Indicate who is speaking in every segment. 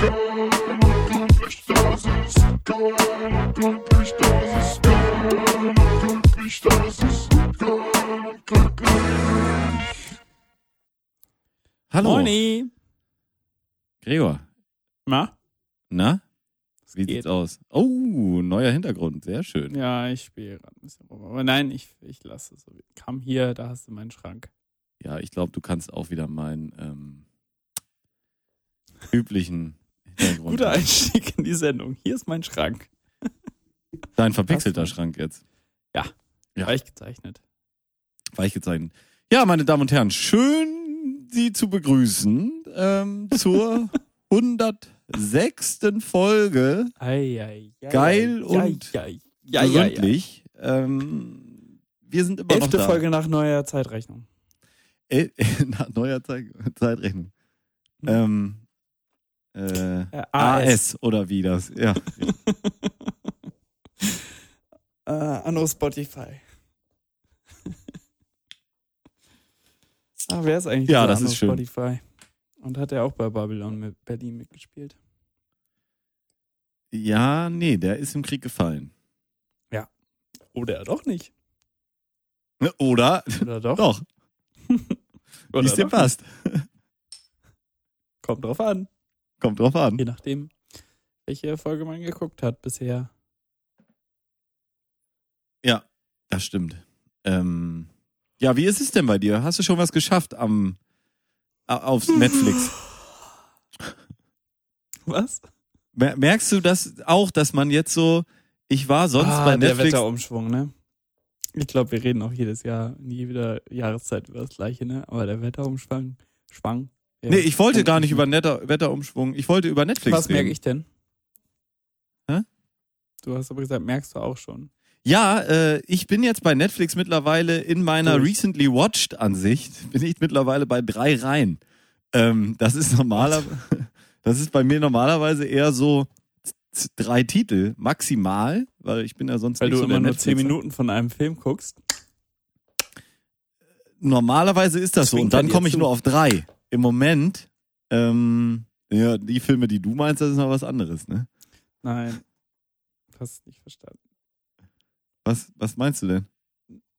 Speaker 1: Hallo,
Speaker 2: Moini.
Speaker 1: Gregor.
Speaker 2: Na?
Speaker 1: Na? Wie
Speaker 2: geht.
Speaker 1: sieht's aus? Oh, neuer Hintergrund, sehr schön.
Speaker 2: Ja, ich spiele gerade ein bisschen rum. Aber nein, ich, ich lasse es so. Komm hier, da hast du meinen Schrank.
Speaker 1: Ja, ich glaube, du kannst auch wieder meinen ähm, üblichen Hintergrund.
Speaker 2: Guter Einstieg in die Sendung. Hier ist mein Schrank.
Speaker 1: Dein verpixelter Schrank jetzt. Ja.
Speaker 2: Weich gezeichnet.
Speaker 1: Weich gezeichnet. Ja, meine Damen und Herren, schön Sie zu begrüßen ähm, zur 106. Folge.
Speaker 2: Ei, ei, ei,
Speaker 1: Geil
Speaker 2: ei,
Speaker 1: und
Speaker 2: ei.
Speaker 1: gründlich. Ähm, wir sind immer
Speaker 2: Elfte
Speaker 1: noch da.
Speaker 2: Folge nach neuer Zeitrechnung.
Speaker 1: El nach neuer Zeit Zeitrechnung. Ähm, äh,
Speaker 2: Äh,
Speaker 1: AS oder wie das? Ja.
Speaker 2: Äh, Anno Spotify. ah, wer ist eigentlich
Speaker 1: Ja, das
Speaker 2: Anno
Speaker 1: ist schön.
Speaker 2: Spotify? Und hat er auch bei Babylon mit Berlin mitgespielt?
Speaker 1: ja, nee, der ist im Krieg gefallen.
Speaker 2: Oder doch nicht.
Speaker 1: Oder?
Speaker 2: Oder doch?
Speaker 1: Doch, wie es dir passt.
Speaker 2: Kommt drauf an.
Speaker 1: Kommt drauf an.
Speaker 2: Je nachdem, welche Folge man geguckt hat bisher.
Speaker 1: Ja, das stimmt. Ähm, ja, wie ist es denn bei dir? Hast du schon was geschafft am auf Netflix?
Speaker 2: Was?
Speaker 1: Mer- Merkst du das auch, dass man jetzt so, ich war sonst
Speaker 2: ah,
Speaker 1: bei
Speaker 2: der
Speaker 1: Netflix.
Speaker 2: Wetterumschwung, ne? Ich glaube, wir reden auch jedes Jahr, in jeder Jahreszeit über das Gleiche, ne? Aber der Wetterumschwung, schwang. Ja.
Speaker 1: Nee, ich wollte gar nicht über Netter, Wetterumschwung. Ich wollte über Netflix
Speaker 2: Was
Speaker 1: reden.
Speaker 2: merke ich denn?
Speaker 1: Hä?
Speaker 2: Du hast aber gesagt, merkst du auch schon.
Speaker 1: Ja, äh, ich bin jetzt bei Netflix mittlerweile in meiner
Speaker 2: Durch.
Speaker 1: Recently Watched Ansicht, bin ich mittlerweile bei drei Reihen. Ähm, das ist normaler, das ist bei mir normalerweise eher so drei Titel maximal, weil ich bin ja sonst
Speaker 2: Weil
Speaker 1: nicht
Speaker 2: du
Speaker 1: so
Speaker 2: immer nur zehn Minuten von einem Film guckst.
Speaker 1: Normalerweise ist das so
Speaker 2: Zwingt
Speaker 1: und dann komme ich
Speaker 2: zu.
Speaker 1: nur auf drei. Im Moment, ähm, ja, die Filme, die du meinst, das ist noch was anderes, ne?
Speaker 2: Nein. Hast nicht verstanden.
Speaker 1: Was, was meinst du denn?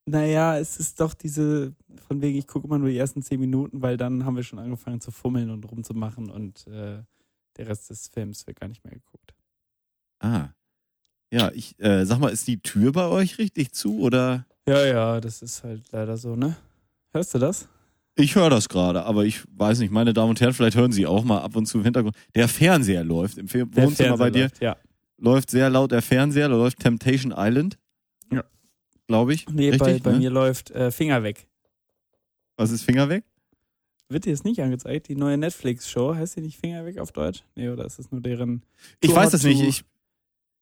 Speaker 2: Naja, es ist doch diese, von wegen, ich gucke immer nur die ersten zehn Minuten, weil dann haben wir schon angefangen zu fummeln und rumzumachen und äh, der Rest des Films wird gar nicht mehr geguckt.
Speaker 1: Ah. Ja, ich äh, sag mal, ist die Tür bei euch richtig zu oder?
Speaker 2: Ja, ja, das ist halt leider so, ne? Hörst du das?
Speaker 1: Ich höre das gerade, aber ich weiß nicht, meine Damen und Herren, vielleicht hören Sie auch mal ab und zu im Hintergrund. Der Fernseher läuft im Fe-
Speaker 2: Der
Speaker 1: Wohnzimmer bei dir.
Speaker 2: Fernseher läuft, Ja.
Speaker 1: Läuft sehr laut der Fernseher, da läuft Temptation Island.
Speaker 2: Ja.
Speaker 1: Glaube ich.
Speaker 2: Nee,
Speaker 1: Richtig,
Speaker 2: bei, bei
Speaker 1: ne?
Speaker 2: mir läuft äh, Finger weg.
Speaker 1: Was ist Finger weg?
Speaker 2: Wird dir das nicht angezeigt? Die neue Netflix-Show, heißt die nicht Finger weg auf Deutsch? Nee, oder ist das nur deren.
Speaker 1: Ich weiß das nicht.
Speaker 2: to-
Speaker 1: Ich,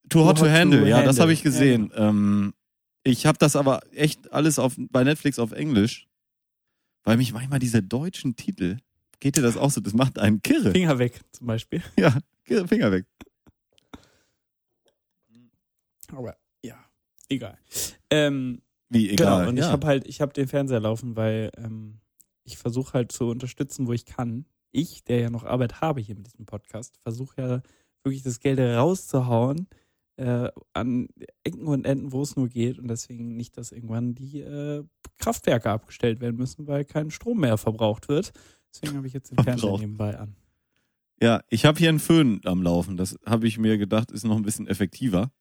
Speaker 1: too hot to handle, ja, das
Speaker 2: handle.
Speaker 1: habe ich
Speaker 2: Ja,
Speaker 1: gesehen. ähm, ich habe das aber echt alles auf, bei Netflix auf Englisch, weil mich manchmal diese deutschen Titel, geht dir das auch so, das macht einen kirre.
Speaker 2: Finger weg zum Beispiel.
Speaker 1: Ja, Finger weg.
Speaker 2: Aber ja, egal. Ähm,
Speaker 1: Wie, egal.
Speaker 2: Genau, und
Speaker 1: ja.
Speaker 2: ich habe halt, ich habe den Fernseher laufen, weil ähm, ich versuche halt zu unterstützen, wo ich kann. Ich, der ja noch Arbeit habe hier mit diesem Podcast, versuche ja wirklich das Geld rauszuhauen äh, an Ecken und Enden, wo es nur geht. Und deswegen nicht, dass irgendwann die äh, Kraftwerke abgestellt werden müssen, weil kein Strom mehr verbraucht wird. Deswegen habe ich jetzt den Fernseher nebenbei an.
Speaker 1: Ja, ich habe hier einen Föhn am Laufen. Das habe ich mir gedacht, ist noch ein bisschen effektiver.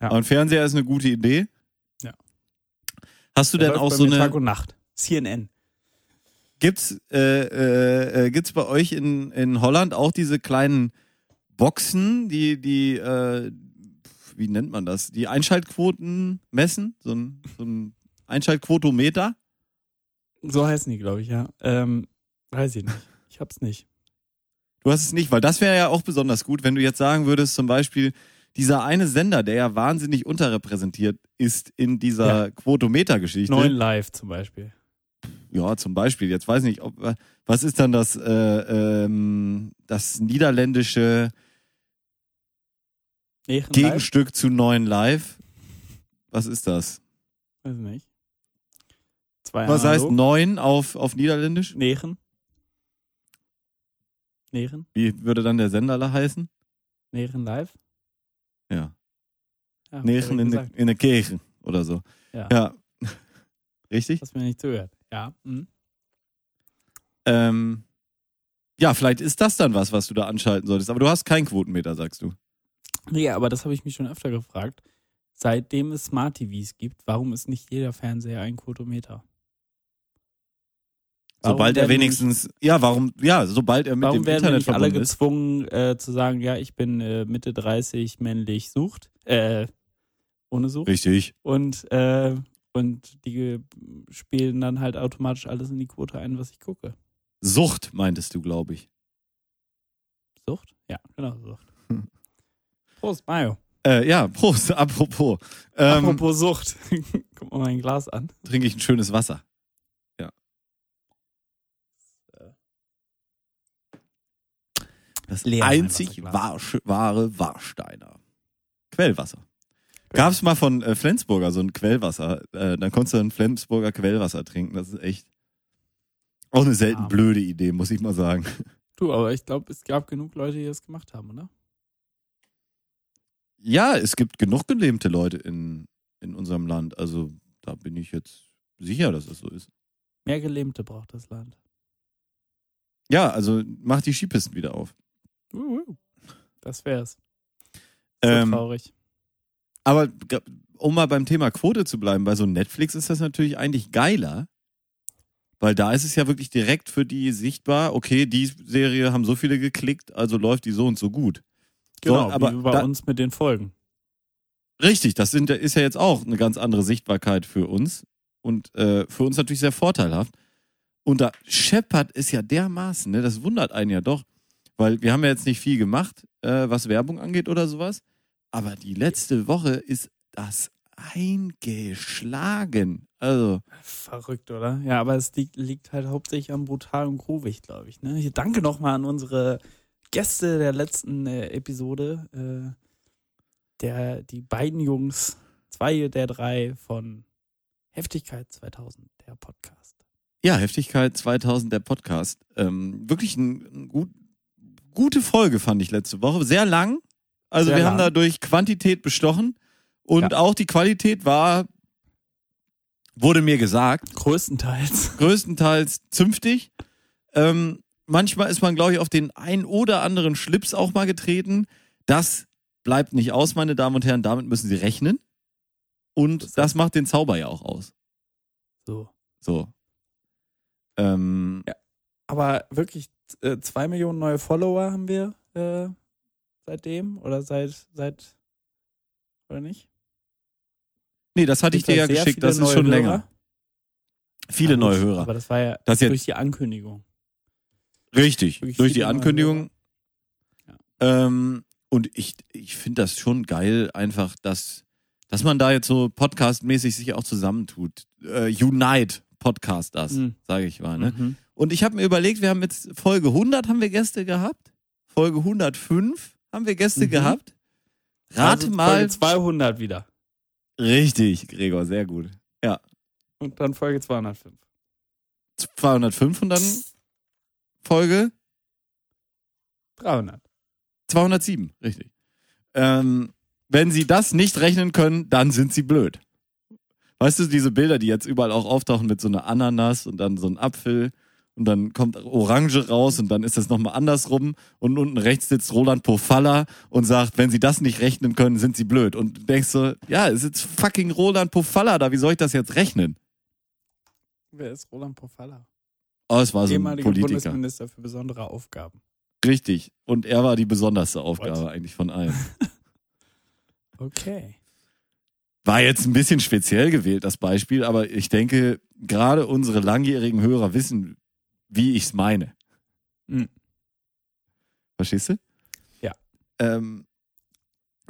Speaker 2: Ja.
Speaker 1: Aber ein Fernseher ist eine gute Idee.
Speaker 2: Ja.
Speaker 1: Hast du
Speaker 2: Der
Speaker 1: denn auch so eine?
Speaker 2: Tag und Nacht. CNN.
Speaker 1: Gibt's äh, äh, äh, gibt's bei euch in in Holland auch diese kleinen Boxen, die die äh, wie nennt man das? Die Einschaltquoten messen, so ein so ein Einschaltquotometer?
Speaker 2: So heißen die, glaube ich, ja. Ähm, weiß ich nicht. Ich hab's nicht.
Speaker 1: Du hast es nicht, weil das wäre ja auch besonders gut, wenn du jetzt sagen würdest, zum Beispiel, dieser eine Sender, der ja wahnsinnig unterrepräsentiert ist in dieser Quotometer-Geschichte.
Speaker 2: Neun Live zum Beispiel.
Speaker 1: Ja, zum Beispiel. Jetzt weiß ich nicht, ob, was ist dann das, äh, ähm, das niederländische
Speaker 2: Live?
Speaker 1: Gegenstück zu neuen Live? Was ist das?
Speaker 2: Weiß ich nicht. Zwei
Speaker 1: Was heißt
Speaker 2: analog.
Speaker 1: neun auf, auf Niederländisch?
Speaker 2: Nechen? Nähren?
Speaker 1: Wie würde dann der Sender da heißen?
Speaker 2: Nähren live?
Speaker 1: Ja.
Speaker 2: Ja,
Speaker 1: Nähren in, der-
Speaker 2: gesagt.
Speaker 1: in der Kirche oder so.
Speaker 2: Ja.
Speaker 1: Ja. Richtig?
Speaker 2: Hast mir nicht zugehört. Ja. Mhm.
Speaker 1: Ähm, ja, vielleicht ist das dann was, was du da anschalten solltest. Aber du hast keinen Quotenmeter, sagst du.
Speaker 2: Nee, aber das habe ich mich schon öfter gefragt. Seitdem es Smart TVs gibt, warum ist nicht jeder Fernseher ein Quotometer?
Speaker 1: Sobald er wenigstens, ja, warum, ja, sobald er mit
Speaker 2: Warum
Speaker 1: dem
Speaker 2: werden
Speaker 1: Internet
Speaker 2: nicht alle
Speaker 1: verbunden ist.
Speaker 2: gezwungen äh, zu sagen, ja, ich bin äh, Mitte 30, männlich, sucht, äh, ohne Sucht
Speaker 1: Richtig.
Speaker 2: und äh, und die spielen dann halt automatisch alles in die Quote ein, was ich gucke.
Speaker 1: Sucht, meintest du, glaube ich.
Speaker 2: Sucht? Ja, genau, Sucht.
Speaker 1: Hm.
Speaker 2: Prost, Mayo.
Speaker 1: Äh, ja, Prost, apropos. Ähm,
Speaker 2: Apropos Sucht. Guck mal mein Glas an.
Speaker 1: trinke ich ein schönes Wasser. Das einzig wahre Warsteiner. Quellwasser. Gab's mal von äh, Flensburger so ein Quellwasser. Äh, dann konntest du ein Flensburger Quellwasser trinken. Das ist echt auch eine selten
Speaker 2: Ja.
Speaker 1: blöde Idee, muss ich mal sagen.
Speaker 2: Du, aber ich glaube, es gab genug Leute, die das gemacht haben, oder?
Speaker 1: Ja, es gibt genug gelähmte Leute in, in unserem Land. Also da bin ich jetzt sicher, dass das so ist.
Speaker 2: Mehr Gelähmte braucht das Land.
Speaker 1: Ja, also mach die Skipisten wieder auf.
Speaker 2: Das wär's. So
Speaker 1: Ähm,
Speaker 2: traurig.
Speaker 1: Aber um mal beim Thema Quote zu bleiben, bei so Netflix ist das natürlich eigentlich geiler, weil da ist es ja wirklich direkt für die sichtbar, okay, die Serie haben so viele geklickt, also läuft die so und so gut.
Speaker 2: Genau,
Speaker 1: aber
Speaker 2: wie bei
Speaker 1: da-
Speaker 2: uns mit den Folgen.
Speaker 1: Richtig, das sind, ist ja jetzt auch eine ganz andere Sichtbarkeit für uns und äh, für uns natürlich sehr vorteilhaft. Und da scheppert es ja dermaßen, ne? das wundert einen ja doch, weil wir haben ja jetzt nicht viel gemacht, äh, was Werbung angeht oder sowas, aber die letzte Woche ist das eingeschlagen. Also,
Speaker 2: Verrückt, oder? Ja, aber es liegt, liegt halt hauptsächlich am brutalen Groovig, glaube ich. Ne? Hier danke nochmal an unsere Gäste der letzten äh, Episode. Äh, der, die beiden Jungs, zwei der drei von Heftigkeit 2000, der Podcast.
Speaker 1: ja, Heftigkeit 2000, der Podcast. Ähm, wirklich ein, ein gut, gute Folge fand ich letzte Woche. Sehr lang. Also
Speaker 2: Sehr
Speaker 1: wir haben
Speaker 2: lang.
Speaker 1: da durch Quantität bestochen und
Speaker 2: Ja.
Speaker 1: auch die Qualität war, wurde mir gesagt,
Speaker 2: Größtenteils.
Speaker 1: größtenteils zünftig. Ähm, manchmal ist man, glaube ich, auf den ein oder anderen Schlips auch mal getreten. Das bleibt nicht aus, meine Damen und Herren. Damit müssen Sie rechnen. Und
Speaker 2: Das
Speaker 1: das macht den Zauber ja auch aus.
Speaker 2: So.
Speaker 1: So. Ähm,
Speaker 2: Aber wirklich, äh, zwei Millionen neue Follower haben wir äh, seitdem oder seit, seit, oder nicht?
Speaker 1: nee, das hatte ich dir ja geschickt. Das ist schon
Speaker 2: Hörer.
Speaker 1: länger. Viele
Speaker 2: Ja, gut,
Speaker 1: neue Hörer.
Speaker 2: Aber das war ja
Speaker 1: Das
Speaker 2: durch die Ankündigung.
Speaker 1: Richtig,
Speaker 2: Wirklich
Speaker 1: durch die Ankündigung. Ähm, und ich, ich finde das schon geil, einfach, dass, dass man da jetzt so podcastmäßig sich auch zusammentut. Äh, Unite Podcasters,
Speaker 2: Mhm.
Speaker 1: sage ich mal. Ne?
Speaker 2: Mhm.
Speaker 1: Und ich habe mir überlegt, wir haben jetzt Folge 100 haben wir Gäste gehabt, Folge 105 haben wir Gäste
Speaker 2: Mhm.
Speaker 1: gehabt. Rate
Speaker 2: also
Speaker 1: mal.
Speaker 2: Folge 200 wieder.
Speaker 1: Richtig, Gregor, sehr gut.
Speaker 2: Und dann Folge 205.
Speaker 1: 205 und dann Folge
Speaker 2: 300.
Speaker 1: 207, richtig. Ähm, wenn sie das nicht rechnen können, dann sind sie blöd. Weißt du, diese Bilder, die jetzt überall auch auftauchen mit so einer Ananas und dann so ein Apfel und dann kommt Orange raus und dann ist das nochmal andersrum und unten rechts sitzt Roland Pofalla und sagt, wenn sie das nicht rechnen können, sind sie blöd. Und du denkst so, ja, es ist fucking Roland Pofalla da, wie soll ich das jetzt rechnen?
Speaker 2: Wer ist Roland Pofalla?
Speaker 1: Oh, es war so ein
Speaker 2: Ehemaliger
Speaker 1: Politiker.
Speaker 2: Bundesminister für besondere Aufgaben.
Speaker 1: Richtig. Und er war die besonderste Aufgabe eigentlich von allen.
Speaker 2: Okay.
Speaker 1: War jetzt ein bisschen speziell gewählt, das Beispiel, aber ich denke, gerade unsere langjährigen Hörer wissen, wie ich es meine.
Speaker 2: Mhm.
Speaker 1: Verstehst du?
Speaker 2: Ja.
Speaker 1: Ähm,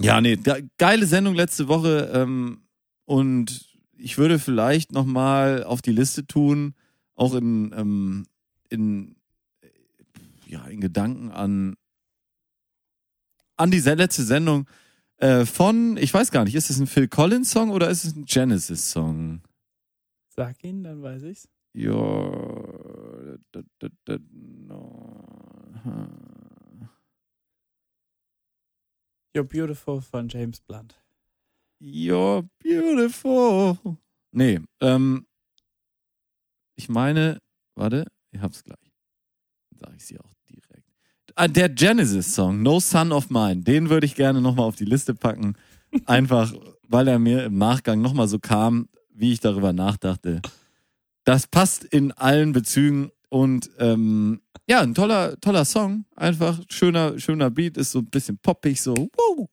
Speaker 1: ja, nee, ge- geile Sendung letzte Woche ähm, und ich würde vielleicht nochmal auf die Liste tun, auch in, ähm, in, ja, in Gedanken an, an die letzte Sendung äh, von, ich weiß gar nicht, ist es ein Phil Collins Song oder ist es ein Genesis Song?
Speaker 2: Sag ihn, dann weiß ich's.
Speaker 1: Ja.
Speaker 2: You're Beautiful von James Blunt.
Speaker 1: You're Beautiful. Nee, ähm, ich meine, warte, ich hab's gleich. Dann Sag ich sie auch direkt. Ah, der Genesis-Song, No Son of Mine, den würde ich gerne nochmal auf die Liste packen. Einfach, weil er mir im Nachgang nochmal so kam, wie ich darüber nachdachte. Das passt in allen Bezügen und ähm, ja, ein toller, toller Song. Einfach schöner, schöner Beat, ist so ein bisschen poppig, so, wow,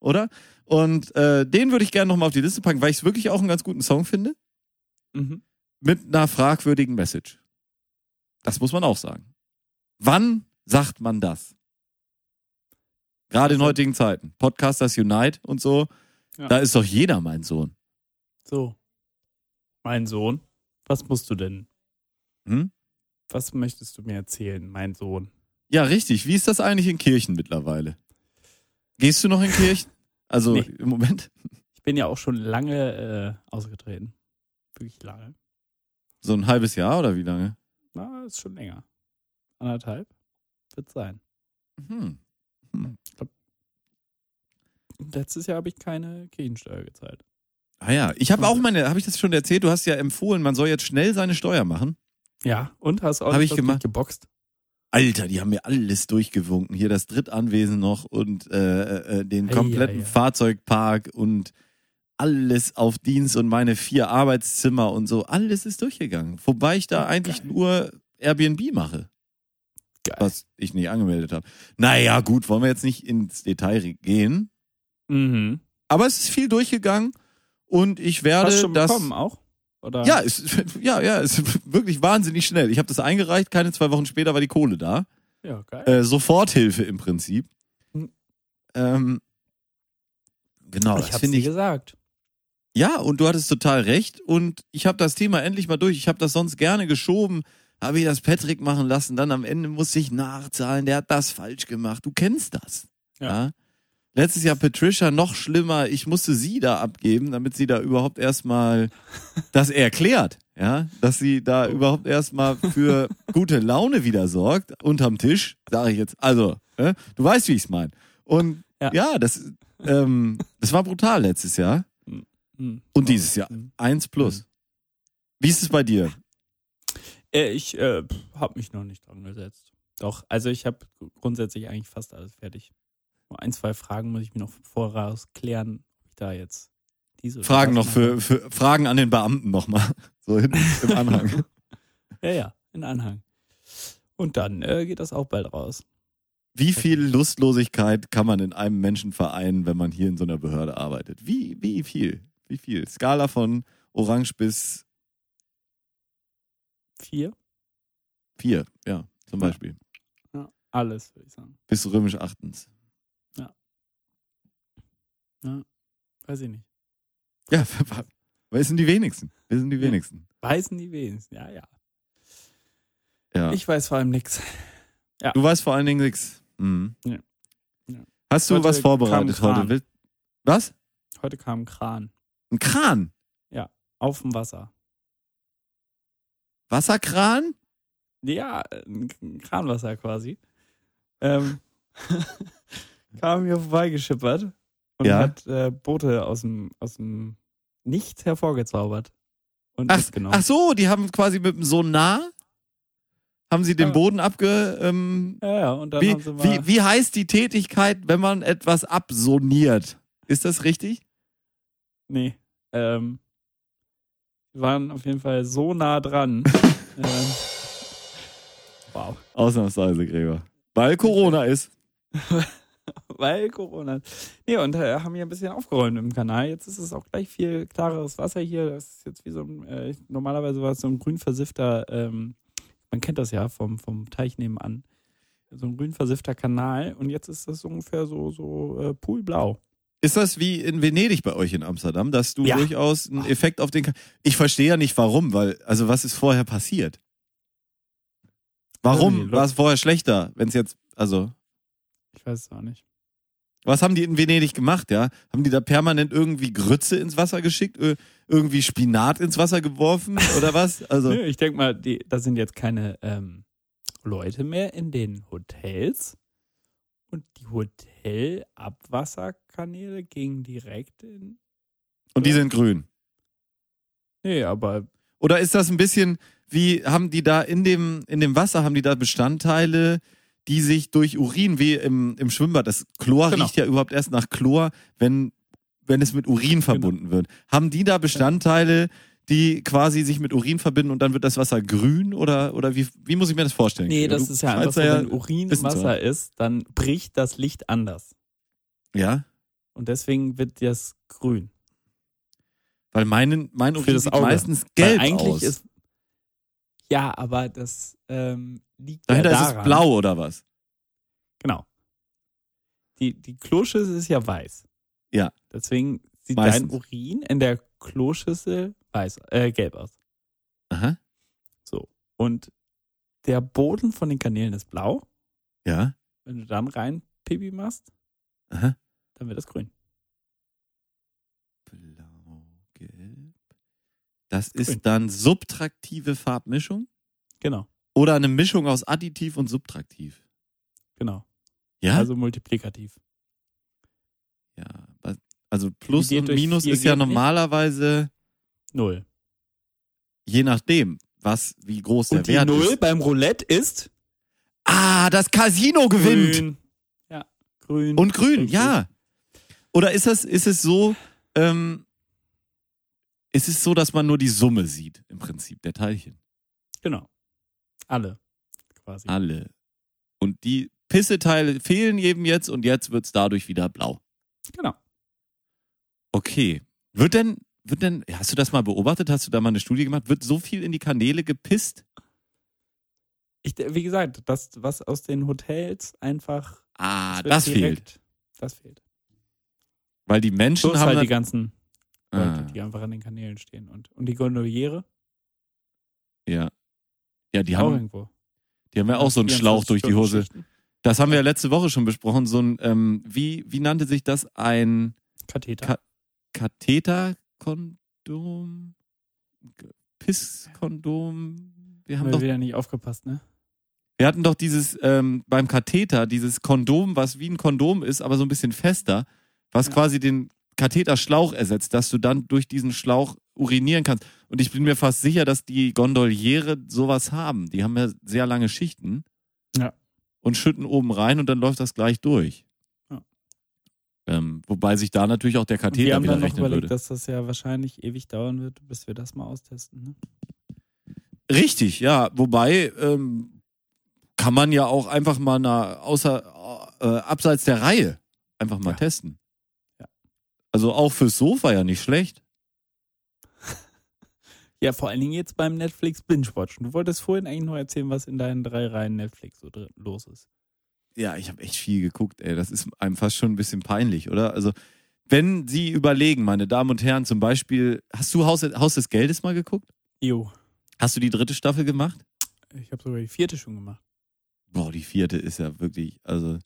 Speaker 1: oder? Und äh, den würde ich gerne nochmal auf die Liste packen, weil ich es wirklich auch einen ganz guten Song finde.
Speaker 2: Mhm.
Speaker 1: Mit einer fragwürdigen Message. Das muss man auch sagen. Wann sagt man das? Gerade in
Speaker 2: Also-
Speaker 1: heutigen Zeiten. Podcasters Unite und so.
Speaker 2: Ja.
Speaker 1: Da ist doch jeder mein Sohn.
Speaker 2: So. Mein Sohn, was musst du denn?
Speaker 1: Hm?
Speaker 2: Was möchtest du mir erzählen, mein Sohn?
Speaker 1: Ja, richtig. Wie ist das eigentlich in Kirchen mittlerweile? Gehst du noch in Kirchen? Also
Speaker 2: Nee.
Speaker 1: im Moment
Speaker 2: Ich bin ja auch schon lange äh, ausgetreten. Wirklich lange.
Speaker 1: so ein halbes Jahr oder wie lange?
Speaker 2: Na, ist schon länger. Anderthalb? Wird sein.
Speaker 1: Hm. Hm.
Speaker 2: Und letztes Jahr habe ich keine Kirchensteuer gezahlt.
Speaker 1: Ah ja, ich habe auch meine, habe ich das schon erzählt? Du hast ja empfohlen, man soll jetzt schnell seine Steuer machen.
Speaker 2: Ja, und hast auch
Speaker 1: Hab ich gemacht.
Speaker 2: geboxt?
Speaker 1: Alter, die haben mir alles durchgewunken. Hier das Drittanwesen noch und äh, äh, den
Speaker 2: Ei,
Speaker 1: kompletten
Speaker 2: ei, ei.
Speaker 1: Fahrzeugpark und alles auf Dienst und meine vier Arbeitszimmer und so. Alles ist durchgegangen. Wobei ich da
Speaker 2: Geil.
Speaker 1: eigentlich nur Airbnb mache,
Speaker 2: Geil.
Speaker 1: was ich nicht angemeldet habe. Naja, gut, wollen wir jetzt nicht ins Detail gehen.
Speaker 2: Mhm.
Speaker 1: Aber es ist viel durchgegangen und ich werde das.
Speaker 2: bekommen auch? Oder?
Speaker 1: Ja, es, ja, ja, es ist wirklich wahnsinnig schnell. Ich habe das eingereicht, keine zwei Wochen später war die Kohle da.
Speaker 2: Ja, geil.
Speaker 1: Äh, Soforthilfe im Prinzip.
Speaker 2: Hm.
Speaker 1: Ähm, genau,
Speaker 2: ich
Speaker 1: das finde ich.
Speaker 2: gesagt.
Speaker 1: Ja, und du hattest total recht. Und ich habe das Thema endlich mal durch. Ich habe das sonst gerne geschoben, habe ich das Patrick machen lassen. Dann am Ende musste ich nachzahlen. Der hat das falsch gemacht. Du kennst das.
Speaker 2: Ja.
Speaker 1: Letztes Jahr Patricia noch schlimmer. Ich musste sie da abgeben, damit sie da überhaupt erstmal das erklärt. Ja, dass sie da
Speaker 2: Oh.
Speaker 1: überhaupt erstmal für gute Laune wieder sorgt, unterm Tisch, sage ich jetzt. Also, äh, du weißt, wie ich es meine. Und ja,
Speaker 2: Ja.
Speaker 1: das, ähm, das war brutal letztes Jahr.
Speaker 2: Hm.
Speaker 1: Und dieses Jahr. Eins plus. Wie ist es bei dir?
Speaker 2: Äh, ich äh, habe mich noch nicht dran gesetzt. Doch, also ich habe grundsätzlich eigentlich fast alles fertig. Nur ein, zwei Fragen muss ich mir noch voraus klären, ob ich da jetzt diese
Speaker 1: Fragen noch für, für Fragen an den Beamten nochmal. So hinten im Anhang.
Speaker 2: Ja, ja, in Anhang. Und dann äh, geht das auch bald raus.
Speaker 1: Wie viel Lustlosigkeit kann man in einem Menschen vereinen, wenn man hier in so einer Behörde arbeitet? Wie, wie viel? Wie viel? Skala von Orange bis
Speaker 2: Vier?
Speaker 1: vier, ja, zum
Speaker 2: Ja.
Speaker 1: Beispiel.
Speaker 2: Ja, alles, würde ich sagen.
Speaker 1: Bis römisch achtens.
Speaker 2: Weiß ich nicht.
Speaker 1: Ja, wir sind die wenigsten. Wir sind die
Speaker 2: Ja.
Speaker 1: wenigsten.
Speaker 2: Weißen die wenigsten, ja, ja.
Speaker 1: Ja.
Speaker 2: Ich weiß vor allem nichts.
Speaker 1: Du weißt vor allen Dingen nichts. Mhm.
Speaker 2: Ja. Ja.
Speaker 1: Hast du
Speaker 2: Heute
Speaker 1: was vorbereitet heute? Was?
Speaker 2: Heute kam ein Kran
Speaker 1: Ein Kran?
Speaker 2: auf dem Wasser.
Speaker 1: Wasserkran?
Speaker 2: Ja, ein Kranwasser quasi. Ähm, kam hier vorbeigeschippert und
Speaker 1: Ja.
Speaker 2: hat äh, Boote aus dem, aus dem Nichts hervorgezaubert und
Speaker 1: Ach,
Speaker 2: mitgenommen.
Speaker 1: ach so, die haben quasi mit dem Sonar haben sie den. Boden abge ähm,
Speaker 2: Ja, ja, und dann
Speaker 1: Wie,
Speaker 2: haben sie mal,
Speaker 1: wie, wie heißt die Tätigkeit, wenn man etwas absoniert? Ist das richtig?
Speaker 2: Nee. Ähm, waren auf jeden Fall so nah dran. ähm, wow.
Speaker 1: Ausnahmsweise, Gregor. Weil Corona ist.
Speaker 2: Weil Corona. Nee, und äh, haben hier ein bisschen aufgeräumt im Kanal. Jetzt ist es auch gleich viel klareres Wasser hier. Das ist jetzt wie so ein, äh, normalerweise war es so ein grün versiffter, ähm, man kennt das ja vom, vom Teich nebenan. So ein grün versiffter Kanal. Und jetzt ist das ungefähr so, so äh, poolblau.
Speaker 1: Ist das wie in Venedig bei euch in Amsterdam, dass du
Speaker 2: Ja.
Speaker 1: durchaus einen Effekt auf den. Ka ich verstehe ja nicht warum, weil, also was ist vorher passiert? Warum war es vorher schlechter, wenn es jetzt, also,
Speaker 2: Ich weiß es auch nicht.
Speaker 1: was haben die in Venedig gemacht, ja? Haben die da permanent irgendwie Grütze ins Wasser geschickt, irgendwie Spinat ins Wasser geworfen oder was? Also,
Speaker 2: Nö, ich denke mal, die, da sind jetzt keine ähm, Leute mehr in den Hotels. Und die Hotelabwasserkanäle gingen direkt in.
Speaker 1: Und die sind grün.
Speaker 2: Nee, aber
Speaker 1: Oder ist das ein bisschen wie, haben die da in dem, in dem Wasser, haben die da Bestandteile, die sich durch Urin, wie im, im Schwimmbad, das Chlor
Speaker 2: Genau.
Speaker 1: riecht ja überhaupt erst nach Chlor, wenn, wenn es mit Urin verbunden wird. Haben die da Bestandteile, die quasi sich mit Urin verbinden und dann wird das Wasser grün oder, oder wie, wie muss ich mir das vorstellen?
Speaker 2: Nee, das
Speaker 1: Du
Speaker 2: ist ja einfach so, wenn Urin Wasser ist, dann bricht das Licht anders.
Speaker 1: Ja,
Speaker 2: Und deswegen wird das grün.
Speaker 1: weil mein, mein Urin
Speaker 2: das
Speaker 1: sieht meistens gelb
Speaker 2: Weil eigentlich
Speaker 1: aus.
Speaker 2: ist. Ja, aber das ähm, liegt
Speaker 1: Dahinter
Speaker 2: ja
Speaker 1: ist
Speaker 2: daran.
Speaker 1: es blau oder was?
Speaker 2: Genau. Die, die Kloschüssel ist ja weiß.
Speaker 1: Ja.
Speaker 2: Deswegen sieht
Speaker 1: Meistens.
Speaker 2: dein Urin in der Kloschüssel weiß, äh, gelb aus.
Speaker 1: Aha,
Speaker 2: So. Und der Boden von den Kanälen ist blau.
Speaker 1: ja,
Speaker 2: Wenn du dann rein Pipi machst,
Speaker 1: aha.
Speaker 2: dann wird das grün.
Speaker 1: Blau, gelb. Das ist
Speaker 2: Grün.
Speaker 1: dann subtraktive Farbmischung
Speaker 2: Genau,
Speaker 1: oder eine Mischung aus additiv und subtraktiv.
Speaker 2: genau.
Speaker 1: Ja,
Speaker 2: Also multiplikativ.
Speaker 1: ja. Also Plus und Minus ist ja normalerweise
Speaker 2: Null.
Speaker 1: je nachdem, was wie groß der
Speaker 2: Und die
Speaker 1: Wert
Speaker 2: Null
Speaker 1: ist.
Speaker 2: beim Roulette ist
Speaker 1: Ah, das Casino gewinnt
Speaker 2: grün. Ja, grün.
Speaker 1: und grün,
Speaker 2: Richtig.
Speaker 1: ja. Oder ist das ist es so? Ähm, ist es so, dass man nur die Summe sieht im Prinzip der Teilchen?
Speaker 2: Genau. Alle. Quasi.
Speaker 1: Alle. Und die Pisseteile fehlen jedem jetzt und jetzt wird's dadurch wieder blau.
Speaker 2: Genau.
Speaker 1: Okay. Wird denn, wird denn, hast du das mal beobachtet? Hast du da mal eine Studie gemacht? Wird so viel in die Kanäle gepisst?
Speaker 2: Ich, wie gesagt, das, was aus den Hotels einfach.
Speaker 1: Ah,
Speaker 2: wird
Speaker 1: das fehlt.
Speaker 2: direkt- Das fehlt.
Speaker 1: Weil die Menschen
Speaker 2: Plus
Speaker 1: haben.
Speaker 2: halt die ganzen Leute,
Speaker 1: ah,
Speaker 2: die einfach an den Kanälen stehen. Und, und die Gondoliere.
Speaker 1: Ja, die
Speaker 2: auch
Speaker 1: haben,
Speaker 2: irgendwo.
Speaker 1: die haben ja auch so einen Schlauch durch die Hose.
Speaker 2: 24 Stunden
Speaker 1: Das haben wir ja letzte Woche schon besprochen. So ein, ähm, wie, wie nannte sich das? Ein
Speaker 2: Katheter.
Speaker 1: Ka- Katheterkondom? Pisskondom? Wir haben
Speaker 2: haben
Speaker 1: doch
Speaker 2: wieder nicht aufgepasst, ne?
Speaker 1: Wir hatten doch dieses ähm, beim Katheter, dieses Kondom, was wie ein Kondom ist, aber so ein bisschen fester, was
Speaker 2: Ja.
Speaker 1: quasi den Katheterschlauch ersetzt, dass du dann durch diesen Schlauch urinieren kannst. Und ich bin mir fast sicher, dass die Gondoliere sowas haben. Die haben ja sehr lange Schichten.
Speaker 2: Ja.
Speaker 1: Und schütten oben rein und dann läuft das gleich durch.
Speaker 2: Ja.
Speaker 1: Ähm, wobei sich da natürlich auch der
Speaker 2: Und wir
Speaker 1: Katheter
Speaker 2: haben
Speaker 1: wieder
Speaker 2: dann noch
Speaker 1: rechnen
Speaker 2: überlegt,
Speaker 1: würde.
Speaker 2: dass das ja wahrscheinlich ewig dauern wird, bis wir das mal austesten. Ne?
Speaker 1: Richtig, ja. Wobei ähm, kann man ja auch einfach mal na, außer äh, abseits der Reihe einfach mal
Speaker 2: Ja.
Speaker 1: testen. Also auch fürs Sofa ja nicht schlecht.
Speaker 2: Ja, vor allen Dingen jetzt beim Netflix Binge-Watchen. Du wolltest vorhin eigentlich noch erzählen, was in deinen drei Reihen Netflix so drin los ist.
Speaker 1: Ja, ich habe echt viel geguckt, ey. Das ist einem fast schon ein bisschen peinlich, oder? Also, wenn Sie überlegen, meine Damen und Herren, zum Beispiel, hast du Haus, Haus des Geldes mal geguckt?
Speaker 2: Jo,
Speaker 1: Hast du die dritte Staffel gemacht?
Speaker 2: ich habe sogar die vierte schon gemacht.
Speaker 1: Boah, die vierte ist ja wirklich, also,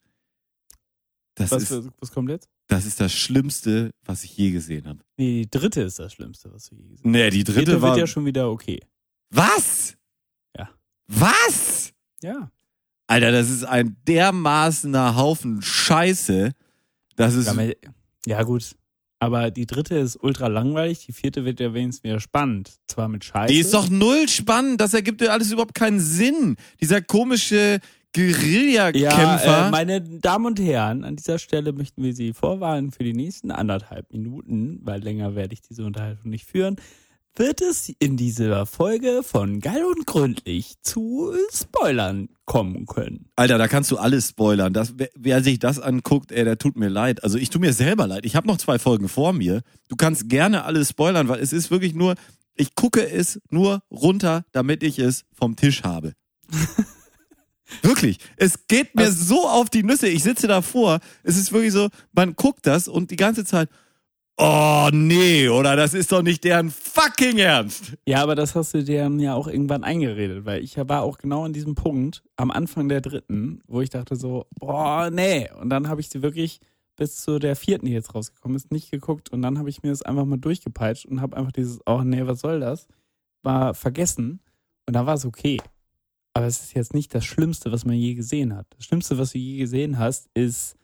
Speaker 1: das,
Speaker 2: Was,
Speaker 1: ist,
Speaker 2: was kommt jetzt?
Speaker 1: Das ist das Schlimmste, was ich je gesehen habe.
Speaker 2: Nee, die dritte ist das Schlimmste, was du je gesehen hast.
Speaker 1: Nee, die
Speaker 2: Die
Speaker 1: dritte
Speaker 2: vierte
Speaker 1: war.
Speaker 2: wird ja schon wieder okay.
Speaker 1: Was?
Speaker 2: Ja.
Speaker 1: Was?
Speaker 2: Ja.
Speaker 1: Alter, das ist ein dermaßener Haufen Scheiße. Das ist.
Speaker 2: Ja, ja, gut. Aber die dritte ist ultra langweilig, die vierte wird ja wenigstens wieder spannend. Zwar mit Scheiße.
Speaker 1: Die ist doch null spannend. Das ergibt ja alles überhaupt keinen Sinn. Dieser komische Guerillakämpfer.
Speaker 2: Ja, äh, meine Damen und Herren, an dieser Stelle möchten wir Sie vorwarnen für die nächsten anderthalb Minuten, weil länger werde ich diese Unterhaltung nicht führen, wird es in dieser Folge von Geil und Gründlich zu Spoilern kommen können.
Speaker 1: Alter, da kannst du alles spoilern. Das, wer, wer sich das anguckt, ey, der tut mir leid. Also ich tu mir selber leid. Ich habe noch zwei Folgen vor mir. Du kannst gerne alles spoilern, weil es ist wirklich nur, ich gucke es nur runter, damit ich es vom Tisch habe. wirklich. Es geht mir
Speaker 2: Was-
Speaker 1: so auf die Nüsse. Ich sitze davor. Es ist wirklich so, man guckt das und die ganze Zeit, oh nee, oder das ist doch nicht deren fucking Ernst.
Speaker 2: Ja, aber das hast du dir ja auch irgendwann eingeredet, weil ich war auch genau an diesem Punkt am Anfang der dritten, wo ich dachte so, boah, nee. Und dann habe ich sie wirklich bis zu der vierten, die jetzt rausgekommen ist, nicht geguckt. Und dann habe ich mir das einfach mal durchgepeitscht und habe einfach dieses, oh nee, was soll das? War vergessen. Und dann war es okay. Aber es ist jetzt nicht das Schlimmste, was man je gesehen hat. Das Schlimmste, was du je gesehen hast, ist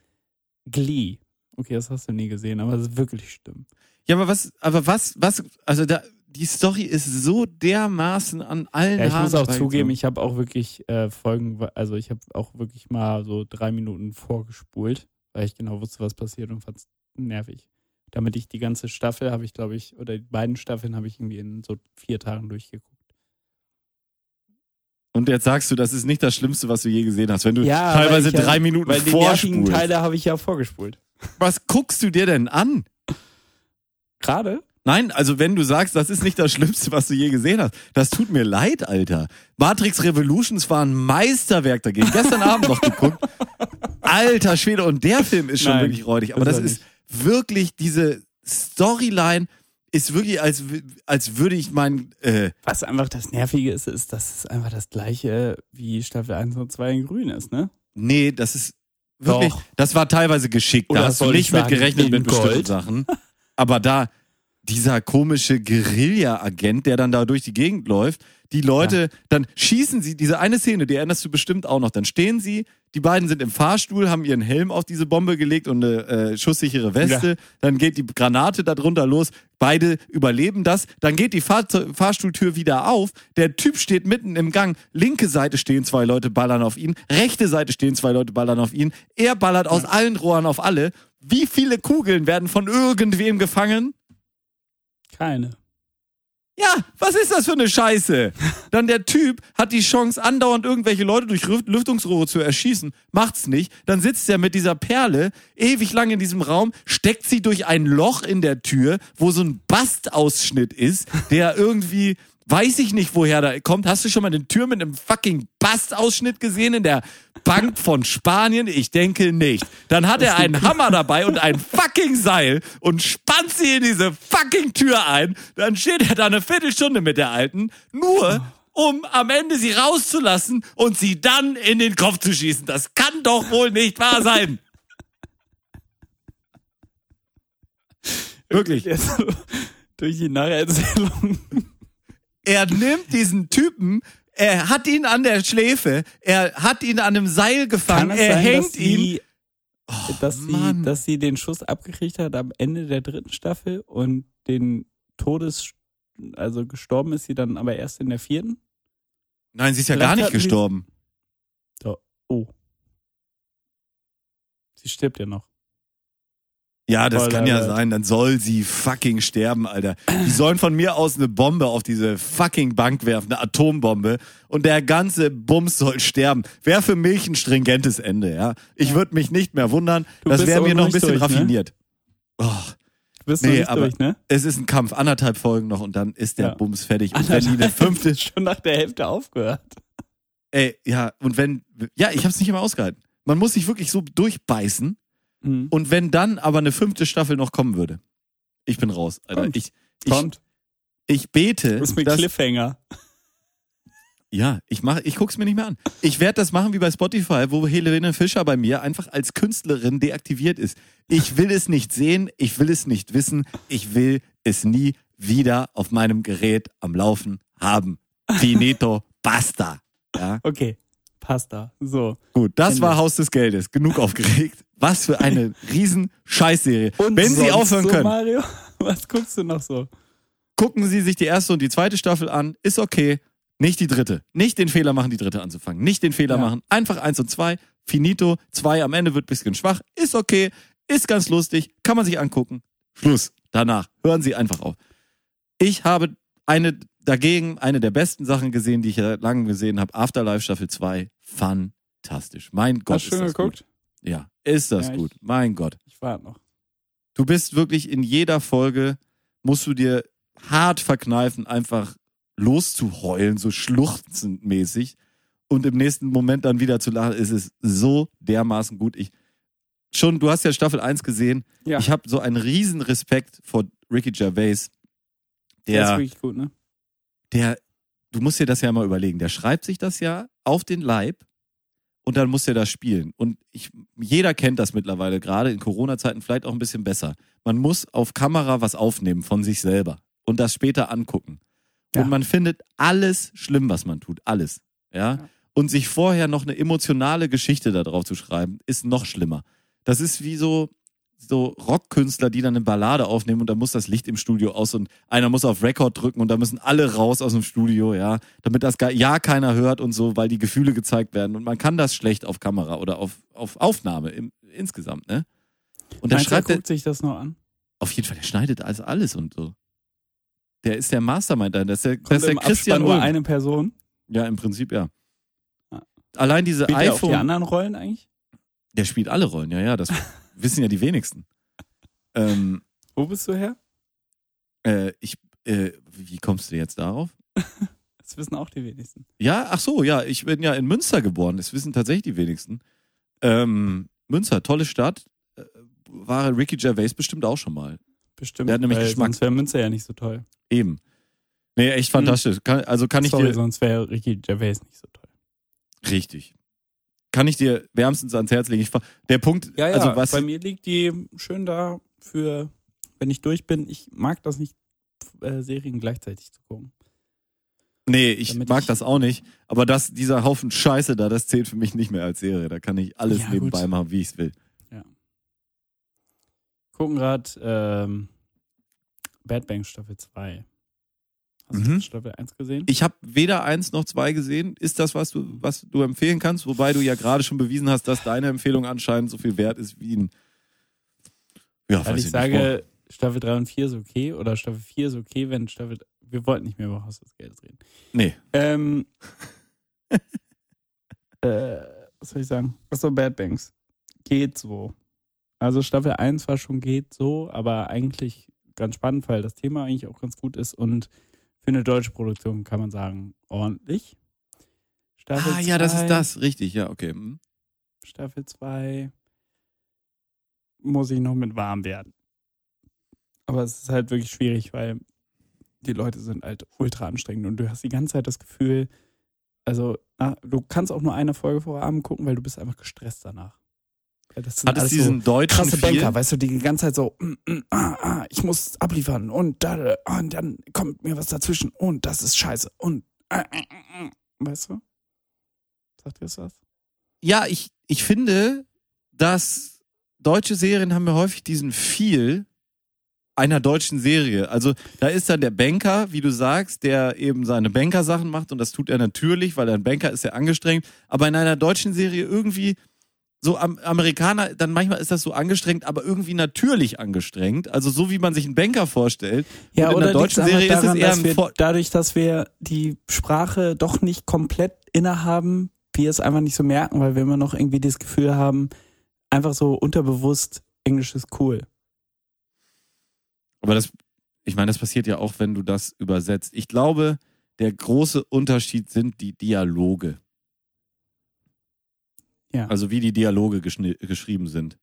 Speaker 2: Glee. Okay, das hast du nie gesehen, aber das ist wirklich schlimm.
Speaker 1: Ja, aber was, aber was, was, also da, die Story ist so dermaßen an allen
Speaker 2: Ja, ich
Speaker 1: Haaren
Speaker 2: muss auch zugeben, ich habe auch wirklich äh, Folgen, also ich habe auch wirklich mal so drei Minuten vorgespult, weil ich genau wusste, was passiert und fand es nervig. Damit ich die ganze Staffel habe ich, glaube ich, oder die beiden Staffeln habe ich irgendwie in so vier Tagen durchgeguckt.
Speaker 1: Und jetzt sagst du, das ist nicht das Schlimmste, was du je gesehen hast, wenn du
Speaker 2: Ja,
Speaker 1: teilweise drei Minuten
Speaker 2: Weil die
Speaker 1: vorspulst.
Speaker 2: Teile habe ich ja vorgespult.
Speaker 1: Was guckst du dir denn an?
Speaker 2: Gerade?
Speaker 1: Nein, also wenn du sagst, das ist nicht das Schlimmste, was du je gesehen hast, das tut mir leid, Alter. Matrix Revolutions war ein Meisterwerk dagegen. Gestern Abend noch geguckt. Alter Schwede, und der Film ist schon
Speaker 2: Nein,
Speaker 1: wirklich räudig. Aber das ist wirklich, diese Storyline ist wirklich, als, als würde ich mein, äh,
Speaker 2: Was einfach das Nervige ist, ist, dass es einfach das gleiche wie Staffel 1 und 2 in grün ist, ne?
Speaker 1: nee, das ist wirklich,
Speaker 2: Doch.
Speaker 1: das war teilweise geschickt.
Speaker 2: Oder
Speaker 1: da hast du nicht mit gerechnet mit bestimmten
Speaker 2: Gold?
Speaker 1: Sachen. Aber da, dieser komische Guerilla-Agent, der dann da durch die Gegend läuft, die Leute, dann schießen sie, diese eine Szene, die erinnerst du bestimmt auch noch, dann stehen sie, die beiden sind im Fahrstuhl, haben ihren Helm auf diese Bombe gelegt und eine äh, schusssichere Weste, dann geht die Granate darunter los, beide überleben das, dann geht die Fahr Fahrstuhltür wieder auf, der Typ steht mitten im Gang, linke Seite stehen zwei Leute, ballern auf ihn, rechte Seite stehen zwei Leute, ballern auf ihn, er ballert aus allen Rohren auf alle. Wie viele Kugeln werden von irgendwem gefangen?
Speaker 2: Keine.
Speaker 1: Ja, was ist das für eine Scheiße? Dann der Typ hat die Chance, andauernd irgendwelche Leute durch Lüftungsrohre zu erschießen, macht's nicht. Dann sitzt er mit dieser Perle ewig lang in diesem Raum, steckt sie durch ein Loch in der Tür, wo so ein Bastausschnitt ist, der irgendwie, weiß ich nicht, woher da kommt. Hast du schon mal eine Tür mit einem fucking Bastausschnitt gesehen in der Bank von Spanien? Ich denke nicht. Dann hat er einen Hammer dabei und ein fucking Seil und spannt sie in diese fucking Tür ein. Dann steht er da eine Viertelstunde mit der Alten, nur um am Ende sie rauszulassen und sie dann in den Kopf zu schießen. Das kann doch wohl nicht wahr sein. Wirklich.
Speaker 2: So durch die Nacherzählung.
Speaker 1: Er nimmt diesen Typen, er hat ihn an der Schläfe, er hat ihn an einem Seil gefangen, er
Speaker 2: sein,
Speaker 1: hängt ihn.
Speaker 2: sie, dass, sie, dass sie den Schuss abgekriegt hat am Ende der dritten Staffel und den Todes, also gestorben ist sie dann aber erst in der vierten?
Speaker 1: Nein, sie ist ja
Speaker 2: Vielleicht
Speaker 1: gar nicht
Speaker 2: hatten sie-
Speaker 1: gestorben.
Speaker 2: Oh. Sie stirbt ja noch.
Speaker 1: Ja, das
Speaker 2: Voll,
Speaker 1: kann ja
Speaker 2: Alter.
Speaker 1: sein. Dann soll sie fucking sterben, Alter. Die sollen von mir aus eine Bombe auf diese fucking Bank werfen, eine Atombombe. Und der ganze Bums soll sterben. Wäre für mich ein stringentes Ende, ja. Ich würde mich nicht mehr wundern.
Speaker 2: Du
Speaker 1: das wäre mir noch ein bisschen
Speaker 2: durch, ne?
Speaker 1: raffiniert. Oh,
Speaker 2: Du bist
Speaker 1: Nee, aber-
Speaker 2: durch, ne?
Speaker 1: es ist ein Kampf, anderthalb Folgen noch und dann ist der
Speaker 2: Ja.
Speaker 1: Bums fertig. Und wenn die eine fünfte,
Speaker 2: schon nach der Hälfte aufgehört.
Speaker 1: ey, ja, und wenn, ja, ich hab's nicht immer ausgehalten. Man muss sich wirklich so durchbeißen.
Speaker 2: Mhm.
Speaker 1: Und wenn dann aber eine fünfte Staffel noch kommen würde, ich bin raus, Alter.
Speaker 2: Kommt.
Speaker 1: Ich, ich,
Speaker 2: Kommt.
Speaker 1: ich bete,
Speaker 2: Das ist mit
Speaker 1: dass,
Speaker 2: Cliffhanger.
Speaker 1: ja, ich mach, ich guck's mir nicht mehr an. Ich werde das machen wie bei Spotify, wo Helene Fischer bei mir einfach als Künstlerin deaktiviert ist. Ich will es nicht sehen, ich will es nicht wissen, ich will es nie wieder auf meinem Gerät am Laufen haben. Finito, basta. Ja,
Speaker 2: Okay. Pasta. So.
Speaker 1: gut, das
Speaker 2: Ende.
Speaker 1: war Haus des Geldes. Genug aufgeregt. Was für eine riesen Scheißserie.
Speaker 2: Und
Speaker 1: Wenn Sie aufhören
Speaker 2: so,
Speaker 1: können.
Speaker 2: Mario, was guckst du noch so?
Speaker 1: gucken Sie sich die erste und die zweite Staffel an, ist okay. Nicht die dritte. Nicht den Fehler machen, die dritte anzufangen. Nicht den Fehler
Speaker 2: Ja.
Speaker 1: machen. Einfach eins und zwei. Finito. Zwei am Ende wird ein bisschen schwach. Ist okay. Ist ganz lustig. Kann man sich angucken. Schluss. Danach. Hören Sie einfach auf. Ich habe eine dagegen eine der besten Sachen gesehen, die ich seit langem gesehen habe. Afterlife Staffel 2. Fantastisch. Mein Gott.
Speaker 2: Hast du
Speaker 1: ist
Speaker 2: schön geguckt?
Speaker 1: Gut. Ja. Ist das
Speaker 2: Ja, ich-
Speaker 1: gut. Mein Gott.
Speaker 2: Ich warte noch.
Speaker 1: Du bist wirklich in jeder Folge, musst du dir hart verkneifen, einfach loszuheulen, so schluchzend mäßig. Und im nächsten Moment dann wieder zu lachen, ist es so dermaßen gut. Ich, schon, du hast ja Staffel 1 gesehen.
Speaker 2: Ja.
Speaker 1: Ich habe so einen riesen Respekt vor Ricky Gervais.
Speaker 2: Der ist
Speaker 1: Der,
Speaker 2: wirklich gut, ne?
Speaker 1: der, du musst dir das ja mal überlegen. Der schreibt sich das ja auf den Leib und dann muss er das spielen. Und ich, jeder kennt das mittlerweile, gerade in Corona-Zeiten vielleicht auch ein bisschen besser. Man muss auf Kamera was aufnehmen von sich selber und das später angucken.
Speaker 2: Ja.
Speaker 1: Und man findet alles schlimm, was man tut. Alles. Ja.
Speaker 2: Ja.
Speaker 1: und sich vorher noch eine emotionale Geschichte da drauf zu schreiben, ist noch schlimmer. Das ist wie so, so Rockkünstler, die dann eine Ballade aufnehmen und da muss das Licht im Studio aus und einer muss auf Record drücken und da müssen alle raus aus dem Studio, ja, damit das gar, ja keiner hört und so, weil die Gefühle gezeigt werden und man kann das schlecht auf Kamera oder auf, auf Aufnahme im, insgesamt, ne? Und dann
Speaker 2: Meinst du, er
Speaker 1: schreibt er,
Speaker 2: guckt sich das noch an?
Speaker 1: auf jeden Fall, der schneidet also alles und so. Der ist der Mastermind da, das ist der, das
Speaker 2: Kommt
Speaker 1: ist der Christian
Speaker 2: nur eine Person?
Speaker 1: Ja, im Prinzip ja.
Speaker 2: Ja.
Speaker 1: Allein diese
Speaker 2: Spielt er auch
Speaker 1: iPhone.
Speaker 2: die anderen Rollen eigentlich?
Speaker 1: Der spielt alle Rollen, ja, ja, das wissen ja die wenigsten. Ähm,
Speaker 2: Wo bist du her?
Speaker 1: äh, ich, äh, wie kommst du jetzt darauf?
Speaker 2: Das wissen auch die wenigsten.
Speaker 1: Ja, ach so, ja, ich bin ja in Münster geboren, das wissen tatsächlich die wenigsten. Ähm, Münster, tolle Stadt. Äh, War Ricky Gervais bestimmt auch schon mal.
Speaker 2: Bestimmt.
Speaker 1: Der hat nämlich Geschmack.
Speaker 2: Sonst wäre Münster ja nicht so toll.
Speaker 1: Eben. Nee, echt fantastisch. Kann, also kann ich
Speaker 2: Sorry,
Speaker 1: dir.
Speaker 2: sonst wäre Ricky Gervais nicht so toll.
Speaker 1: Richtig. Kann ich dir wärmstens ans Herz legen. Ich, der Punkt,
Speaker 2: Ja, ja,
Speaker 1: also was.
Speaker 2: bei mir liegt die schön da für, wenn ich durch bin. Ich mag das nicht, äh, Serien gleichzeitig zu gucken.
Speaker 1: Nee, ich
Speaker 2: Damit
Speaker 1: mag
Speaker 2: ich-
Speaker 1: das auch nicht. Aber das, dieser Haufen Scheiße da, das zählt für mich nicht mehr als Serie. Da kann ich alles
Speaker 2: Ja,
Speaker 1: nebenbei
Speaker 2: gut.
Speaker 1: machen, wie ich es will.
Speaker 2: Gucken gerade ähm, Bad Bang Staffel 2. Hast
Speaker 1: Mhm.
Speaker 2: du Staffel 1 gesehen?
Speaker 1: Ich habe weder eins noch zwei gesehen. Ist das, was du, was du empfehlen kannst? Wobei du ja gerade schon bewiesen hast, dass deine Empfehlung anscheinend so viel wert ist wie ein. Ja,
Speaker 2: Weil ich
Speaker 1: nicht.
Speaker 2: sage, Staffel 3 und 4 ist okay oder Staffel 4 ist okay, wenn Staffel. Wir wollten nicht mehr über Haus des Geldes reden.
Speaker 1: Nee.
Speaker 2: Ähm, äh, was soll ich sagen? Achso, Bad Banks. Geht so. Also Staffel 1 war schon geht so, aber eigentlich ganz spannend, weil das Thema eigentlich auch ganz gut ist und für eine deutsche Produktion kann man sagen, ordentlich. Staffel
Speaker 1: Ah, ja, das
Speaker 2: zwei-
Speaker 1: ist das. Richtig, ja, okay. Hm.
Speaker 2: Staffel 2 muss ich noch mit warm werden. Aber es ist halt wirklich schwierig, weil die Leute sind halt ultra anstrengend und du hast die ganze Zeit das Gefühl, also na, du kannst auch nur eine Folge vor Abend gucken, weil du bist einfach gestresst danach. Weil das sind
Speaker 1: Hat es
Speaker 2: alles
Speaker 1: diesen
Speaker 2: so
Speaker 1: deutschen
Speaker 2: krasse
Speaker 1: Feel?
Speaker 2: Banker, weißt du, die die ganze Zeit so, mm, mm, ah, ah, ich muss abliefern und, da, und dann kommt mir was dazwischen und das ist scheiße und äh, äh, äh, weißt du? Sagt ihr das was?
Speaker 1: Ja, ich, ich finde, dass deutsche Serien haben ja häufig diesen Feel einer deutschen Serie. Also da ist dann der Banker, wie du sagst, der eben seine Banker-Sachen macht und das tut er natürlich, weil ein Banker ist ja angestrengt. Aber in einer deutschen Serie irgendwie so am Amerikaner, dann manchmal ist das so angestrengt, aber irgendwie natürlich angestrengt. Also so wie man sich einen Banker vorstellt.
Speaker 2: Ja,
Speaker 1: und in
Speaker 2: oder
Speaker 1: der deutschen Serie
Speaker 2: daran,
Speaker 1: ist es eher
Speaker 2: dass
Speaker 1: ein
Speaker 2: wir,
Speaker 1: Vor
Speaker 2: dadurch, dass wir die Sprache doch nicht komplett innehaben, wir es einfach nicht so merken, weil wir immer noch irgendwie das Gefühl haben, einfach so unterbewusst, Englisch ist cool.
Speaker 1: Aber das, ich meine, das passiert ja auch, wenn du das übersetzt. Ich glaube, der große Unterschied sind die Dialoge.
Speaker 2: Ja.
Speaker 1: Also wie die Dialoge geschrieben sind.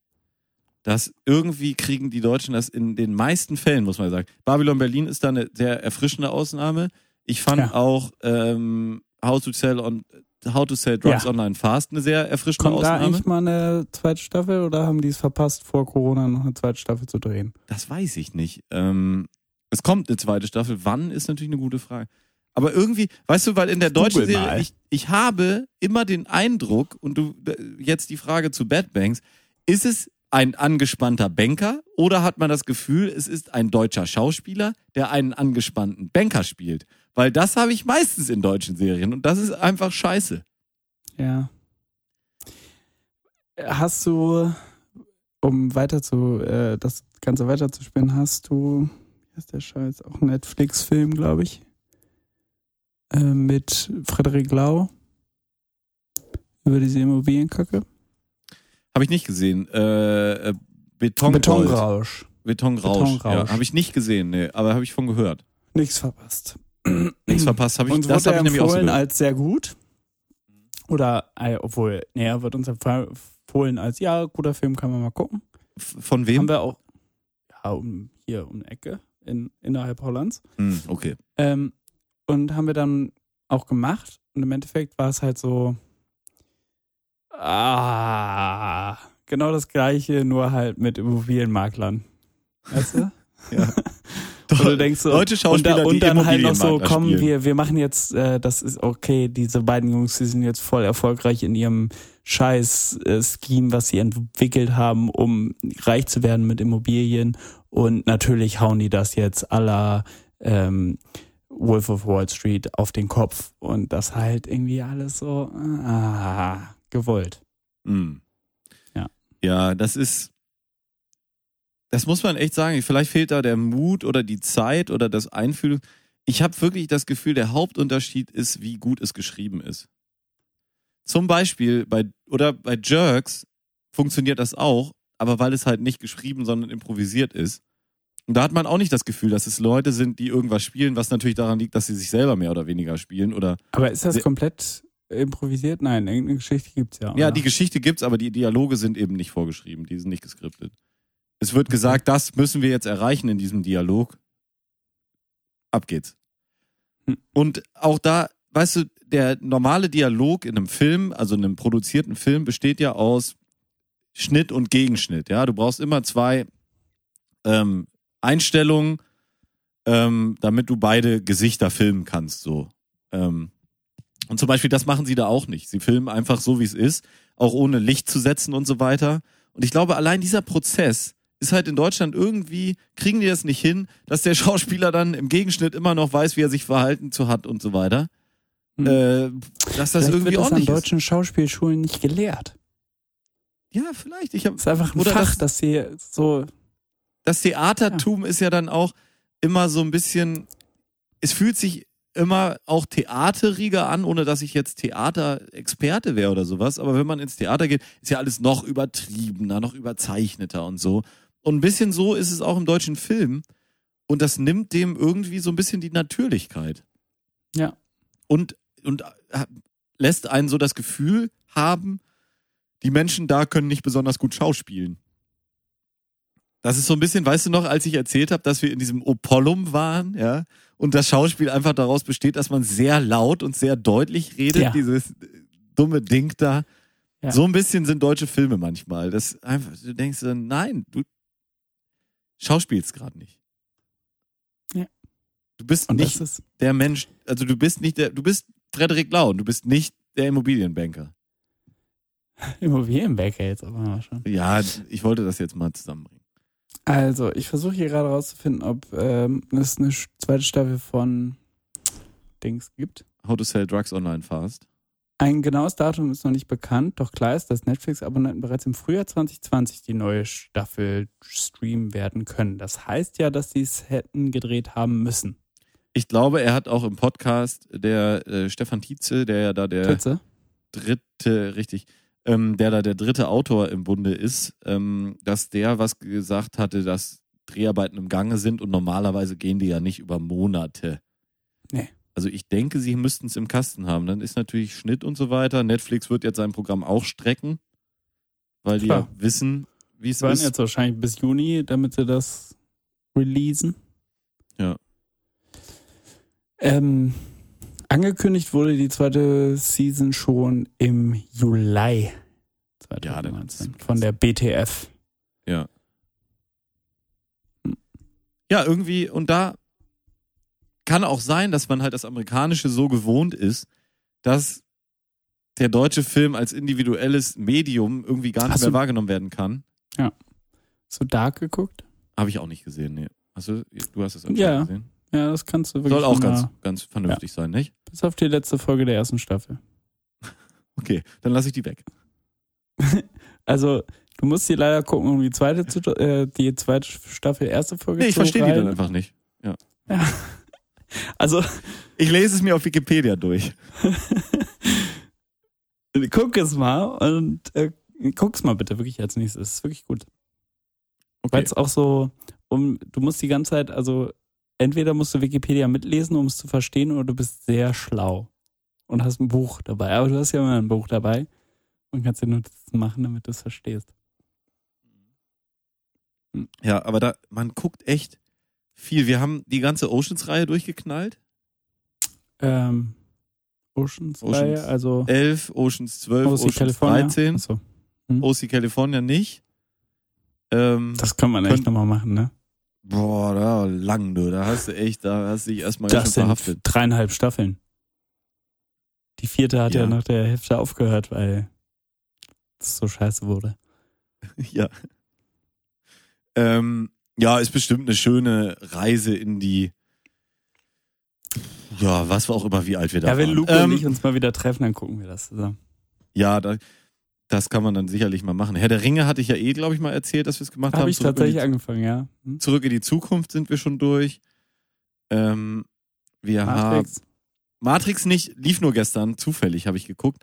Speaker 1: Das irgendwie kriegen die Deutschen das in den meisten Fällen, muss man sagen. Babylon Berlin ist da eine sehr erfrischende Ausnahme. Ich fand
Speaker 2: Ja.
Speaker 1: auch ähm, How to Sell on How to Sell Drugs
Speaker 2: Ja.
Speaker 1: Online Fast eine sehr erfrischende
Speaker 2: Kommt da
Speaker 1: Ausnahme.
Speaker 2: eigentlich mal eine zweite Staffel oder haben die es verpasst, vor Corona noch eine zweite Staffel zu drehen?
Speaker 1: Das weiß ich nicht. Ähm, es kommt eine zweite Staffel. Wann ist natürlich eine gute Frage. Aber irgendwie, weißt du, weil in der deutschen
Speaker 2: Google
Speaker 1: Serie, ich, ich habe immer den Eindruck, und du jetzt die Frage zu Bad Banks, ist es ein angespannter Banker oder hat man das Gefühl, es ist ein deutscher Schauspieler, der einen angespannten Banker spielt? Weil das habe ich meistens in deutschen Serien und das ist einfach scheiße.
Speaker 2: Ja. Hast du, um weiter zu, äh, das Ganze weiterzuspinnen, hast du, ist der Scheiß, auch einen Netflix-Film, glaube ich, äh, mit Frederik Lau über diese Immobilienkacke?
Speaker 1: Habe ich nicht gesehen. Äh, äh, Beton
Speaker 2: Betonrausch.
Speaker 1: Betonrausch.
Speaker 2: Betonrausch.
Speaker 1: Ja, habe ich nicht gesehen, nee, aber habe ich von gehört.
Speaker 2: Nichts verpasst.
Speaker 1: Nichts verpasst habe ich.
Speaker 2: Uns
Speaker 1: das
Speaker 2: wurde er
Speaker 1: ich
Speaker 2: empfohlen als sehr gut. Oder, äh, obwohl, nee, er wird uns empfohlen als, ja, guter Film, kann man mal gucken.
Speaker 1: Von
Speaker 2: Haben
Speaker 1: wem?
Speaker 2: wir auch, ja, um, hier um die Ecke, in, innerhalb Hollands.
Speaker 1: Hm, okay.
Speaker 2: Ähm, und haben wir dann auch gemacht. Und im Endeffekt war es halt so, ah, genau das Gleiche, nur halt mit Immobilienmaklern. Weißt du?
Speaker 1: Ja.
Speaker 2: Und du denkst so,
Speaker 1: Deutsche
Speaker 2: und, da, und dann halt noch so, komm,
Speaker 1: spielen.
Speaker 2: wir, wir machen jetzt, äh, das ist okay, diese beiden Jungs, die sind jetzt voll erfolgreich in ihrem scheiß äh, Scheme, was sie entwickelt haben, um reich zu werden mit Immobilien. Und natürlich hauen die das jetzt aller ähm, Wolf of Wall Street auf den Kopf. Und das halt irgendwie alles so ah, gewollt.
Speaker 1: Mm.
Speaker 2: Ja.
Speaker 1: Ja, das ist, das muss man echt sagen. Vielleicht fehlt da der Mut oder die Zeit oder das Einfühlung. Ich habe wirklich das Gefühl, der Hauptunterschied ist, wie gut es geschrieben ist. Zum Beispiel bei, oder bei Jerks funktioniert das auch, aber weil es halt nicht geschrieben, sondern improvisiert ist. Und da hat man auch nicht das Gefühl, dass es Leute sind, die irgendwas spielen, was natürlich daran liegt, dass sie sich selber mehr oder weniger spielen oder
Speaker 2: Aber ist das komplett improvisiert? Nein, irgendeine Geschichte gibt's ja.
Speaker 1: Ja,
Speaker 2: oder?
Speaker 1: die Geschichte gibt's, aber die Dialoge sind eben nicht vorgeschrieben, die sind nicht geskriptet. Es wird gesagt, das müssen wir jetzt erreichen in diesem Dialog. Ab geht's.
Speaker 2: Hm.
Speaker 1: Und auch da, weißt du, der normale Dialog in einem Film, also in einem produzierten Film, besteht ja aus Schnitt und Gegenschnitt. Ja, du brauchst immer zwei ähm, Einstellungen, ähm, damit du beide Gesichter filmen kannst. So. Ähm, und zum Beispiel, das machen sie da auch nicht. Sie filmen einfach so, wie es ist, auch ohne Licht zu setzen und so weiter. Und ich glaube, allein dieser Prozess ist halt in Deutschland irgendwie, kriegen die das nicht hin, dass der Schauspieler dann im Gegenschnitt immer noch weiß, wie er sich verhalten zu hat und so weiter.
Speaker 2: Hm.
Speaker 1: Äh, dass das
Speaker 2: Vielleicht
Speaker 1: irgendwie
Speaker 2: wird das an
Speaker 1: ordentlich ist.
Speaker 2: deutschen Schauspielschulen nicht gelehrt.
Speaker 1: Ja, vielleicht. Ich hab,
Speaker 2: Das ist einfach ein Fach,
Speaker 1: das-
Speaker 2: dass sie so
Speaker 1: das Theatertum ist ja dann auch immer so ein bisschen, es fühlt sich immer auch theateriger an, ohne dass ich jetzt Theaterexperte wäre oder sowas. Aber wenn man ins Theater geht, ist ja alles noch übertriebener, noch überzeichneter und so. Und ein bisschen so ist es auch im deutschen Film. Und das nimmt dem irgendwie so ein bisschen die Natürlichkeit.
Speaker 2: Ja.
Speaker 1: Und, und äh, lässt einen so das Gefühl haben, die Menschen da können nicht besonders gut schauspielen. Das ist so ein bisschen, weißt du noch, als ich erzählt habe, dass wir in diesem Opollum waren, ja, und das Schauspiel einfach daraus besteht, dass man sehr laut und sehr deutlich redet,
Speaker 2: Ja.
Speaker 1: dieses dumme Ding da.
Speaker 2: Ja.
Speaker 1: So ein bisschen sind deutsche Filme manchmal. Das einfach, du denkst so, nein, du schauspielst gerade nicht.
Speaker 2: Ja.
Speaker 1: Du bist
Speaker 2: und
Speaker 1: nicht der Mensch, also du bist nicht der, du bist Frederik Lau und du bist nicht der Immobilienbanker.
Speaker 2: Immobilienbäcker jetzt aber mal schon.
Speaker 1: Ja, ich wollte das jetzt mal zusammenbringen.
Speaker 2: Also, ich versuche hier gerade rauszufinden, ob ähm, es eine zweite Staffel von Dings gibt.
Speaker 1: How to sell drugs online fast.
Speaker 2: Ein genaues Datum ist noch nicht bekannt, doch klar ist, dass Netflix-Abonnenten bereits im Frühjahr 2020 die neue Staffel streamen werden können. Das heißt ja, dass sie es hätten gedreht haben müssen.
Speaker 1: Ich glaube, er hat auch im Podcast der äh, Stefan Tietze, der ja da der
Speaker 2: Tütze?
Speaker 1: dritte, richtig, ähm, der da der dritte Autor im Bunde ist, ähm, dass der was gesagt hatte, dass Dreharbeiten im Gange sind und normalerweise gehen die ja nicht über Monate.
Speaker 2: Nee.
Speaker 1: Also ich denke, sie müssten es im Kasten haben. Dann ist natürlich Schnitt und so weiter. Netflix wird jetzt sein Programm auch strecken, weil die ja wissen, wie es
Speaker 2: Es waren
Speaker 1: ist.
Speaker 2: jetzt wahrscheinlich bis Juni, damit sie das releasen.
Speaker 1: Ja.
Speaker 2: Ähm, angekündigt wurde die zweite Season schon im Juli
Speaker 1: Ja, dann ist
Speaker 2: 2019
Speaker 1: es
Speaker 2: von der BTF.
Speaker 1: Ja, irgendwie, und da kann auch sein, dass man halt das Amerikanische so gewohnt ist, dass der deutsche Film als individuelles Medium irgendwie gar nicht
Speaker 2: Hast
Speaker 1: mehr wahrgenommen werden kann.
Speaker 2: So Dark geguckt?
Speaker 1: Habe ich auch nicht gesehen, nee. Hast du, du hast es
Speaker 2: Ja,
Speaker 1: gesehen.
Speaker 2: Ja, das kannst du wirklich
Speaker 1: Soll auch ganz, ganz vernünftig sein, nicht?
Speaker 2: bis auf die letzte Folge der ersten Staffel.
Speaker 1: Okay, dann lasse ich die weg.
Speaker 2: Also, du musst die leider gucken, um die zweite äh, die zweite Staffel, erste Folge
Speaker 1: Nee, ich
Speaker 2: zu
Speaker 1: verstehe die dann einfach nicht.
Speaker 2: Ja. Also,
Speaker 1: Ich lese es mir auf Wikipedia durch.
Speaker 2: guck es mal und äh, guck's mal bitte wirklich als nächstes. Es ist wirklich gut. Weil
Speaker 1: Okay.
Speaker 2: es auch so, um, du musst die ganze Zeit, also entweder musst du Wikipedia mitlesen, um es zu verstehen, oder du bist sehr schlau und hast ein Buch dabei. Aber du hast ja immer ein Buch dabei und kannst dir Notizen machen, damit du es verstehst.
Speaker 1: Ja, aber da, man guckt echt viel. Wir haben die ganze Oceans-Reihe durchgeknallt.
Speaker 2: Ähm, Oceans,
Speaker 1: Oceans.
Speaker 2: Also
Speaker 1: 11, Oceans 12,
Speaker 2: OC
Speaker 1: Oceans
Speaker 2: California.
Speaker 1: 13.
Speaker 2: Achso,
Speaker 1: OC California nicht. Ähm,
Speaker 2: das kann man echt nochmal machen, ne?
Speaker 1: Boah, da lang, du. Da hast du echt, da hast du dich erstmal
Speaker 2: Das sind
Speaker 1: verhaftet.
Speaker 2: dreieinhalb Staffeln. Die vierte hat ja,
Speaker 1: Ja.
Speaker 2: nach der Hälfte aufgehört, weil es so scheiße wurde.
Speaker 1: Ja. Ähm, ja, ist bestimmt eine schöne Reise in die. Ja, was auch immer, wie alt wir da
Speaker 2: Ja, wenn
Speaker 1: waren.
Speaker 2: Luke
Speaker 1: ähm,
Speaker 2: und ich uns mal wieder treffen, dann gucken wir das zusammen.
Speaker 1: Ja, da, das kann man dann sicherlich mal machen. Herr der Ringe hatte ich ja eh, glaube ich, mal erzählt, dass wir es gemacht
Speaker 2: Habe
Speaker 1: haben.
Speaker 2: ich
Speaker 1: Zurück
Speaker 2: tatsächlich angefangen, ja. Hm?
Speaker 1: Zurück in die Zukunft sind wir schon durch. Ähm, wir haben
Speaker 2: Matrix.
Speaker 1: Matrix nicht, lief nur gestern, zufällig habe ich geguckt.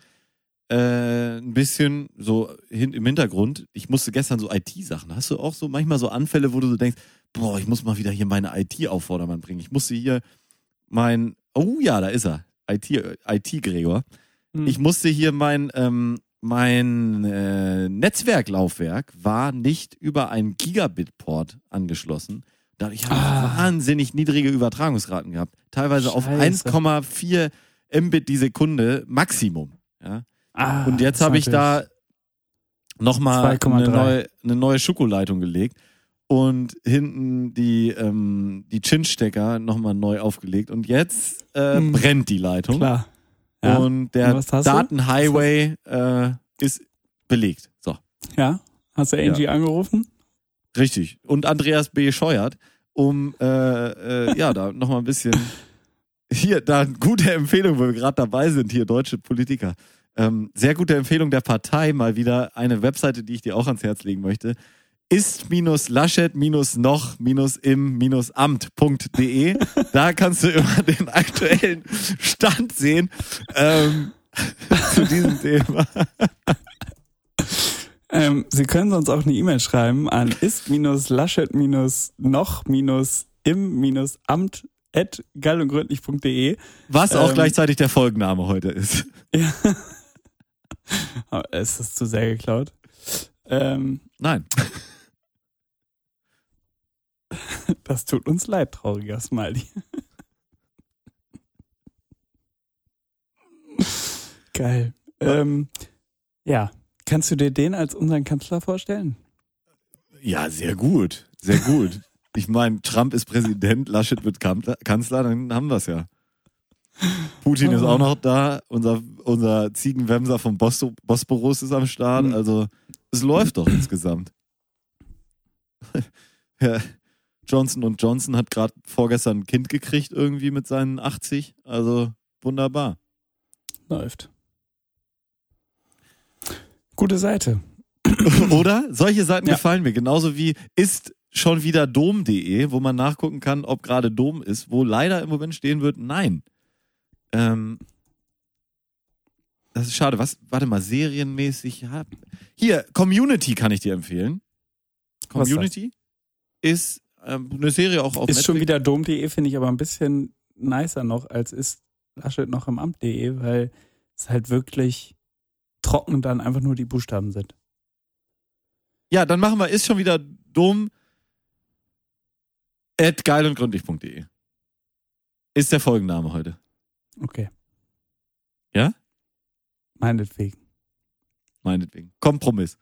Speaker 1: Äh, ein bisschen so hin, im Hintergrund. Ich musste gestern so IT-Sachen. Hast du auch so manchmal so Anfälle, wo du so denkst, boah, ich muss mal wieder hier meine IT auf Vordermann bringen. Ich musste hier mein, oh ja, da ist er. IT, IT-Gregor.
Speaker 2: Hm.
Speaker 1: Ich musste hier mein, ähm, mein äh, Netzwerklaufwerk war nicht über einen Gigabit-Port angeschlossen. Dadurch habe ich
Speaker 2: Ah.
Speaker 1: wahnsinnig niedrige Übertragungsraten gehabt. Teilweise auf
Speaker 2: Scheiße.
Speaker 1: 1,4 Mbit die Sekunde Maximum. Ja?
Speaker 2: Ah,
Speaker 1: Und jetzt habe ich da nochmal eine
Speaker 2: 2,3.
Speaker 1: neue, eine neue Schokoleitung gelegt und hinten die, ähm, die Chin-Stecker nochmal neu aufgelegt. Und jetzt äh,
Speaker 2: Hm.
Speaker 1: brennt die Leitung.
Speaker 2: Klar. Ja.
Speaker 1: Und der? Datenhighway äh, ist belegt. So,
Speaker 2: ja. Hast du Angie angerufen?
Speaker 1: richtig. Und Andreas B. Scheuert, um äh, äh, ja da nochmal ein bisschen hier, da gute Empfehlung, wo wir gerade dabei sind, hier deutsche Politiker. Ähm, sehr gute Empfehlung der Partei, mal wieder eine Webseite, die ich dir auch ans Herz legen möchte. ist-laschet-noch-im-amt.de. Da kannst du immer den aktuellen Stand sehen ähm, zu diesem Thema.
Speaker 2: Ähm, Sie können sonst auch eine E-Mail schreiben an ist-laschet-noch-im-amt at geilundgründlich.de.
Speaker 1: Was auch
Speaker 2: Ähm,
Speaker 1: gleichzeitig der Folgenname heute ist.
Speaker 2: Ja. Aber ist das zu sehr geklaut? Ähm,
Speaker 1: Nein.
Speaker 2: das tut uns leid, trauriger Smiley. Geil. Ähm, ja, kannst du dir den als unseren Kanzler vorstellen?
Speaker 1: Ja, sehr gut. Sehr gut. Ich meine, Trump ist Präsident, Laschet wird Kanzler, dann haben wir es ja. Putin ist auch noch da, unser, unser Ziegenwemser vom Bos Bosporus ist am Start,
Speaker 2: Mhm.
Speaker 1: also es läuft doch insgesamt. Herr Johnson und Johnson hat gerade vorgestern ein Kind gekriegt irgendwie mit seinen 80, also wunderbar.
Speaker 2: Läuft. Gute Seite.
Speaker 1: Oder? Solche Seiten
Speaker 2: Ja.
Speaker 1: gefallen mir. Genauso wie ist schon wieder dom.de, wo man nachgucken kann, ob gerade Dom ist, wo leider im Moment stehen wird, nein. Ähm, das ist schade. Was, warte mal, serienmäßig. Hier, Community kann ich dir empfehlen. Community ist eine Serie auch auf
Speaker 2: ist schon
Speaker 1: Netflix.
Speaker 2: wieder dom.de, finde ich aber ein bisschen nicer noch, als ist Laschet noch im Amt.de, weil es halt wirklich trocken dann einfach nur die Buchstaben sind.
Speaker 1: Ja, dann machen wir, ist schon wieder dumm. At geilundgründlich.de. Ist der Folgenname heute.
Speaker 2: Okay.
Speaker 1: Ja?
Speaker 2: Meinetwegen.
Speaker 1: meinetwegen. Kompromiss.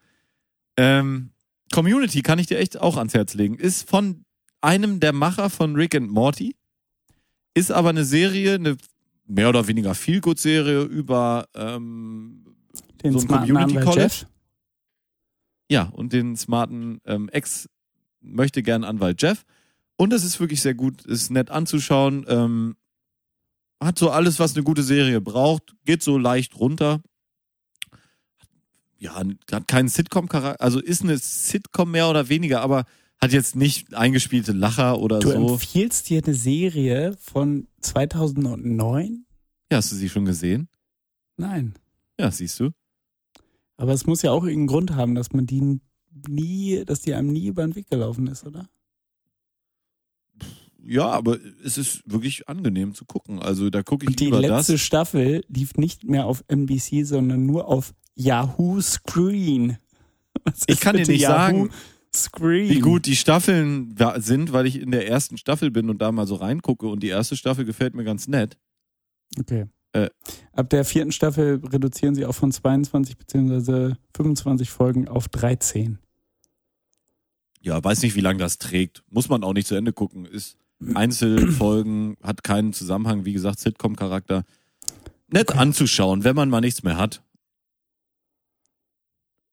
Speaker 1: Ähm, Community kann ich dir echt auch ans Herz legen. Ist von einem der Macher von Rick and Morty. Ist aber eine Serie, eine mehr oder weniger Feelgood-Serie über ähm,
Speaker 2: Den
Speaker 1: So ein Community
Speaker 2: Anwalt
Speaker 1: College?
Speaker 2: Jeff.
Speaker 1: ja und den smarten ähm, Ex möchte gern Anwalt Jeff. Und es ist wirklich sehr gut, ist nett anzuschauen. Ähm, hat so alles, was eine gute Serie braucht. Geht so leicht runter. Ja, hat keinen Sitcom-Charakter. Also ist eine Sitcom mehr oder weniger, aber hat jetzt nicht eingespielte Lacher oder
Speaker 2: Du
Speaker 1: so.
Speaker 2: empfiehlst dir eine Serie von 2009?
Speaker 1: Ja, hast du sie schon gesehen?
Speaker 2: Nein.
Speaker 1: Ja, siehst du.
Speaker 2: Aber es muss ja auch irgendeinen Grund haben, dass man die nie, dass die einem nie über den Weg gelaufen ist, oder?
Speaker 1: Ja, aber es ist wirklich angenehm zu gucken. Also da gucke ich
Speaker 2: Und die
Speaker 1: lieber
Speaker 2: letzte
Speaker 1: das.
Speaker 2: Staffel lief nicht mehr auf NBC, sondern nur auf Yahoo Screen. Was
Speaker 1: Ich kann dir nicht
Speaker 2: Yahoo
Speaker 1: sagen,
Speaker 2: Screen.
Speaker 1: wie gut die Staffeln sind, weil ich in der ersten Staffel bin und da mal so reingucke und die erste Staffel gefällt mir ganz nett.
Speaker 2: Okay.
Speaker 1: Äh.
Speaker 2: Ab der vierten Staffel reduzieren sie auch von 22 beziehungsweise 25 Folgen auf 13.
Speaker 1: Ja, weiß nicht, wie lange das trägt. Muss man auch nicht zu Ende gucken. Ist Einzelfolgen, hat keinen Zusammenhang, wie gesagt, Sitcom-Charakter. Nett
Speaker 2: Okay.
Speaker 1: anzuschauen, wenn man mal nichts mehr hat.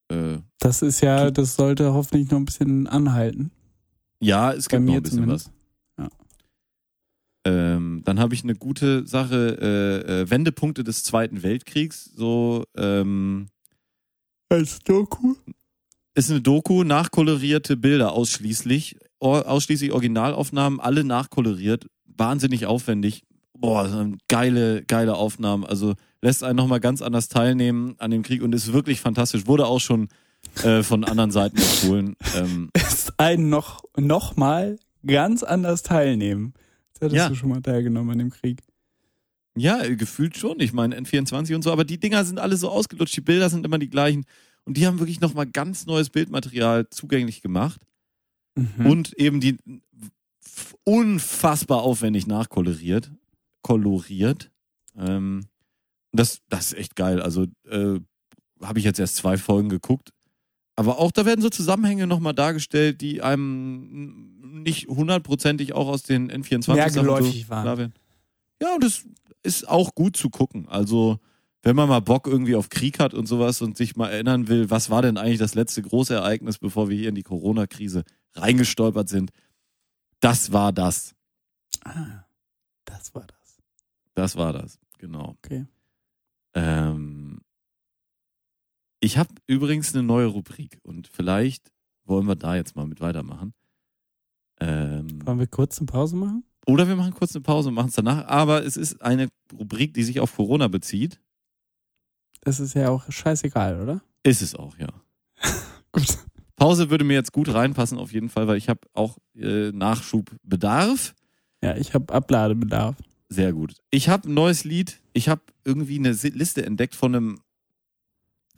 Speaker 1: Äh,
Speaker 2: Das ist ja, das sollte hoffentlich noch ein bisschen anhalten.
Speaker 1: ja, es gibt noch ein bisschen
Speaker 2: zumindest.
Speaker 1: was. Ähm, dann habe ich eine gute Sache, äh, äh, Wendepunkte des Zweiten Weltkriegs. So, ähm,
Speaker 2: Als Doku?
Speaker 1: ist eine Doku, nachkolorierte Bilder ausschließlich, or, ausschließlich Originalaufnahmen, alle nachkoloriert, wahnsinnig aufwendig. Boah, geile, geile Aufnahmen. Also lässt einen nochmal ganz anders teilnehmen an dem Krieg und ist wirklich fantastisch. Wurde auch schon äh, von anderen Seiten empfohlen. Ähm,
Speaker 2: Ist ein noch, noch mal ganz anders teilnehmen. Jetzt hättest
Speaker 1: Ja.
Speaker 2: du schon mal teilgenommen an dem Krieg.
Speaker 1: ja, gefühlt schon. Ich meine, N24 und so, aber die Dinger sind alle so ausgelutscht, die Bilder sind immer die gleichen. Und die haben wirklich nochmal ganz neues Bildmaterial zugänglich gemacht.
Speaker 2: Mhm.
Speaker 1: und eben die unfassbar aufwendig nachkoloriert, koloriert. Ähm, das, das ist echt geil. Also äh, habe ich jetzt erst zwei Folgen geguckt. Aber auch da werden so Zusammenhänge nochmal dargestellt, die einem nicht hundertprozentig auch aus den N24
Speaker 2: Mehr
Speaker 1: Sachen
Speaker 2: geläufig
Speaker 1: so
Speaker 2: waren.
Speaker 1: klar werden. Ja, und das ist auch gut zu gucken. Also wenn man mal Bock irgendwie auf Krieg hat und sowas und sich mal erinnern will, was war denn eigentlich das letzte große Ereignis, bevor wir hier in die Corona-Krise reingestolpert sind, das war das.
Speaker 2: Ah, das war das.
Speaker 1: Das war das, genau.
Speaker 2: Okay.
Speaker 1: Ähm, ich habe übrigens eine neue Rubrik und vielleicht wollen wir da jetzt mal mit weitermachen. Ähm,
Speaker 2: Wollen wir kurz eine Pause machen?
Speaker 1: oder wir machen kurz eine Pause und machen es danach. Aber es ist eine Rubrik, die sich auf Corona bezieht.
Speaker 2: Das ist ja auch scheißegal, oder?
Speaker 1: Ist es auch, ja.
Speaker 2: Gut.
Speaker 1: Pause würde mir jetzt gut reinpassen auf jeden Fall, weil ich habe auch äh, Nachschubbedarf.
Speaker 2: Ja, ich habe Abladebedarf.
Speaker 1: Sehr gut. Ich habe ein neues Lied. Ich habe irgendwie eine Liste entdeckt von einem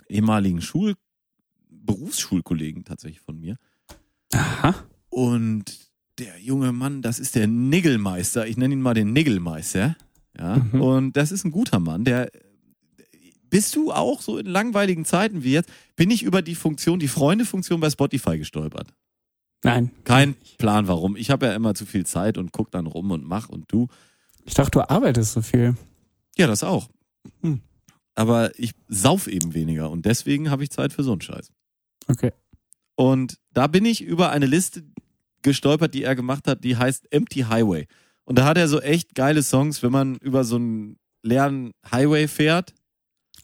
Speaker 1: ehemaligen Schul Berufsschulkollegen tatsächlich von mir.
Speaker 2: Aha.
Speaker 1: Und der junge Mann, das ist der Niggelmeister. Ich nenne ihn mal den Niggelmeister. Ja.
Speaker 2: Mhm.
Speaker 1: Und das ist ein guter Mann, der bist du auch so in langweiligen Zeiten wie jetzt, bin ich über die Funktion, die Freunde-Funktion bei Spotify gestolpert.
Speaker 2: Nein.
Speaker 1: Kein Plan warum. Ich habe ja immer zu viel Zeit und guck dann rum und mach und du.
Speaker 2: Ich dachte, du arbeitest so viel.
Speaker 1: Ja, das auch.
Speaker 2: Hm.
Speaker 1: Aber ich sauf eben weniger und deswegen habe ich Zeit für so einen Scheiß.
Speaker 2: Okay.
Speaker 1: Und da bin ich über eine Liste gestolpert, die er gemacht hat, die heißt Empty Highway. Und da hat er so echt geile Songs, wenn man über so einen leeren Highway fährt.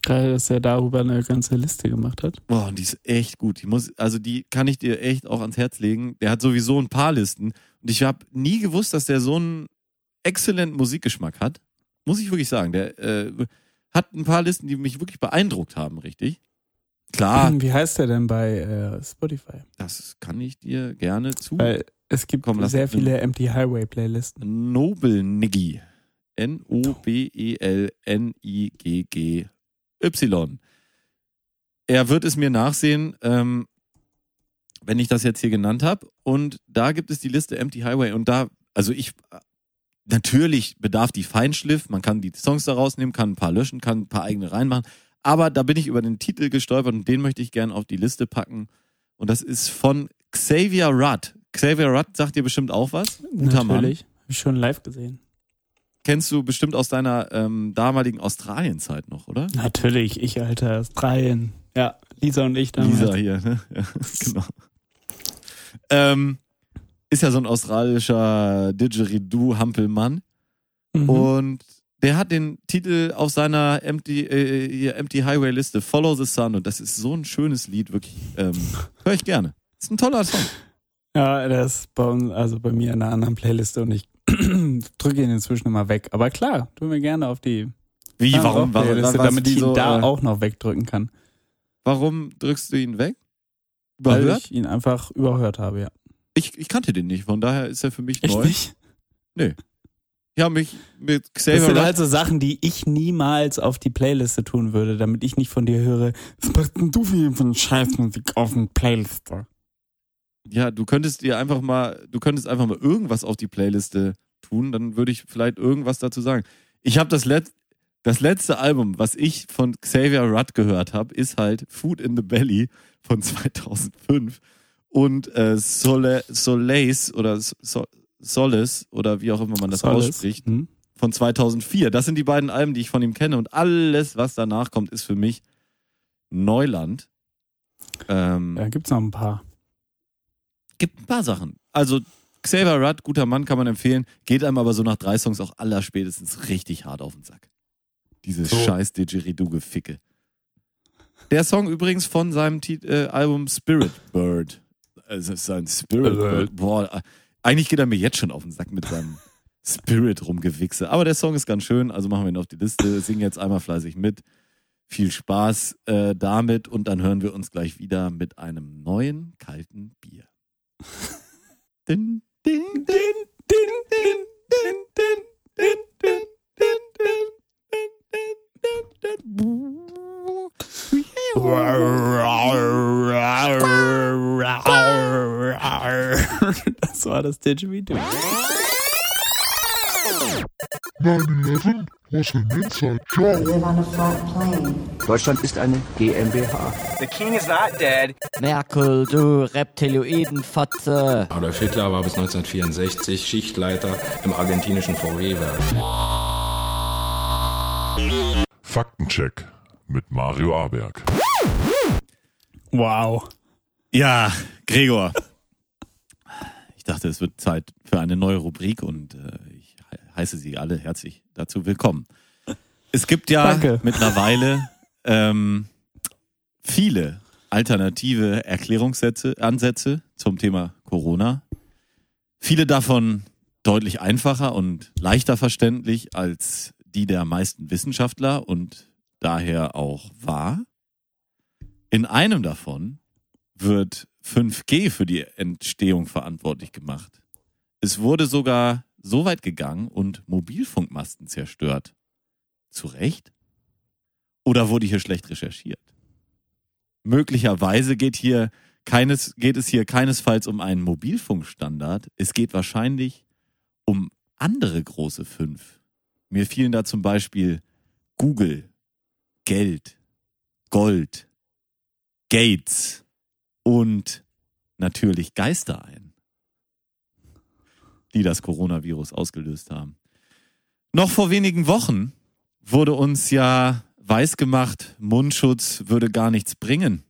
Speaker 2: Geil, dass er darüber eine ganze Liste gemacht hat.
Speaker 1: Boah, und die ist echt gut. Die muss, also die kann ich dir echt auch ans Herz legen. Der hat sowieso ein paar Listen. Und ich habe nie gewusst, dass der so einen exzellenten Musikgeschmack hat. Muss ich wirklich sagen. Der äh, hat ein paar Listen, die mich wirklich beeindruckt haben, richtig? Klar,
Speaker 2: Wie heißt der denn bei äh, Spotify?
Speaker 1: das kann ich dir gerne zu.
Speaker 2: Weil es gibt
Speaker 1: Komm, lass
Speaker 2: sehr viele Empty Highway Playlisten.
Speaker 1: Noble Niggy. N-O-B-E-L-N-I-G-G-Y. Er wird es mir nachsehen, ähm, wenn ich das jetzt hier genannt habe. Und da gibt es die Liste Empty Highway. Und da, also ich, natürlich bedarf die Feinschliff. Man kann die Songs da rausnehmen, kann ein paar löschen, kann ein paar eigene reinmachen. Aber da bin ich über den Titel gestolpert und den möchte ich gerne auf die Liste packen. Und das ist von Xavier Rudd. Xavier Rudd sagt dir bestimmt auch was. Guter Mann.
Speaker 2: Natürlich. Hab ich schon live gesehen.
Speaker 1: kennst du bestimmt aus deiner ähm, damaligen Australienzeit noch, oder?
Speaker 2: Natürlich, ich, Alter, Australien. Ja, Lisa und ich damals.
Speaker 1: Lisa hier, ne? Ja, genau. Ähm, ist ja so ein australischer Didgeridoo-Hampelmann.
Speaker 2: Mhm.
Speaker 1: Und der hat den Titel auf seiner Empty, äh, hier Empty Highway Liste Follow the Sun. Und das ist so ein schönes Lied, wirklich. Ähm, Höre ich gerne. Ist ein toller Song.
Speaker 2: Ja, das ist bei uns, also bei mir in einer anderen Playliste und ich drücke ihn inzwischen immer weg. Aber klar, tun wir gerne auf die
Speaker 1: Wie, warum, warum,
Speaker 2: damit ich ihn
Speaker 1: wieso,
Speaker 2: da
Speaker 1: äh,
Speaker 2: auch noch wegdrücken kann.
Speaker 1: warum drückst du ihn weg?
Speaker 2: Weil
Speaker 1: Überhört?
Speaker 2: ich ihn einfach überhört habe, ja.
Speaker 1: Ich, ich kannte den nicht, von daher ist er für mich
Speaker 2: Echt
Speaker 1: neu.
Speaker 2: nicht?
Speaker 1: Ja, mich mit
Speaker 2: Das
Speaker 1: Xavier
Speaker 2: sind
Speaker 1: Rudd
Speaker 2: halt so Sachen, die ich niemals auf die Playliste tun würde, damit ich nicht von dir höre, was machst denn du für von Scheißmusik auf den Playliste?
Speaker 1: Ja, du könntest dir einfach mal, du könntest einfach mal irgendwas auf die Playliste tun, dann würde ich vielleicht irgendwas dazu sagen. Ich habe das, Let das letzte Album, was ich von Xavier Rudd gehört habe, ist halt Food in the Belly von 2005. und äh, Sole, Soleis oder so, Solis oder wie auch immer man das
Speaker 2: Solace.
Speaker 1: ausspricht,
Speaker 2: Hm?
Speaker 1: von 2004. Das sind die beiden Alben, die ich von ihm kenne und alles, was danach kommt, ist für mich Neuland. Ähm,
Speaker 2: Ja, gibt's noch ein paar.
Speaker 1: Gibt ein paar Sachen. Also Xavier Rudd, guter Mann, kann man empfehlen. Geht einem aber so nach drei Songs auch aller spätestens richtig hart auf den Sack. Dieses
Speaker 2: So.
Speaker 1: scheiß Didgeridoo-Geficke. Der Song übrigens von seinem Tit äh, Album Spirit Bird. Also es ist ein Spirit. Boah, äh, eigentlich geht er mir jetzt schon auf den Sack mit seinem Spirit rumgewichse. Aber der Song ist ganz schön, also machen wir ihn auf die Liste. Singen jetzt einmal fleißig mit. Viel Spaß äh, damit und dann hören wir uns gleich wieder mit einem neuen kalten Bier. Din, din, din, din, din, din, din, din, din, din, din, din, din, din,
Speaker 2: Das war das Didgeridoo.
Speaker 3: 9-11 was an inside job.
Speaker 4: live on a flat plane.
Speaker 5: Deutschland ist eine GmbH.
Speaker 6: The king is not dead.
Speaker 7: Merkel, du Reptiloidenfotze.
Speaker 8: Adolf Hitler war bis 1964 Schichtleiter im argentinischen VW-Werk.
Speaker 3: Faktencheck mit Mario Aberg.
Speaker 2: Wow.
Speaker 1: Ja, Gregor. Ich dachte, es wird Zeit für eine neue Rubrik und äh, ich he- heiße Sie alle herzlich dazu willkommen. Es gibt ja
Speaker 2: Danke.
Speaker 1: mittlerweile ähm, viele alternative Erklärungssätze, Ansätze zum Thema Corona. Viele davon deutlich einfacher und leichter verständlich als die der meisten Wissenschaftler und daher auch wahr. In einem davon wird 5G für die Entstehung verantwortlich gemacht. Es wurde sogar so weit gegangen und Mobilfunkmasten zerstört. Zu Recht? Oder wurde hier schlecht recherchiert? Möglicherweise geht hier keines, geht es hier keinesfalls um einen Mobilfunkstandard. Es geht wahrscheinlich um andere große fünf. Mir fielen da zum Beispiel Google, Geld, Gold, Gates und natürlich Geister ein, die das Coronavirus ausgelöst haben. Noch vor wenigen Wochen wurde uns ja weisgemacht, Mundschutz würde gar nichts bringen.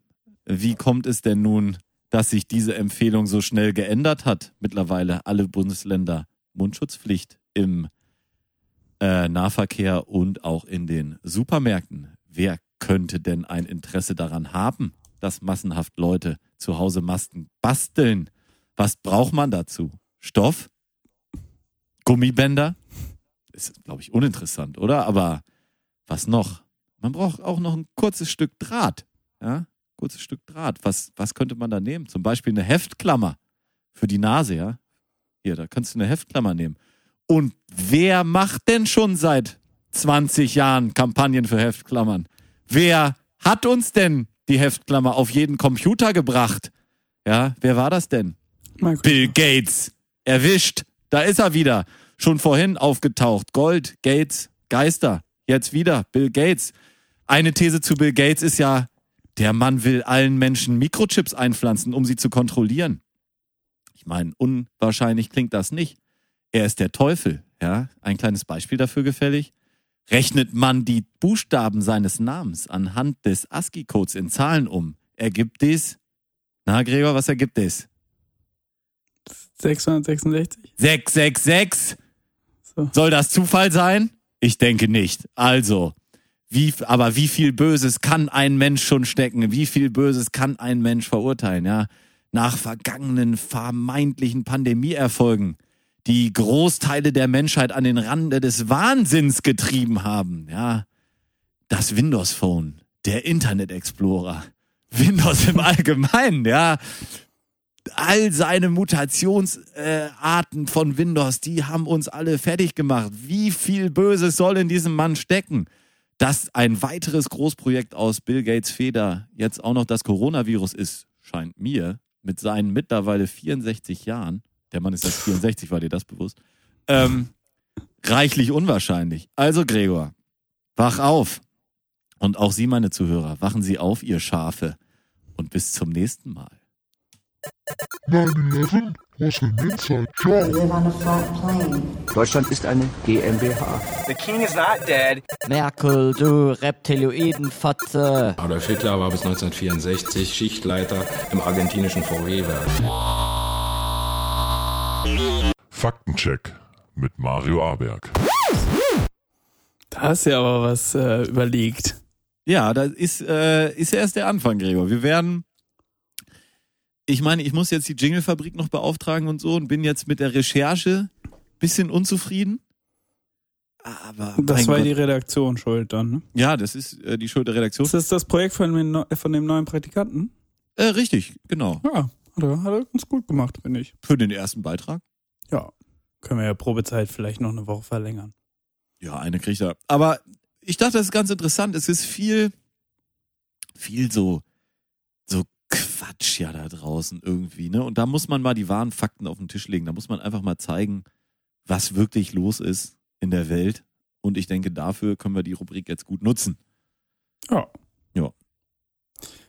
Speaker 1: Wie kommt es denn nun, dass sich diese Empfehlung so schnell geändert hat? Mittlerweile alle Bundesländer Mundschutzpflicht im äh, Nahverkehr und auch in den Supermärkten. Wer könnte denn ein Interesse daran haben, dass massenhaft Leute zu Hause Masken basteln? Was braucht man dazu? Stoff? Gummibänder? Ist, glaube ich, uninteressant, oder? Aber was noch? Man braucht auch noch ein kurzes Stück Draht. Ja, kurzes Stück Draht. Was, was könnte man da nehmen? Zum Beispiel eine Heftklammer für die Nase, ja? Hier, da kannst du eine Heftklammer nehmen. Und wer macht denn schon seit 20 Jahren Kampagnen für Heftklammern? Wer hat uns denn die Heftklammer auf jeden Computer gebracht? Ja, wer war das denn?
Speaker 2: Markus.
Speaker 1: Bill Gates. Erwischt. Da ist er wieder. Schon vorhin aufgetaucht. Gold, Gates, Geister. Jetzt wieder. Bill Gates. Eine These zu Bill Gates ist ja, der Mann will allen Menschen Mikrochips einpflanzen, um sie zu kontrollieren. Ich meine, unwahrscheinlich klingt das nicht. Er ist der Teufel. Ja, ein kleines Beispiel dafür gefällig. Rechnet man die Buchstaben seines Namens anhand des ASCII-Codes in Zahlen um, ergibt dies. Na, Gregor, was ergibt es?
Speaker 2: 666?
Speaker 1: 666.
Speaker 2: So.
Speaker 1: Soll das Zufall sein? Ich denke nicht. Also, wie, aber wie viel Böses kann ein Mensch schon stecken? Wie viel Böses kann ein Mensch verurteilen, ja? Nach vergangenen vermeintlichen Pandemieerfolgen, die Großteile der Menschheit an den Rande des Wahnsinns getrieben haben, ja? Das Windows Phone, der Internet Explorer, Windows im Allgemeinen, ja? all seine Mutationsarten äh, von Windows, die haben uns alle fertig gemacht. Wie viel Böses soll in diesem Mann stecken? Dass ein weiteres Großprojekt aus Bill Gates Feder jetzt auch noch das Coronavirus ist, scheint mir mit seinen mittlerweile 64 Jahren, der Mann ist erst 64, war dir das bewusst, ähm, reichlich unwahrscheinlich. Also Gregor, wach auf. Und auch Sie, meine Zuhörer, wachen Sie auf, ihr Schafe. Und bis zum nächsten Mal.
Speaker 3: 9-11 was an inside job.
Speaker 5: Deutschland ist eine GmbH.
Speaker 6: The king is not dead.
Speaker 7: Merkel, du Reptiloidenfotze.
Speaker 8: Adolf Hitler war bis 1964 Schichtleiter im argentinischen VW-Werk.
Speaker 3: Faktencheck mit Mario Aberg.
Speaker 2: Da hast du ja aber was äh, überlegt.
Speaker 1: Ja, das ist, äh, ist erst der Anfang, Gregor. Wir werden. Ich meine, ich muss jetzt die Jingle-Fabrik noch beauftragen und so und bin jetzt mit der Recherche bisschen unzufrieden. Aber
Speaker 2: Das war
Speaker 1: Gott.
Speaker 2: die Redaktion schuld dann. Ne?
Speaker 1: ja, das ist äh, die Schuld der Redaktion.
Speaker 2: Ist das das Projekt von dem, von dem neuen Praktikanten?
Speaker 1: Äh, richtig, genau.
Speaker 2: Ja, hat er, hat er ganz gut gemacht, finde ich.
Speaker 1: Für den ersten Beitrag.
Speaker 2: Ja. Können wir ja Probezeit vielleicht noch eine Woche verlängern.
Speaker 1: Ja, eine kriegt er. Aber ich dachte, das ist ganz interessant. Es ist viel, viel so, so Quatsch ja da draußen irgendwie, ne? Und da muss man mal die wahren Fakten auf den Tisch legen. Da muss man einfach mal zeigen, was wirklich los ist in der Welt. Und ich denke, dafür können wir die Rubrik jetzt gut nutzen.
Speaker 2: Ja.
Speaker 1: Ja.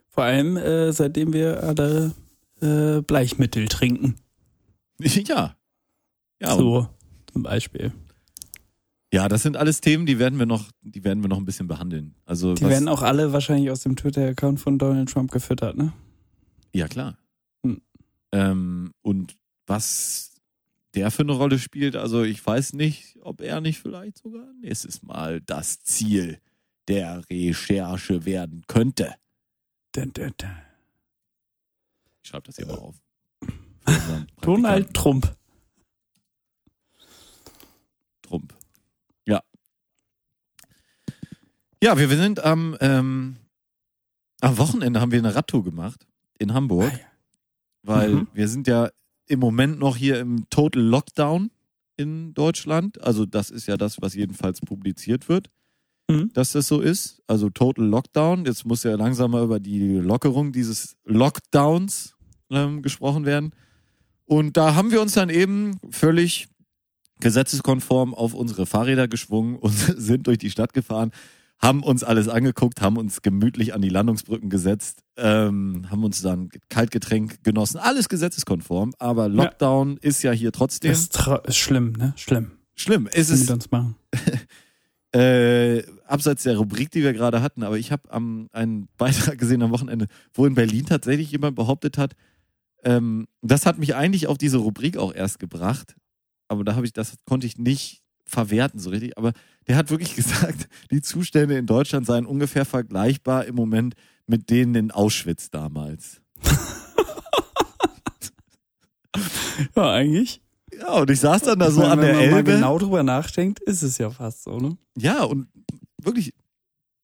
Speaker 2: Vor allem, äh, seitdem wir alle äh, Bleichmittel trinken.
Speaker 1: ja. Ja,
Speaker 2: so, zum Beispiel.
Speaker 1: ja, das sind alles Themen, die werden wir noch, die werden wir noch ein bisschen behandeln. Also
Speaker 2: Die werden auch alle wahrscheinlich aus dem Twitter-Account von Donald Trump gefüttert, ne?
Speaker 1: Ja, klar.
Speaker 2: Hm.
Speaker 1: Ähm, und was der für eine Rolle spielt, also ich weiß nicht, ob er nicht vielleicht sogar nächstes Mal das Ziel der Recherche werden könnte.
Speaker 2: Dun, dun, dun.
Speaker 1: Ich schreibe das hier mal auf.
Speaker 2: Donald Trump.
Speaker 1: Trump. Ja. Ja, wir, wir sind am, ähm, am Wochenende haben wir eine Radtour gemacht in Hamburg.
Speaker 2: Ah, ja.
Speaker 1: weil
Speaker 2: Mhm.
Speaker 1: wir sind ja im Moment noch hier im Total Lockdown in Deutschland. Also das ist ja das, was jedenfalls publiziert wird,
Speaker 2: Mhm.
Speaker 1: dass das so ist. Also Total Lockdown. Jetzt muss ja langsam mal über die Lockerung dieses Lockdowns ähm, gesprochen werden. Und da haben wir uns dann eben völlig gesetzeskonform auf unsere Fahrräder geschwungen und sind durch die Stadt gefahren, haben uns alles angeguckt, haben uns gemütlich an die Landungsbrücken gesetzt, ähm, haben uns dann Kaltgetränk genossen. Alles gesetzeskonform, aber Lockdown ist ja hier trotzdem
Speaker 2: Das ist, ist schlimm, ne? Schlimm.
Speaker 1: schlimm. Es ist
Speaker 2: mit uns machen.
Speaker 1: äh, abseits der Rubrik, die wir gerade hatten, aber ich habe am einen Beitrag gesehen am Wochenende, wo in Berlin tatsächlich jemand behauptet hat, ähm, das hat mich eigentlich auf diese Rubrik auch erst gebracht, aber da habe ich, das konnte ich nicht verwerten so richtig, aber der hat wirklich gesagt, die Zustände in Deutschland seien ungefähr vergleichbar im Moment mit denen in Auschwitz damals.
Speaker 2: Ja, eigentlich.
Speaker 1: Ja, und ich saß dann da so
Speaker 2: meine,
Speaker 1: an der
Speaker 2: wenn man
Speaker 1: Elbe.
Speaker 2: genau drüber nachdenkt, ist es ja fast so, ne?
Speaker 1: Ja, und wirklich,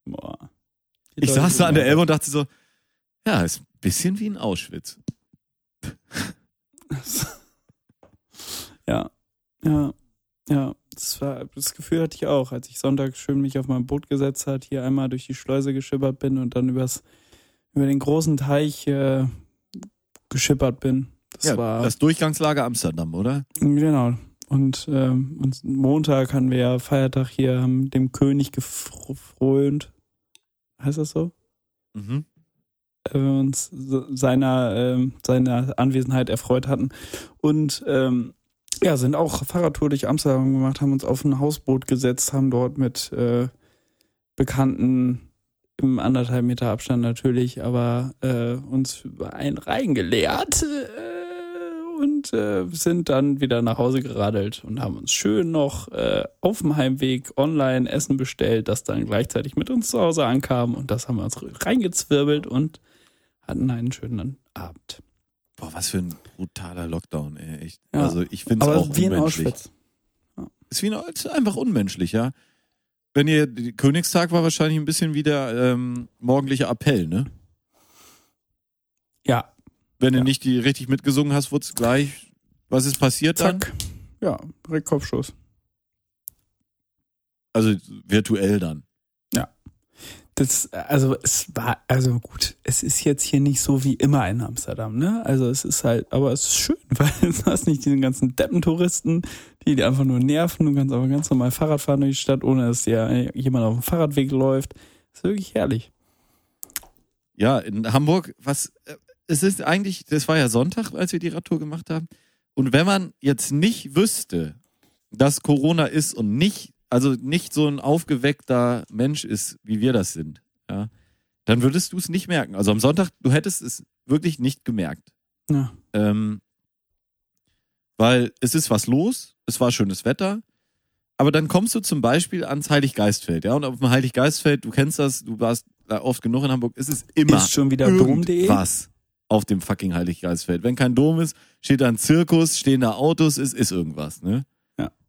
Speaker 2: Boah.
Speaker 1: Ich saß da an der Elbe und dachte so, ja, ist ein bisschen wie in Auschwitz.
Speaker 2: Ja, ja, ja. Das, war, das Gefühl hatte ich auch, als ich Sonntag schön mich auf mein Boot gesetzt hat, hier einmal durch die Schleuse geschippert bin und dann übers, über den großen Teich äh, geschippert bin. Das
Speaker 1: ja,
Speaker 2: war
Speaker 1: das Durchgangslager Amsterdam, oder?
Speaker 2: genau. Und, ähm, und Montag hatten wir ja Feiertag hier, haben dem König gefrönt. Heißt das so?
Speaker 1: Mhm.
Speaker 2: Äh, uns seiner, ähm, seiner Anwesenheit erfreut hatten. Und ähm, ja, sind auch Fahrradtour durch Amsterdam gemacht, haben uns auf ein Hausboot gesetzt, haben dort mit äh, Bekannten im anderthalb Meter Abstand natürlich, aber äh, uns ein reingeleert äh, und äh, sind dann wieder nach Hause geradelt und haben uns schön noch äh, auf dem Heimweg online Essen bestellt, das dann gleichzeitig mit uns zu Hause ankam und das haben wir uns reingezwirbelt und hatten einen schönen Abend.
Speaker 1: Boah, was für ein brutaler Lockdown, ey. Echt.
Speaker 2: Ja.
Speaker 1: Also ich finde es auch
Speaker 2: wie in
Speaker 1: unmenschlich.
Speaker 2: Auschwitz.
Speaker 1: Ist wie in, ist einfach unmenschlich, ja. Wenn ihr, Königstag war wahrscheinlich ein bisschen wie der ähm, morgendliche Appell, ne?
Speaker 2: Ja,
Speaker 1: Wenn du
Speaker 2: Ja.
Speaker 1: nicht die richtig mitgesungen hast, wurde es gleich. Was ist passiert dann?
Speaker 2: zack. Ja, direkt Kopfschuss.
Speaker 1: Also virtuell dann.
Speaker 2: Das, also es war, also gut, es ist jetzt hier nicht so wie immer in Amsterdam, ne? Also es ist halt, aber es ist schön, weil du hast nicht diesen ganzen Deppentouristen, die dir einfach nur nerven. Du kannst aber ganz normal Fahrrad fahren durch die Stadt, ohne dass dir jemand auf dem Fahrradweg läuft. Das ist wirklich herrlich.
Speaker 1: Ja, in Hamburg, was, äh, es ist eigentlich, das war ja Sonntag, als wir die Radtour gemacht haben. Und wenn man jetzt nicht wüsste, dass Corona ist und nicht, also nicht so ein aufgeweckter Mensch ist, wie wir das sind, ja, dann würdest du es nicht merken. Also am Sonntag, du hättest es wirklich nicht gemerkt.
Speaker 2: Ja.
Speaker 1: Ähm, weil es ist was los, es war schönes Wetter, aber dann kommst du zum Beispiel ans Heiliggeistfeld, ja, und auf dem Heiliggeistfeld, du kennst das, du warst da oft genug in Hamburg, es ist immer
Speaker 2: Ist schon wieder Dom.de?
Speaker 1: was auf dem fucking Heiliggeistfeld. Wenn kein Dom ist, steht da ein Zirkus, stehen da Autos, es ist irgendwas, ne?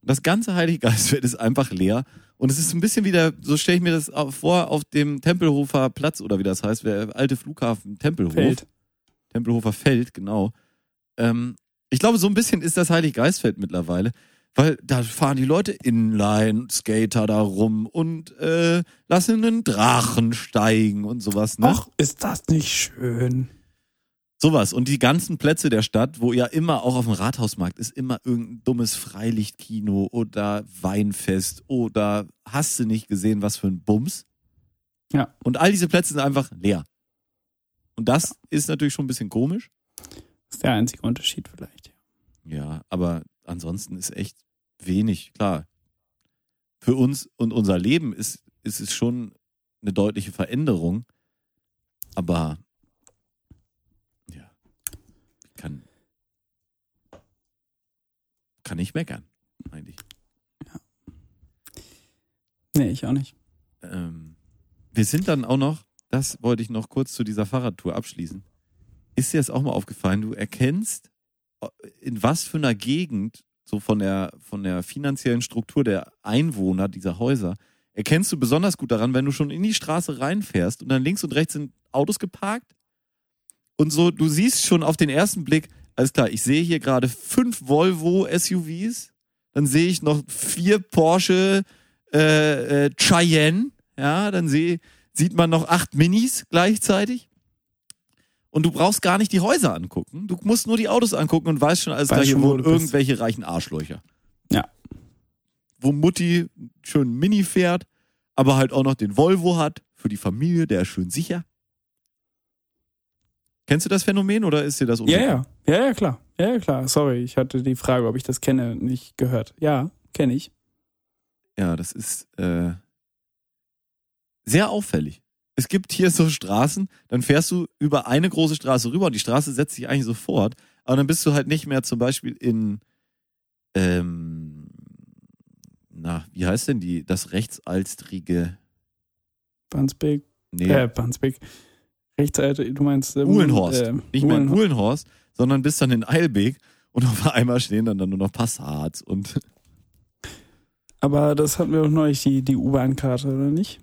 Speaker 1: Das ganze Heiliggeistfeld ist einfach leer und es ist ein bisschen wieder, so stelle ich mir das vor, auf dem Tempelhofer Platz oder wie das heißt, der alte Flughafen Tempelhof.
Speaker 2: Feld.
Speaker 1: Tempelhofer Feld, genau. Ähm, ich glaube, so ein bisschen ist das Heiliggeistfeld mittlerweile, weil da fahren die Leute Inline-Skater da rum und äh, lassen einen Drachen steigen und sowas. Ne?
Speaker 2: Ach, ist das nicht schön?
Speaker 1: Sowas. Und die ganzen Plätze der Stadt, wo ja immer auch auf dem Rathausmarkt ist, immer irgendein dummes Freilichtkino oder Weinfest oder hast du nicht gesehen, was für ein Bums?
Speaker 2: Ja.
Speaker 1: Und all diese Plätze sind einfach leer. Und das ist natürlich schon ein bisschen komisch.
Speaker 2: ist der einzige Unterschied vielleicht.
Speaker 1: Ja, aber ansonsten ist echt wenig, klar. Für uns und unser Leben ist, ist es schon eine deutliche Veränderung. Aber ja, ich kann, kann nicht meckern, eigentlich.
Speaker 2: Nee, ich auch nicht.
Speaker 1: Ähm, wir sind dann auch noch, das wollte ich noch kurz zu dieser Fahrradtour abschließen. Ist dir das auch mal aufgefallen? Du erkennst, in was für einer Gegend, so von der, von der finanziellen Struktur der Einwohner dieser Häuser, erkennst du besonders gut daran, wenn du schon in die Straße reinfährst und dann links und rechts sind Autos geparkt und so, du siehst schon auf den ersten Blick, alles klar, ich sehe hier gerade fünf Volvo SUVs, dann sehe ich noch vier Porsche äh, äh, Cheyenne, ja, dann seh, sieht man noch acht Minis gleichzeitig. Und du brauchst gar nicht die Häuser angucken. Du musst nur die Autos angucken und weißt schon, alles klar, hier wohnen
Speaker 2: du bist.
Speaker 1: irgendwelche reichen Arschlöcher.
Speaker 2: Ja.
Speaker 1: Wo Mutti schön Mini fährt, aber halt auch noch den Volvo hat für die Familie, der ist schön sicher. Kennst du das Phänomen oder ist dir das
Speaker 2: Ja,
Speaker 1: unbekannt?
Speaker 2: ja. Ja, ja, klar. Ja, ja, klar. Sorry, ich hatte die Frage, ob ich das kenne, nicht gehört. Ja, kenne ich.
Speaker 1: Ja, das ist äh, sehr auffällig. Es gibt hier so Straßen, dann fährst du über eine große Straße rüber und die Straße setzt sich eigentlich sofort, aber dann bist du halt nicht mehr zum Beispiel in, ähm, na, wie heißt denn die, das rechtsalstrige,
Speaker 2: Bansbeek,
Speaker 1: nee,
Speaker 2: äh, Bansbeek. Rechtsseite, du meinst äh,
Speaker 1: Uhlenhorst.
Speaker 2: äh,
Speaker 1: nicht mehr in
Speaker 2: Uhlenhorst.
Speaker 1: Uhlenhorst, sondern bist dann in Eilbek und auf einmal stehen dann, dann nur noch Passats und
Speaker 2: Aber das hatten wir doch neulich, die, die U-Bahn-Karte, oder nicht?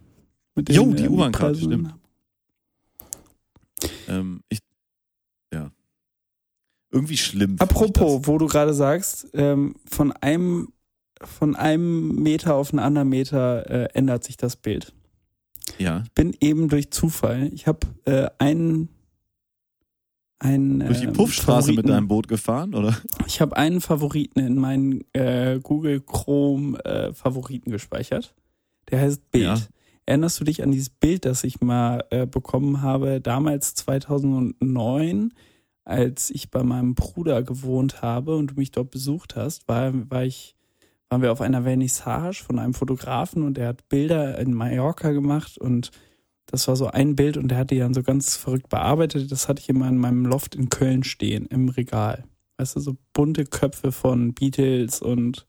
Speaker 2: Mit den,
Speaker 1: Jo, die
Speaker 2: äh,
Speaker 1: U-Bahn-Karte, stimmt. ähm, ich, ja, irgendwie schlimm.
Speaker 2: Apropos, wo du gerade sagst, ähm, von einem von einem Meter auf einen anderen Meter äh, ändert sich das Bild.
Speaker 1: Ja,
Speaker 2: bin eben durch Zufall, ich habe äh, einen einen
Speaker 1: durch die
Speaker 2: ähm,
Speaker 1: Puffstraße mit
Speaker 2: Favoriten-
Speaker 1: deinem Boot gefahren, oder?
Speaker 2: Ich habe einen Favoriten in meinen äh, Google Chrome äh, Favoriten gespeichert. Der heißt Bild.
Speaker 1: Ja.
Speaker 2: Erinnerst du dich an dieses Bild, das ich mal äh, bekommen habe, damals 2009, als ich bei meinem Bruder gewohnt habe und du mich dort besucht hast, war, war ich, waren wir auf einer Vernissage von einem Fotografen und der hat Bilder in Mallorca gemacht und das war so ein Bild und der hat die dann so ganz verrückt bearbeitet. Das hatte ich immer in meinem Loft in Köln stehen, im Regal. Weißt du, so bunte Köpfe von Beatles und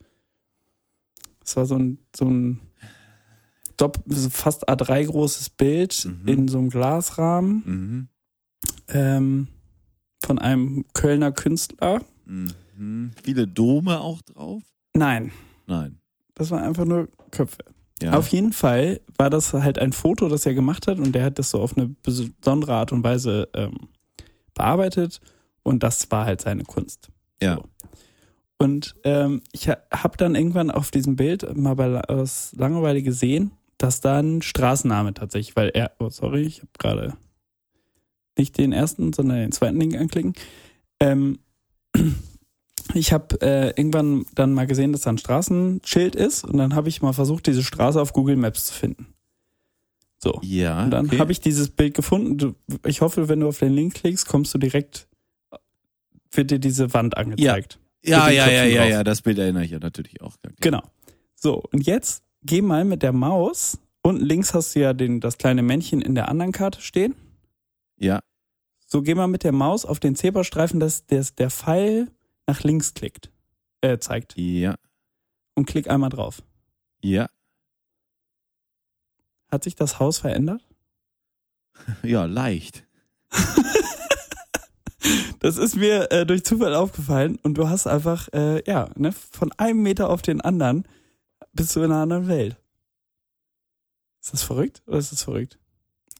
Speaker 2: es war so ein, so ein fast A3 großes Bild
Speaker 1: Mhm.
Speaker 2: in so einem Glasrahmen
Speaker 1: Mhm.
Speaker 2: ähm, von einem Kölner Künstler.
Speaker 1: Mhm. Viele Dome auch drauf?
Speaker 2: Nein,
Speaker 1: Nein.
Speaker 2: das waren einfach nur Köpfe.
Speaker 1: Ja.
Speaker 2: Auf jeden Fall war das halt ein Foto, das er gemacht hat und der hat das so auf eine besondere Art und Weise ähm, bearbeitet und das war halt seine Kunst.
Speaker 1: ja.
Speaker 2: So. Und ähm, ich ha habe dann irgendwann auf diesem Bild mal bei, aus Langeweile gesehen, dass da ein Straßenname tatsächlich, weil er, oh sorry, ich habe gerade nicht den ersten, sondern den zweiten Link anklicken. Ähm, ich habe äh, irgendwann dann mal gesehen, dass da ein Straßenschild ist und dann habe ich mal versucht, diese Straße auf Google Maps zu finden. So.
Speaker 1: Ja.
Speaker 2: Und dann
Speaker 1: okay.
Speaker 2: habe ich dieses Bild gefunden. Du, ich hoffe, wenn du auf den Link klickst, kommst du direkt, wird dir diese Wand angezeigt.
Speaker 1: Ja, ja, ja, ja, ja, das Bild erinnere ich ja natürlich auch.
Speaker 2: Genau. So, und jetzt geh mal mit der Maus. Unten links hast du ja den, das kleine Männchen in der anderen Karte stehen.
Speaker 1: Ja,
Speaker 2: So, geh mal mit der Maus auf den Zebrastreifen, dass der, der Pfeil nach links klickt, äh, zeigt.
Speaker 1: ja,
Speaker 2: Und klick einmal drauf.
Speaker 1: ja,
Speaker 2: Hat sich das Haus verändert?
Speaker 1: ja, leicht.
Speaker 2: Das ist mir äh, durch Zufall aufgefallen und du hast einfach, äh, ja, ne, von einem Meter auf den anderen bist du in einer anderen Welt. Ist das verrückt oder ist das verrückt?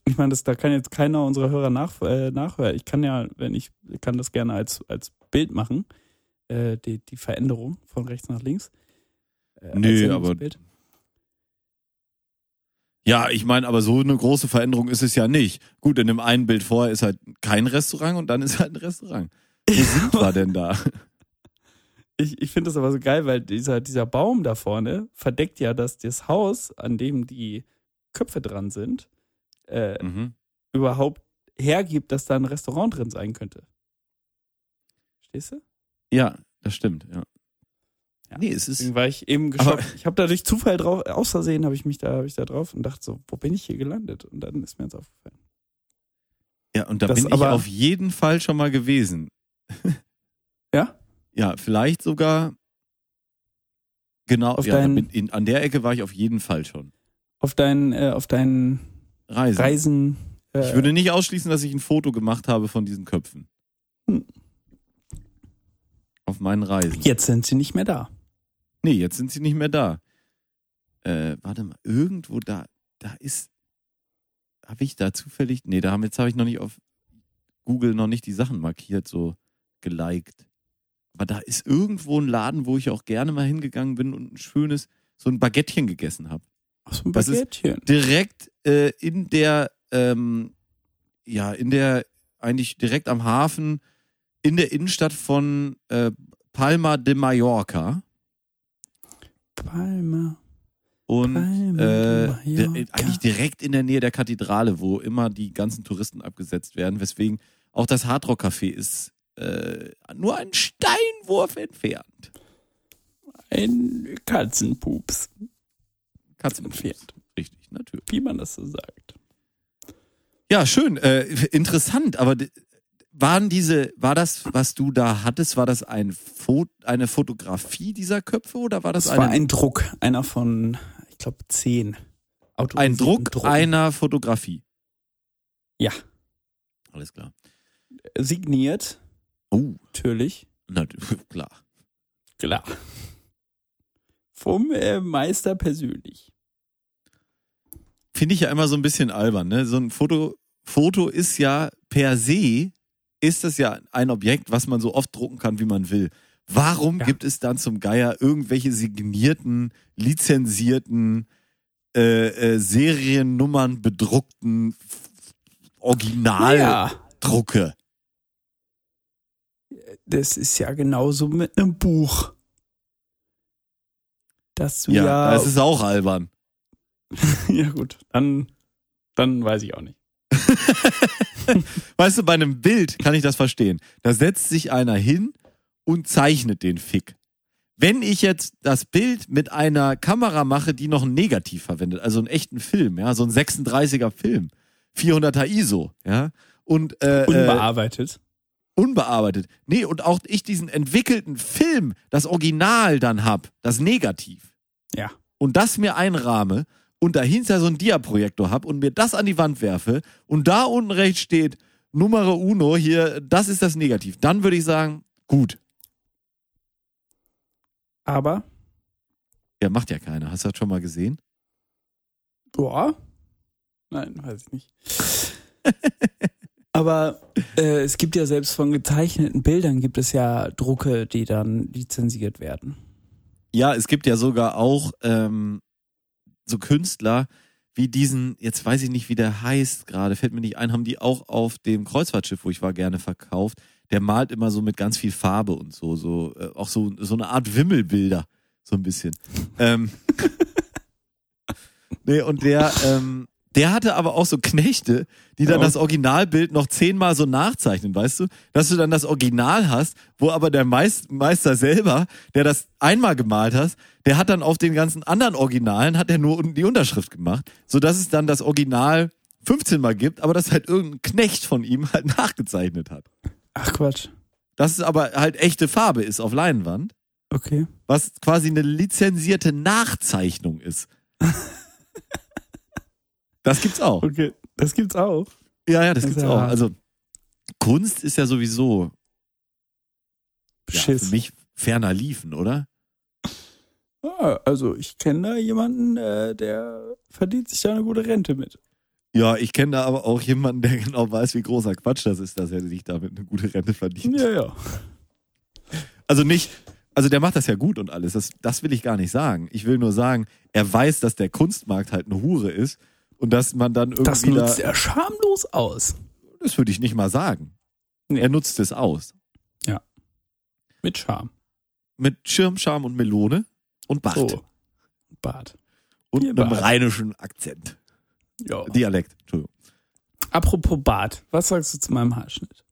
Speaker 2: Ich meine, das, da kann jetzt keiner unserer Hörer nach, äh, nachhören. Ich kann ja, wenn ich, ich kann das gerne als, als Bild machen, äh, die, die Veränderung von rechts nach links. Äh, als
Speaker 1: aber-. Ja, ich meine, aber so eine große Veränderung ist es ja nicht. Gut, in dem einen Bild vorher ist halt kein Restaurant und dann ist halt ein Restaurant. Wo sind wir denn da?
Speaker 2: Ich, ich finde das aber so geil, weil dieser, dieser Baum da vorne verdeckt ja, dass das Haus, an dem die Köpfe dran sind, äh,
Speaker 1: Mhm.
Speaker 2: überhaupt hergibt, dass da ein Restaurant drin sein könnte. Verstehst du?
Speaker 1: Ja, das stimmt, ja.
Speaker 2: Ja.
Speaker 1: Nee, es ist,
Speaker 2: Deswegen war ich eben geschockt. ich habe da durch Zufall drauf, aus Versehen habe ich mich da, habe ich da drauf und dachte so, wo bin ich hier gelandet? Und dann ist mir jetzt aufgefallen.
Speaker 1: ja, und da
Speaker 2: das
Speaker 1: bin ich auf jeden Fall schon mal gewesen.
Speaker 2: Ja?
Speaker 1: Ja, vielleicht sogar, genau,
Speaker 2: Auf
Speaker 1: ja, bin, in, an der Ecke war ich auf jeden Fall schon.
Speaker 2: Auf deinen, äh, auf deinen
Speaker 1: Reisen.
Speaker 2: Reisen. Äh,
Speaker 1: Ich würde nicht ausschließen, dass ich ein Foto gemacht habe von diesen Köpfen.
Speaker 2: Hm.
Speaker 1: Auf meinen Reisen.
Speaker 2: jetzt sind sie nicht mehr da.
Speaker 1: Nee, jetzt sind sie nicht mehr da. Äh, warte mal, irgendwo da, da ist, habe ich da zufällig, nee, da haben, jetzt habe ich noch nicht auf Google noch nicht die Sachen markiert, so geliked. Aber da ist irgendwo ein Laden, wo ich auch gerne mal hingegangen bin und ein schönes, so ein Baguettchen gegessen habe.
Speaker 2: Aus dem
Speaker 1: Das ist-
Speaker 2: Baguettchen.
Speaker 1: Direkt äh, in der, ähm, ja, in der, eigentlich direkt am Hafen, in der Innenstadt von äh, Palma de Mallorca.
Speaker 2: Palma.
Speaker 1: Und
Speaker 2: Palma
Speaker 1: äh,
Speaker 2: de
Speaker 1: eigentlich direkt in der Nähe der Kathedrale, wo immer die ganzen Touristen abgesetzt werden, weswegen auch das Hardrock Café ist äh, nur einen Steinwurf entfernt.
Speaker 2: Ein Katzenpups.
Speaker 1: Katzen
Speaker 2: Entfernt.
Speaker 1: Richtig, natürlich.
Speaker 2: Wie man das so sagt.
Speaker 1: Ja, schön, äh, interessant, aber waren diese, war das, was du da hattest, war das ein Fo eine Fotografie dieser Köpfe oder war das,
Speaker 2: Das war
Speaker 1: eine,
Speaker 2: ein Druck, einer von, ich glaube, zehn.
Speaker 1: ein
Speaker 2: autorisierten
Speaker 1: Druck
Speaker 2: Drucken.
Speaker 1: einer Fotografie?
Speaker 2: Ja.
Speaker 1: Alles klar.
Speaker 2: Signiert,
Speaker 1: Oh,
Speaker 2: natürlich.
Speaker 1: na, klar.
Speaker 2: Klar. Vom äh, Meister persönlich.
Speaker 1: finde ich ja immer so ein bisschen albern. Ne? So ein Foto, Foto ist ja per se, ist das ja ein Objekt, was man so oft drucken kann, wie man will. Warum
Speaker 2: Ja.
Speaker 1: gibt es dann zum Geier irgendwelche signierten, lizenzierten, äh, äh, Seriennummern bedruckten Originaldrucke?
Speaker 2: Das ist ja genauso mit einem Buch. Dass du
Speaker 1: Ja,
Speaker 2: ja.
Speaker 1: das ist auch albern.
Speaker 2: ja, gut. Dann, dann weiß ich auch nicht.
Speaker 1: Weißt du, bei einem Bild kann ich das verstehen. Da setzt sich einer hin und zeichnet den Fick. Wenn ich jetzt das Bild mit einer Kamera mache, die noch ein Negativ verwendet, also einen echten Film, ja, so ein 36er Film, 400er ISO, ja, und äh, äh,
Speaker 2: Unbearbeitet.
Speaker 1: unbearbeitet. Nee, und auch ich diesen entwickelten Film, das Original dann hab, das Negativ,
Speaker 2: Ja.
Speaker 1: und das mir einrahme und dahinter so ein Dia-Projektor hab und mir das an die Wand werfe und da unten rechts steht Numero uno hier, das ist das Negativ, dann würde ich sagen, gut.
Speaker 2: Aber,
Speaker 1: Ja, macht ja keiner. Hast du das schon mal gesehen?
Speaker 2: boah. Nein, weiß ich nicht. Aber äh, es gibt ja selbst von gezeichneten Bildern gibt es ja Drucke, die dann lizenziert werden.
Speaker 1: Ja, es gibt ja sogar auch ähm, so Künstler wie diesen, jetzt weiß ich nicht, wie der heißt gerade, fällt mir nicht ein, haben die auch auf dem Kreuzfahrtschiff, wo ich war, gerne verkauft. Der malt immer so mit ganz viel Farbe und so, so äh, auch so so eine Art Wimmelbilder, so ein bisschen. ähm, nee, und der, ähm, Der hatte aber auch so Knechte, die dann
Speaker 2: Ja.
Speaker 1: das Originalbild noch zehnmal so nachzeichnen, weißt du? Dass du dann das Original hast, wo aber der Meis- Meister selber, der das einmal gemalt hat, der hat dann auf den ganzen anderen Originalen, hat er nur die Unterschrift gemacht, sodass es dann das Original 15 Mal gibt, aber das halt irgendein Knecht von ihm halt nachgezeichnet hat.
Speaker 2: Ach Quatsch.
Speaker 1: Dass es aber halt echte Farbe ist auf Leinwand,
Speaker 2: Okay.
Speaker 1: was quasi eine lizenzierte Nachzeichnung ist. das gibt's auch.
Speaker 2: Okay. Das gibt's auch.
Speaker 1: Ja, ja, das
Speaker 2: Das
Speaker 1: gibt's auch.
Speaker 2: hart.
Speaker 1: Also Kunst ist ja sowieso ja, für mich ferner liefen, oder?
Speaker 2: Ah, also ich kenne da jemanden, äh, der verdient sich da eine gute Rente mit.
Speaker 1: Ja, ich kenne da aber auch jemanden, der genau weiß, wie großer Quatsch das ist, dass er sich damit eine gute Rente verdient.
Speaker 2: Ja, ja.
Speaker 1: Also nicht, also der macht das ja gut und alles. Das, das will ich gar nicht sagen. Ich will nur sagen, er weiß, dass der Kunstmarkt halt eine Hure ist und dass man dann
Speaker 2: Das
Speaker 1: irgendwie
Speaker 2: nutzt
Speaker 1: da,
Speaker 2: er schamlos aus.
Speaker 1: das würde ich nicht mal sagen.
Speaker 2: Nee.
Speaker 1: Er nutzt es aus.
Speaker 2: Mit Charme.
Speaker 1: Mit Schirm, Charme und Melone und Bart.
Speaker 2: So. Bart.
Speaker 1: und
Speaker 2: Ihr
Speaker 1: einem
Speaker 2: Bart.
Speaker 1: rheinischen Akzent.
Speaker 2: Ja.
Speaker 1: Dialekt, Entschuldigung.
Speaker 2: Apropos Bart, was sagst du zu meinem Haarschnitt?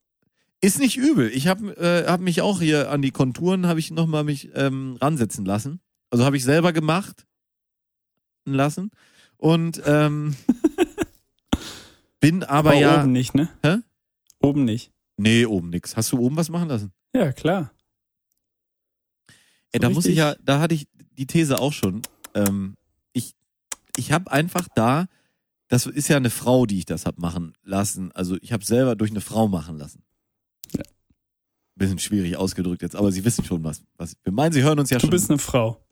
Speaker 1: Ist nicht übel. Ich habe äh, hab mich auch hier an die Konturen, habe ich nochmal mich ähm, ransetzen lassen. Also habe ich selber gemacht lassen. Und ähm, bin aber,
Speaker 2: Aber
Speaker 1: ja.
Speaker 2: oben nicht, ne?
Speaker 1: Hä?
Speaker 2: Oben nicht.
Speaker 1: Nee, oben nix. Hast du oben was machen lassen?
Speaker 2: Ja, klar.
Speaker 1: Ey,
Speaker 2: So
Speaker 1: da muss ich ja, da hatte ich die These auch schon. Ähm, ich ich habe einfach da, das ist ja eine Frau, die ich das hab machen lassen. Also ich habe selber durch eine Frau machen lassen.
Speaker 2: Ja.
Speaker 1: Bisschen schwierig ausgedrückt jetzt, aber Sie wissen schon, was, was wir meinen. Sie hören uns ja
Speaker 2: Du
Speaker 1: schon.
Speaker 2: bist eine Frau.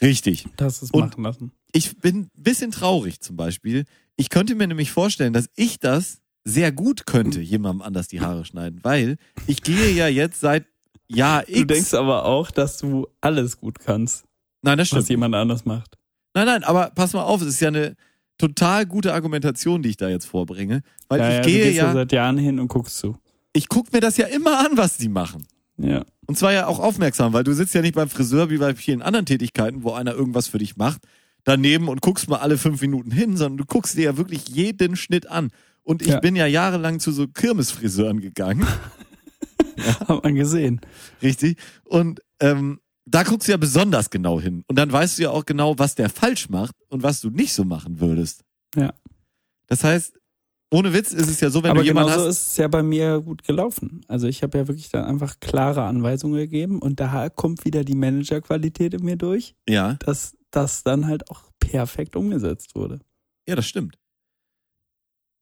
Speaker 1: Richtig.
Speaker 2: Du es
Speaker 1: Und-
Speaker 2: machen lassen.
Speaker 1: Ich bin ein bisschen traurig zum Beispiel. Ich könnte mir nämlich vorstellen, dass ich das sehr gut könnte, jemandem anders die Haare schneiden, weil ich gehe ja jetzt seit Jahr X.
Speaker 2: Du denkst aber auch, dass du alles gut kannst,
Speaker 1: Nein, das stimmt.
Speaker 2: was jemand anders macht.
Speaker 1: Nein, nein, aber pass mal auf, es ist ja eine total gute Argumentation, die ich da jetzt vorbringe. Weil
Speaker 2: ja,
Speaker 1: ich
Speaker 2: ja, du
Speaker 1: gehe
Speaker 2: gehst ja
Speaker 1: ja,
Speaker 2: seit Jahren hin und guckst zu.
Speaker 1: ich gucke mir das ja immer an, was die machen.
Speaker 2: Ja.
Speaker 1: Und zwar ja auch aufmerksam, weil du sitzt ja nicht beim Friseur wie bei vielen anderen Tätigkeiten, wo einer irgendwas für dich macht, daneben und guckst mal alle fünf Minuten hin, sondern du guckst dir ja wirklich jeden Schnitt an. Und ich
Speaker 2: Ja.
Speaker 1: bin ja jahrelang zu so Kirmesfriseuren gegangen,
Speaker 2: Hat man gesehen.
Speaker 1: richtig? Und ähm, da guckst du ja besonders genau hin. Und dann weißt du ja auch genau, was der falsch macht und was du nicht so machen würdest.
Speaker 2: Ja.
Speaker 1: Das heißt, ohne Witz ist es ja so, wenn
Speaker 2: aber
Speaker 1: du jemanden
Speaker 2: genauso
Speaker 1: hast.
Speaker 2: ist es ja bei mir gut gelaufen. Also ich habe ja wirklich dann einfach klare Anweisungen gegeben und da kommt wieder die Managerqualität in mir durch,
Speaker 1: Ja,
Speaker 2: dass das dann halt auch perfekt umgesetzt wurde.
Speaker 1: ja, das stimmt.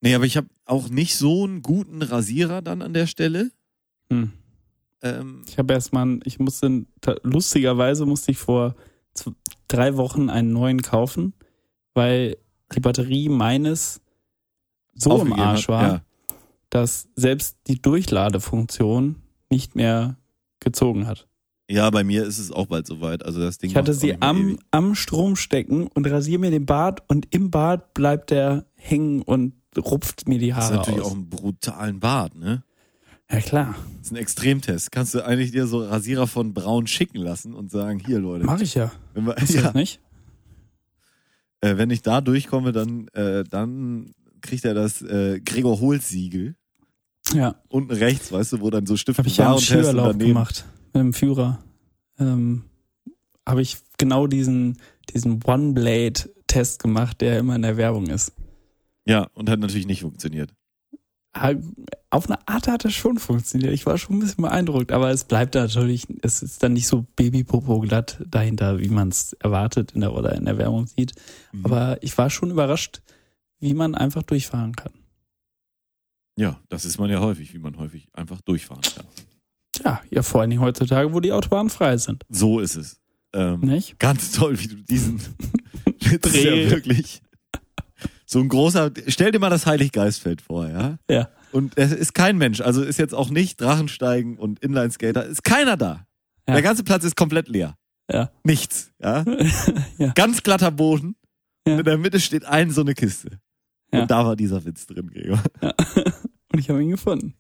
Speaker 1: Nee, aber ich habe auch nicht so einen guten Rasierer dann an der Stelle.
Speaker 2: Hm.
Speaker 1: Ähm,
Speaker 2: Ich habe erstmal, ich musste, lustigerweise musste ich vor z- drei Wochen einen neuen kaufen, weil die Batterie meines so im Arsch war,
Speaker 1: Ja.
Speaker 2: dass selbst die Durchladefunktion nicht mehr gezogen hat.
Speaker 1: ja, bei mir ist es auch bald soweit. Also das Ding.
Speaker 2: Ich hatte
Speaker 1: auch
Speaker 2: sie am,
Speaker 1: ewig.
Speaker 2: am Strom stecken und rasiere mir den Bart und im Bart bleibt der hängen und rupft mir die
Speaker 1: Das ist
Speaker 2: Haare
Speaker 1: natürlich auch
Speaker 2: aus.
Speaker 1: einen brutalen Bart, ne?
Speaker 2: Ja klar,
Speaker 1: Das ist ein Extremtest. Kannst du eigentlich dir so Rasierer von Braun schicken lassen und sagen, hier Leute,
Speaker 2: mache ich ja.
Speaker 1: wenn, wir,
Speaker 2: Hast
Speaker 1: ja,
Speaker 2: das nicht?
Speaker 1: äh, wenn ich da durchkomme, dann, äh, dann kriegt er das äh, Gregor Holz Siegel
Speaker 2: Ja,
Speaker 1: unten rechts, weißt du, wo dann so Stift
Speaker 2: habe ich ja
Speaker 1: und
Speaker 2: Skiurlaub gemacht mit dem Führer. Ähm, habe ich genau diesen diesen One Blade Test gemacht, der immer in der Werbung ist.
Speaker 1: Ja, und hat natürlich nicht funktioniert.
Speaker 2: Auf eine Art hat das schon funktioniert. Ich war schon ein bisschen beeindruckt, aber es bleibt natürlich, es ist dann nicht so Babypopo glatt dahinter, wie man es erwartet in der oder in der Werbung sieht.
Speaker 1: Mhm.
Speaker 2: Aber ich war schon überrascht, wie man einfach durchfahren kann.
Speaker 1: Ja, das ist man ja häufig, wie man häufig einfach durchfahren kann.
Speaker 2: Ja, ja, vor allen Dingen heutzutage, wo die Autobahnen frei sind.
Speaker 1: So ist es. Ähm,
Speaker 2: Nicht?
Speaker 1: Ganz toll, wie du diesen
Speaker 2: Dreh.
Speaker 1: ja wirklich so ein großer. Stell dir mal das Heiliggeistfeld vor, ja?
Speaker 2: Ja.
Speaker 1: Und es ist kein Mensch, also ist jetzt auch nicht Drachensteigen und Inlineskater, ist keiner da.
Speaker 2: Ja.
Speaker 1: Der ganze Platz ist komplett leer.
Speaker 2: Ja.
Speaker 1: Nichts, ja?
Speaker 2: Ja.
Speaker 1: Ganz glatter Boden. Und in der Mitte steht ein so eine Kiste.
Speaker 2: Ja.
Speaker 1: Und da war dieser Witz drin, Gregor.
Speaker 2: Und ich habe ihn gefunden.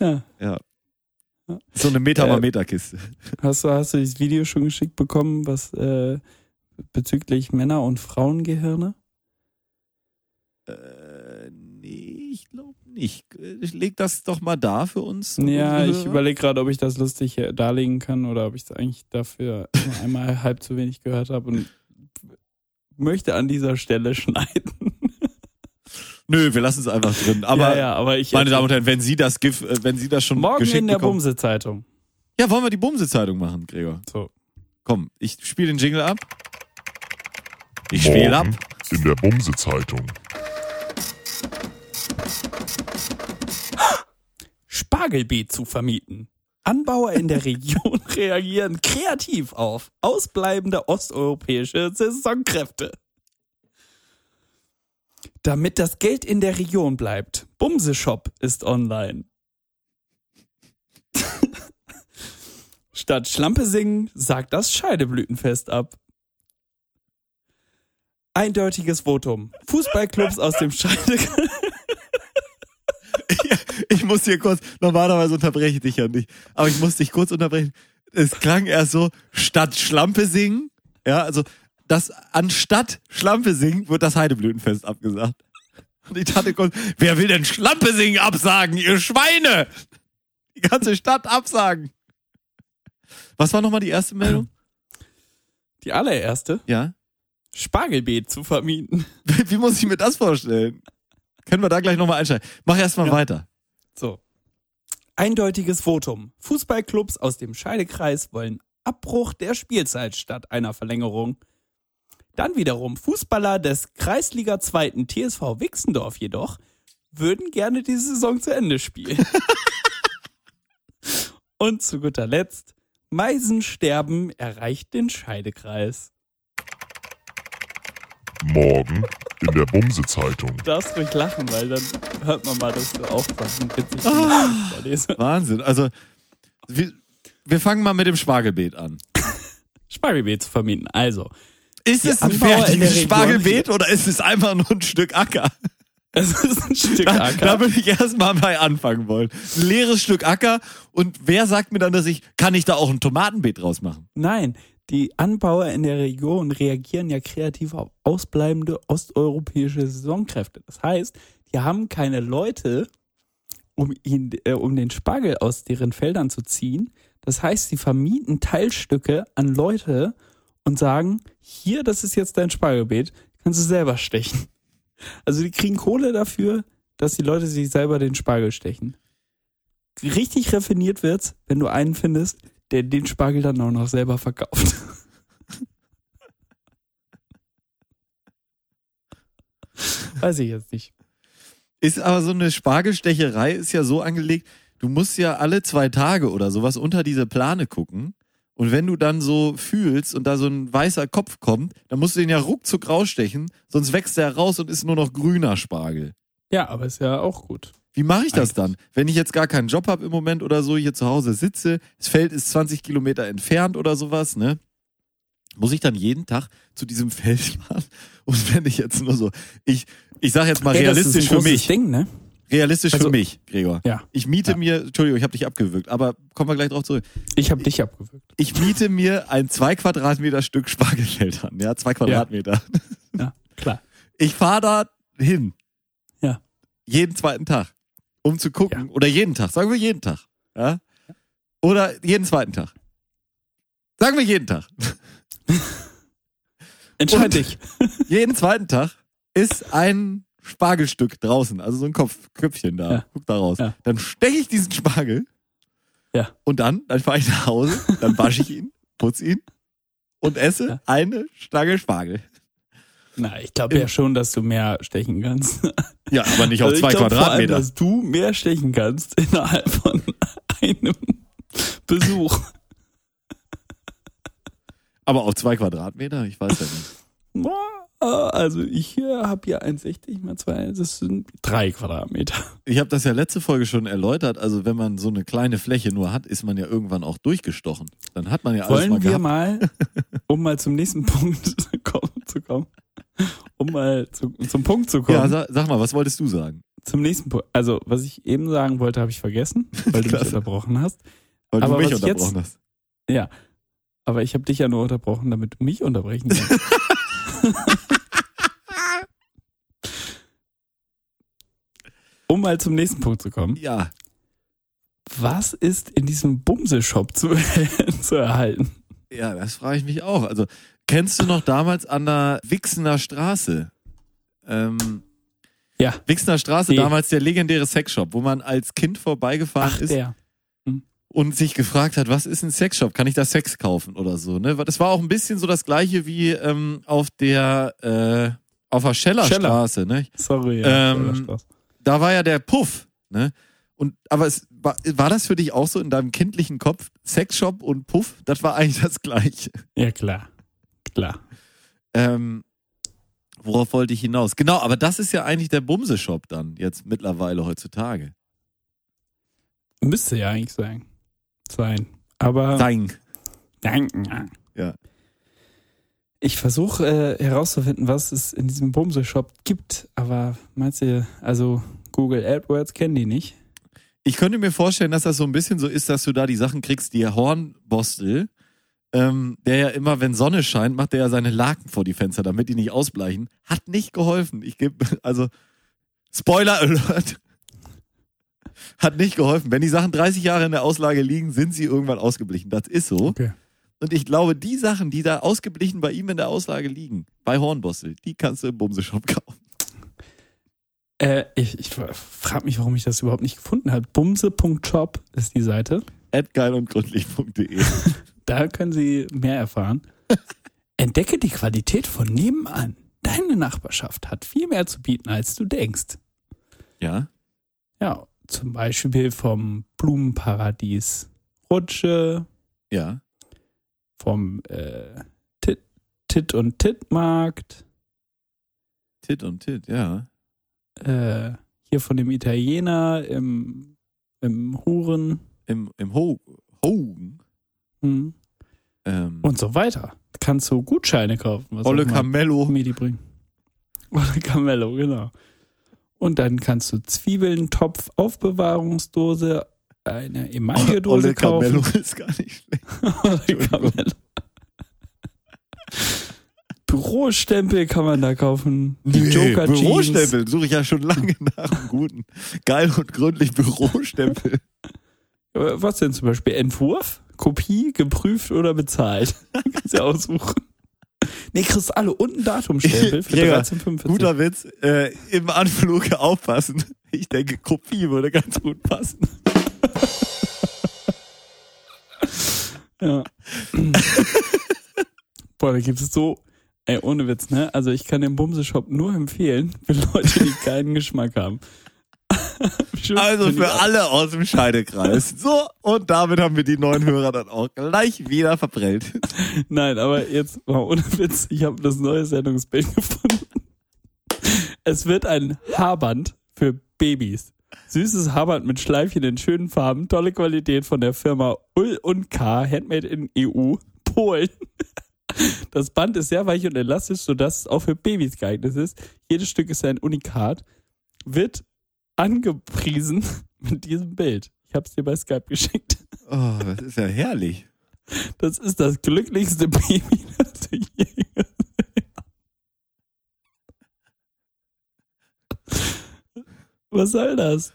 Speaker 2: ja.
Speaker 1: So eine Meter mal Meter Kiste.
Speaker 2: Hast du, hast du das Video schon geschickt bekommen, was äh, bezüglich Männer- und Frauengehirne?
Speaker 1: Äh, nee, ich glaube nicht. Ich leg das doch mal da für uns.
Speaker 2: Ja, ich überlege gerade, ob ich das lustig äh, darlegen kann oder ob ich es eigentlich dafür nur einmal halb zu wenig gehört habe und möchte an dieser Stelle schneiden.
Speaker 1: Nö, wir lassen es einfach drin. Aber,
Speaker 2: ja, ja, aber ich
Speaker 1: meine Damen und Herren, wenn Sie das GIF, äh, wenn Sie das schon
Speaker 2: morgen
Speaker 1: geschickt
Speaker 2: in der. Bumse-Zeitung.
Speaker 1: Ja, wollen wir die Bumse-Zeitung machen, Gregor?
Speaker 2: So.
Speaker 1: Komm, ich spiele den Jingle ab. Ich spiele ab.
Speaker 3: Morgen in der Bumse-Zeitung.
Speaker 2: Spargelbeet zu vermieten. Anbauer in der Region reagieren kreativ auf ausbleibende osteuropäische Saisonkräfte. Damit das Geld in der Region bleibt, Bumse Shop ist online. Statt Schlampe singen, sagt das Scheideblütenfest ab. Eindeutiges Votum. Fußballclubs aus dem Scheide...
Speaker 1: Ich muss hier kurz, normalerweise unterbreche ich dich ja nicht, aber ich muss dich kurz unterbrechen. Es klang erst so, statt Schlampe singen, ja, also das anstatt Schlampe singen wird das Heideblütenfest abgesagt. Und ich dachte kurz, wer will denn Schlampe singen absagen, ihr Schweine? Die ganze Stadt absagen. Was war nochmal die erste Meldung?
Speaker 2: Die allererste.
Speaker 1: Ja.
Speaker 2: Spargelbeet zu vermieten.
Speaker 1: Wie muss ich mir das vorstellen? Können wir da gleich nochmal einsteigen? Mach erst mal
Speaker 2: Ja.
Speaker 1: weiter.
Speaker 2: So. Eindeutiges Votum. Fußballclubs aus dem Scheidekreis wollen Abbruch der Spielzeit statt einer Verlängerung. Dann wiederum Fußballer des Kreisliga 2. TSV Wixendorf jedoch würden gerne die Saison zu Ende spielen. Und zu guter Letzt, Meisensterben erreicht den Scheidekreis.
Speaker 3: Morgen in der Bumse-Zeitung.
Speaker 2: Du darfst ruhig lachen, weil dann hört man mal, dass du aufwachst und witzig
Speaker 1: Ah. Wahnsinn. Also, wir, wir fangen mal mit dem Spargelbeet an.
Speaker 2: Spargelbeet zu vermieten. Also,
Speaker 1: Ist es ein fertiges Spargelbeet oder ist es einfach nur ein Stück Acker?
Speaker 2: es ist ein Stück
Speaker 1: Da,
Speaker 2: Acker.
Speaker 1: da würde ich erstmal bei anfangen wollen. Ein leeres Stück Acker und wer sagt mir dann, dass ich, kann ich da auch ein Tomatenbeet draus machen?
Speaker 2: Nein, die Anbauer in der Region reagieren ja kreativ auf ausbleibende osteuropäische Saisonkräfte. Das heißt, die haben keine Leute, um, ihn, äh, um den Spargel aus deren Feldern zu ziehen. Das heißt, sie vermieten Teilstücke an Leute und sagen, hier, das ist jetzt dein Spargelbeet, kannst du selber stechen. Also die kriegen Kohle dafür, dass die Leute sich selber den Spargel stechen. Richtig raffiniert wird's, wenn du einen findest, der den Spargel dann auch noch selber verkauft. Weiß ich jetzt nicht.
Speaker 1: Ist aber so eine Spargelstecherei ist ja so angelegt, du musst ja alle zwei Tage oder sowas unter diese Plane gucken. Und wenn du dann so fühlst und da so ein weißer Kopf kommt, dann musst du den ja ruckzuck rausstechen, sonst wächst der raus und ist nur noch grüner Spargel.
Speaker 2: Ja, aber ist ja auch gut.
Speaker 1: Wie mache ich das dann? Wenn ich jetzt gar keinen Job habe im Moment oder so, hier zu Hause sitze, das Feld ist 20 Kilometer entfernt oder sowas, ne? Muss ich dann jeden Tag zu diesem Feld fahren? Und wenn ich jetzt nur so, ich, ich sage jetzt mal
Speaker 2: ist
Speaker 1: realistisch
Speaker 2: ein
Speaker 1: für mich,
Speaker 2: Ding, ne?
Speaker 1: realistisch für
Speaker 2: Also-
Speaker 1: mich, Gregor.
Speaker 2: Ja.
Speaker 1: Ich miete
Speaker 2: Ja.
Speaker 1: mir, Entschuldigung, ich habe dich abgewürgt, aber kommen wir gleich drauf zurück.
Speaker 2: Ich habe dich abgewürgt.
Speaker 1: Ich miete mir ein zwei Quadratmeter Stück Spargelfeld an, ja, zwei Quadratmeter.
Speaker 2: Ja, klar.
Speaker 1: Ich fahre da hin.
Speaker 2: Ja.
Speaker 1: Jeden zweiten Tag. Um zu gucken. Oder jeden Tag. Sagen wir jeden Tag. Ja? Oder jeden zweiten Tag. Sagen wir jeden Tag.
Speaker 2: Entscheid
Speaker 1: Und-
Speaker 2: dich.
Speaker 1: jeden zweiten Tag ist ein Spargelstück draußen. Also so ein Kopf, Köpfchen da.
Speaker 2: Ja.
Speaker 1: Guck da raus.
Speaker 2: Ja.
Speaker 1: Dann steche ich diesen Spargel.
Speaker 2: Ja.
Speaker 1: Und dann, dann fahre ich nach Hause, dann wasche ich ihn, putze ihn und esse
Speaker 2: Ja.
Speaker 1: eine Stange Spargel.
Speaker 2: Na, ich glaube ja schon, dass du mehr stechen kannst.
Speaker 1: Ja, aber nicht auf
Speaker 2: Also
Speaker 1: zwei
Speaker 2: ich glaub Vor allem,
Speaker 1: Quadratmeter.
Speaker 2: dass du mehr stechen kannst innerhalb von einem Besuch.
Speaker 1: Aber auf zwei Quadratmeter? Ich weiß ja nicht.
Speaker 2: Also ich habe hier 1,60 mal 2, das sind drei Quadratmeter.
Speaker 1: Ich habe das ja letzte Folge schon erläutert. Also wenn man so eine kleine Fläche nur hat, ist man ja irgendwann auch durchgestochen. Dann hat man ja alles
Speaker 2: Wollen
Speaker 1: mal
Speaker 2: wir
Speaker 1: gehabt.
Speaker 2: mal, um mal zum nächsten Punkt zu kommen, um mal zu, zum Punkt zu kommen,
Speaker 1: Ja, sag, sag mal, was wolltest du sagen?
Speaker 2: zum nächsten Punkt. Also was ich eben sagen wollte, habe ich vergessen, weil du mich unterbrochen hast.
Speaker 1: Weil
Speaker 2: Aber
Speaker 1: du mich unterbrochen hast.
Speaker 2: Ja. aber ich habe dich ja nur unterbrochen, damit du mich unterbrechen kannst. um mal zum nächsten Punkt zu kommen.
Speaker 1: Ja.
Speaker 2: Was ist in diesem Bumse-Shop zu, zu erhalten?
Speaker 1: Ja, das frage ich mich auch. Also, kennst du noch damals an der Wixener Straße? Ähm,
Speaker 2: Ja.
Speaker 1: Wixener Straße,
Speaker 2: Nee.
Speaker 1: damals der legendäre Sexshop, wo man als Kind vorbeigefahren
Speaker 2: Ach,
Speaker 1: ist
Speaker 2: der.
Speaker 1: und sich gefragt hat, was ist ein Sexshop? Kann ich da Sex kaufen oder so? Ne? Das war auch ein bisschen so das gleiche wie ähm, auf der äh, auf der Schellerstraße. Ne?
Speaker 2: Sorry, ja.
Speaker 1: Ähm. Da war ja der Puff. Ne? Und aber es war, war das für dich auch so in deinem kindlichen Kopf Sexshop und Puff? Das war eigentlich das gleiche.
Speaker 2: Ja, klar. Klar.
Speaker 1: Ähm, worauf wollte ich hinaus? Genau, aber das ist ja eigentlich der Bumse-Shop dann jetzt mittlerweile heutzutage.
Speaker 2: Müsste ja eigentlich sein. Sein. Aber.
Speaker 1: Sein.
Speaker 2: Nein.
Speaker 1: Ja.
Speaker 2: Ich versuche äh, herauszufinden, was es in diesem Bumse-Shop gibt, aber meinst du, also Google AdWords kennen die nicht?
Speaker 1: Ich könnte mir vorstellen, dass das so ein bisschen so ist, dass du da die Sachen kriegst, die Hornbostel, ähm, der ja immer, wenn Sonne scheint, macht der ja seine Laken vor die Fenster, damit die nicht ausbleichen. Hat nicht geholfen. Ich gebe, also, Spoiler Alert. Hat nicht geholfen. Wenn die Sachen 30 Jahre in der Auslage liegen, sind sie irgendwann ausgeblichen. Das ist so.
Speaker 2: Okay.
Speaker 1: Und ich glaube, die Sachen, die da ausgeblichen bei ihm in der Auslage liegen, bei Hornbostel, die kannst du im Bumseshop kaufen.
Speaker 2: Äh, ich ich frage mich, warum ich das überhaupt nicht gefunden habe. Bumse.shop ist die Seite.
Speaker 1: Adgeilundgründlich.de
Speaker 2: Da können Sie mehr erfahren. Entdecke die Qualität von nebenan. Deine Nachbarschaft hat viel mehr zu bieten, als du denkst.
Speaker 1: Ja.
Speaker 2: Ja, zum Beispiel vom Blumenparadies Rutsche,
Speaker 1: Ja.
Speaker 2: vom äh, Tit, Tit und Titmarkt,
Speaker 1: Tit und Tit, ja.
Speaker 2: äh, hier von dem Italiener im, im Huren
Speaker 1: Im, im Ho Hogen.
Speaker 2: Hm,
Speaker 1: Ähm,
Speaker 2: und so weiter. Kannst du Gutscheine kaufen. Was
Speaker 1: Olle Camello.
Speaker 2: Medi bringen. Olle Camello, genau. Und dann kannst du Zwiebeln, Topf, Aufbewahrungsdose, eine Emaille-Dose
Speaker 1: Olle Camello
Speaker 2: kaufen.
Speaker 1: ist gar nicht schlecht.
Speaker 2: Olle Camello. Bürostempel kann man da kaufen. Die Joker Jeans.
Speaker 1: Bürostempel suche ich ja schon lange nach einem guten. Geil und gründlich Bürostempel.
Speaker 2: Aber Was denn zum Beispiel? Entwurf, Kopie, geprüft oder bezahlt? Kannst du ja aussuchen. Nee, kriegst alle und ein Datumstempel für
Speaker 1: Gregor,
Speaker 2: 1345.
Speaker 1: Guter Witz. Äh, Im Anflug aufpassen. Ich denke, Kopie würde ganz gut passen.
Speaker 2: Ja. Boah, da gibt es so, ey, ohne Witz, ne? Also ich kann den Bumse-Shop nur empfehlen für Leute, die keinen Geschmack haben.
Speaker 1: Also für alle aus dem Scheidekreis. So, und damit haben wir die neuen Hörer dann auch gleich wieder verprellt.
Speaker 2: Nein, aber jetzt mal ohne Witz, ich habe das neue Sendungsbild gefunden. Es wird ein Haarband für Babys. Süßes Haarband mit Schleifchen in schönen Farben, tolle Qualität von der Firma Ull und K, Handmade in EU, Polen. Das Band ist sehr weich und elastisch, sodass es auch für Babys geeignet ist. Jedes Stück ist ein Unikat. Wird angepriesen mit diesem Bild. Ich habe es dir bei Skype geschickt.
Speaker 1: Oh, das ist ja herrlich.
Speaker 2: Das ist das glücklichste Baby, das ich je gesehen habe. Was soll das?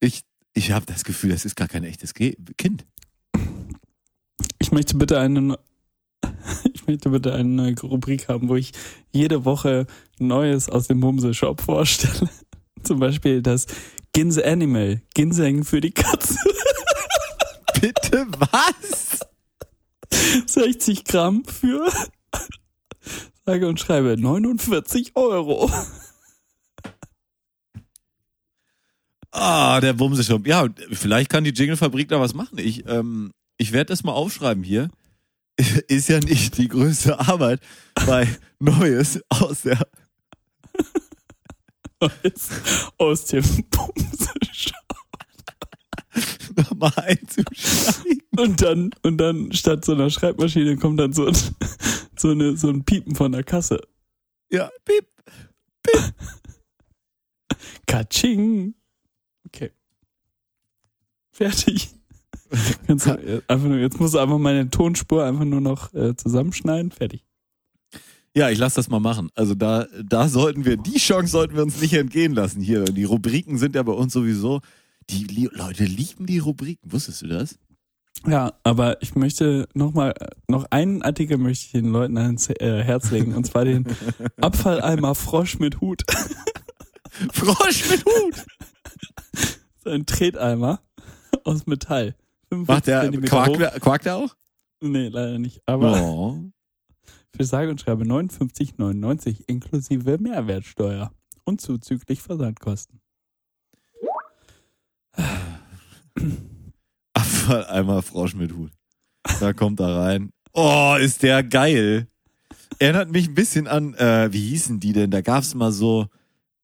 Speaker 1: Ich, ich habe das Gefühl, das ist gar kein echtes Kind.
Speaker 2: Ich möchte bitte eine, ich möchte bitte eine Rubrik haben, wo ich jede Woche Neues aus dem Bumse-Shop vorstelle. Zum Beispiel das Ginse Animal, Ginseng für die Katze.
Speaker 1: Bitte was?
Speaker 2: 60 Gramm für, sage und schreibe, 49 Euro.
Speaker 1: Ah, der Bumseshop. Ja, vielleicht kann die Jingle-Fabrik da was machen. Ich, ähm, ich werde das mal aufschreiben hier. Ist ja nicht die größte Arbeit bei Neues aus der
Speaker 2: Neues aus dem Bumse-Shop.
Speaker 1: nochmal einzuschreiben.
Speaker 2: Und dann, und dann statt so einer Schreibmaschine kommt dann so ein, so eine, so ein Piepen von der Kasse.
Speaker 1: Ja, piep.
Speaker 2: Katsching. Okay. Fertig. Kannst du, äh, einfach nur, jetzt musst du einfach meine Tonspur einfach nur noch äh, zusammenschneiden, fertig.
Speaker 1: Ja, ich lass das mal machen. Also da, da sollten wir, die Chance sollten wir uns nicht entgehen lassen hier. Die Rubriken sind ja bei uns sowieso, die li Leute lieben die Rubriken. Wusstest du das?
Speaker 2: Ja, aber ich möchte noch mal, noch einen Artikel möchte ich den Leuten ans äh, Herz legen, und zwar den Abfalleimer Frosch mit Hut.
Speaker 1: Frosch mit Hut!
Speaker 2: So ein Treteimer aus Metall. 45
Speaker 1: Macht der,
Speaker 2: Zentimeter
Speaker 1: quakt, quakt der auch?
Speaker 2: Nee, leider nicht. Aber
Speaker 1: Oh.
Speaker 2: Für sage und schreibe 59,99 inklusive Mehrwertsteuer und zuzüglich Versandkosten.
Speaker 1: Abfalleimer Frosch mit Hut. Da kommt er rein. Oh, ist der geil. Erinnert mich ein bisschen an, äh, wie hießen die denn? Da gab's mal so,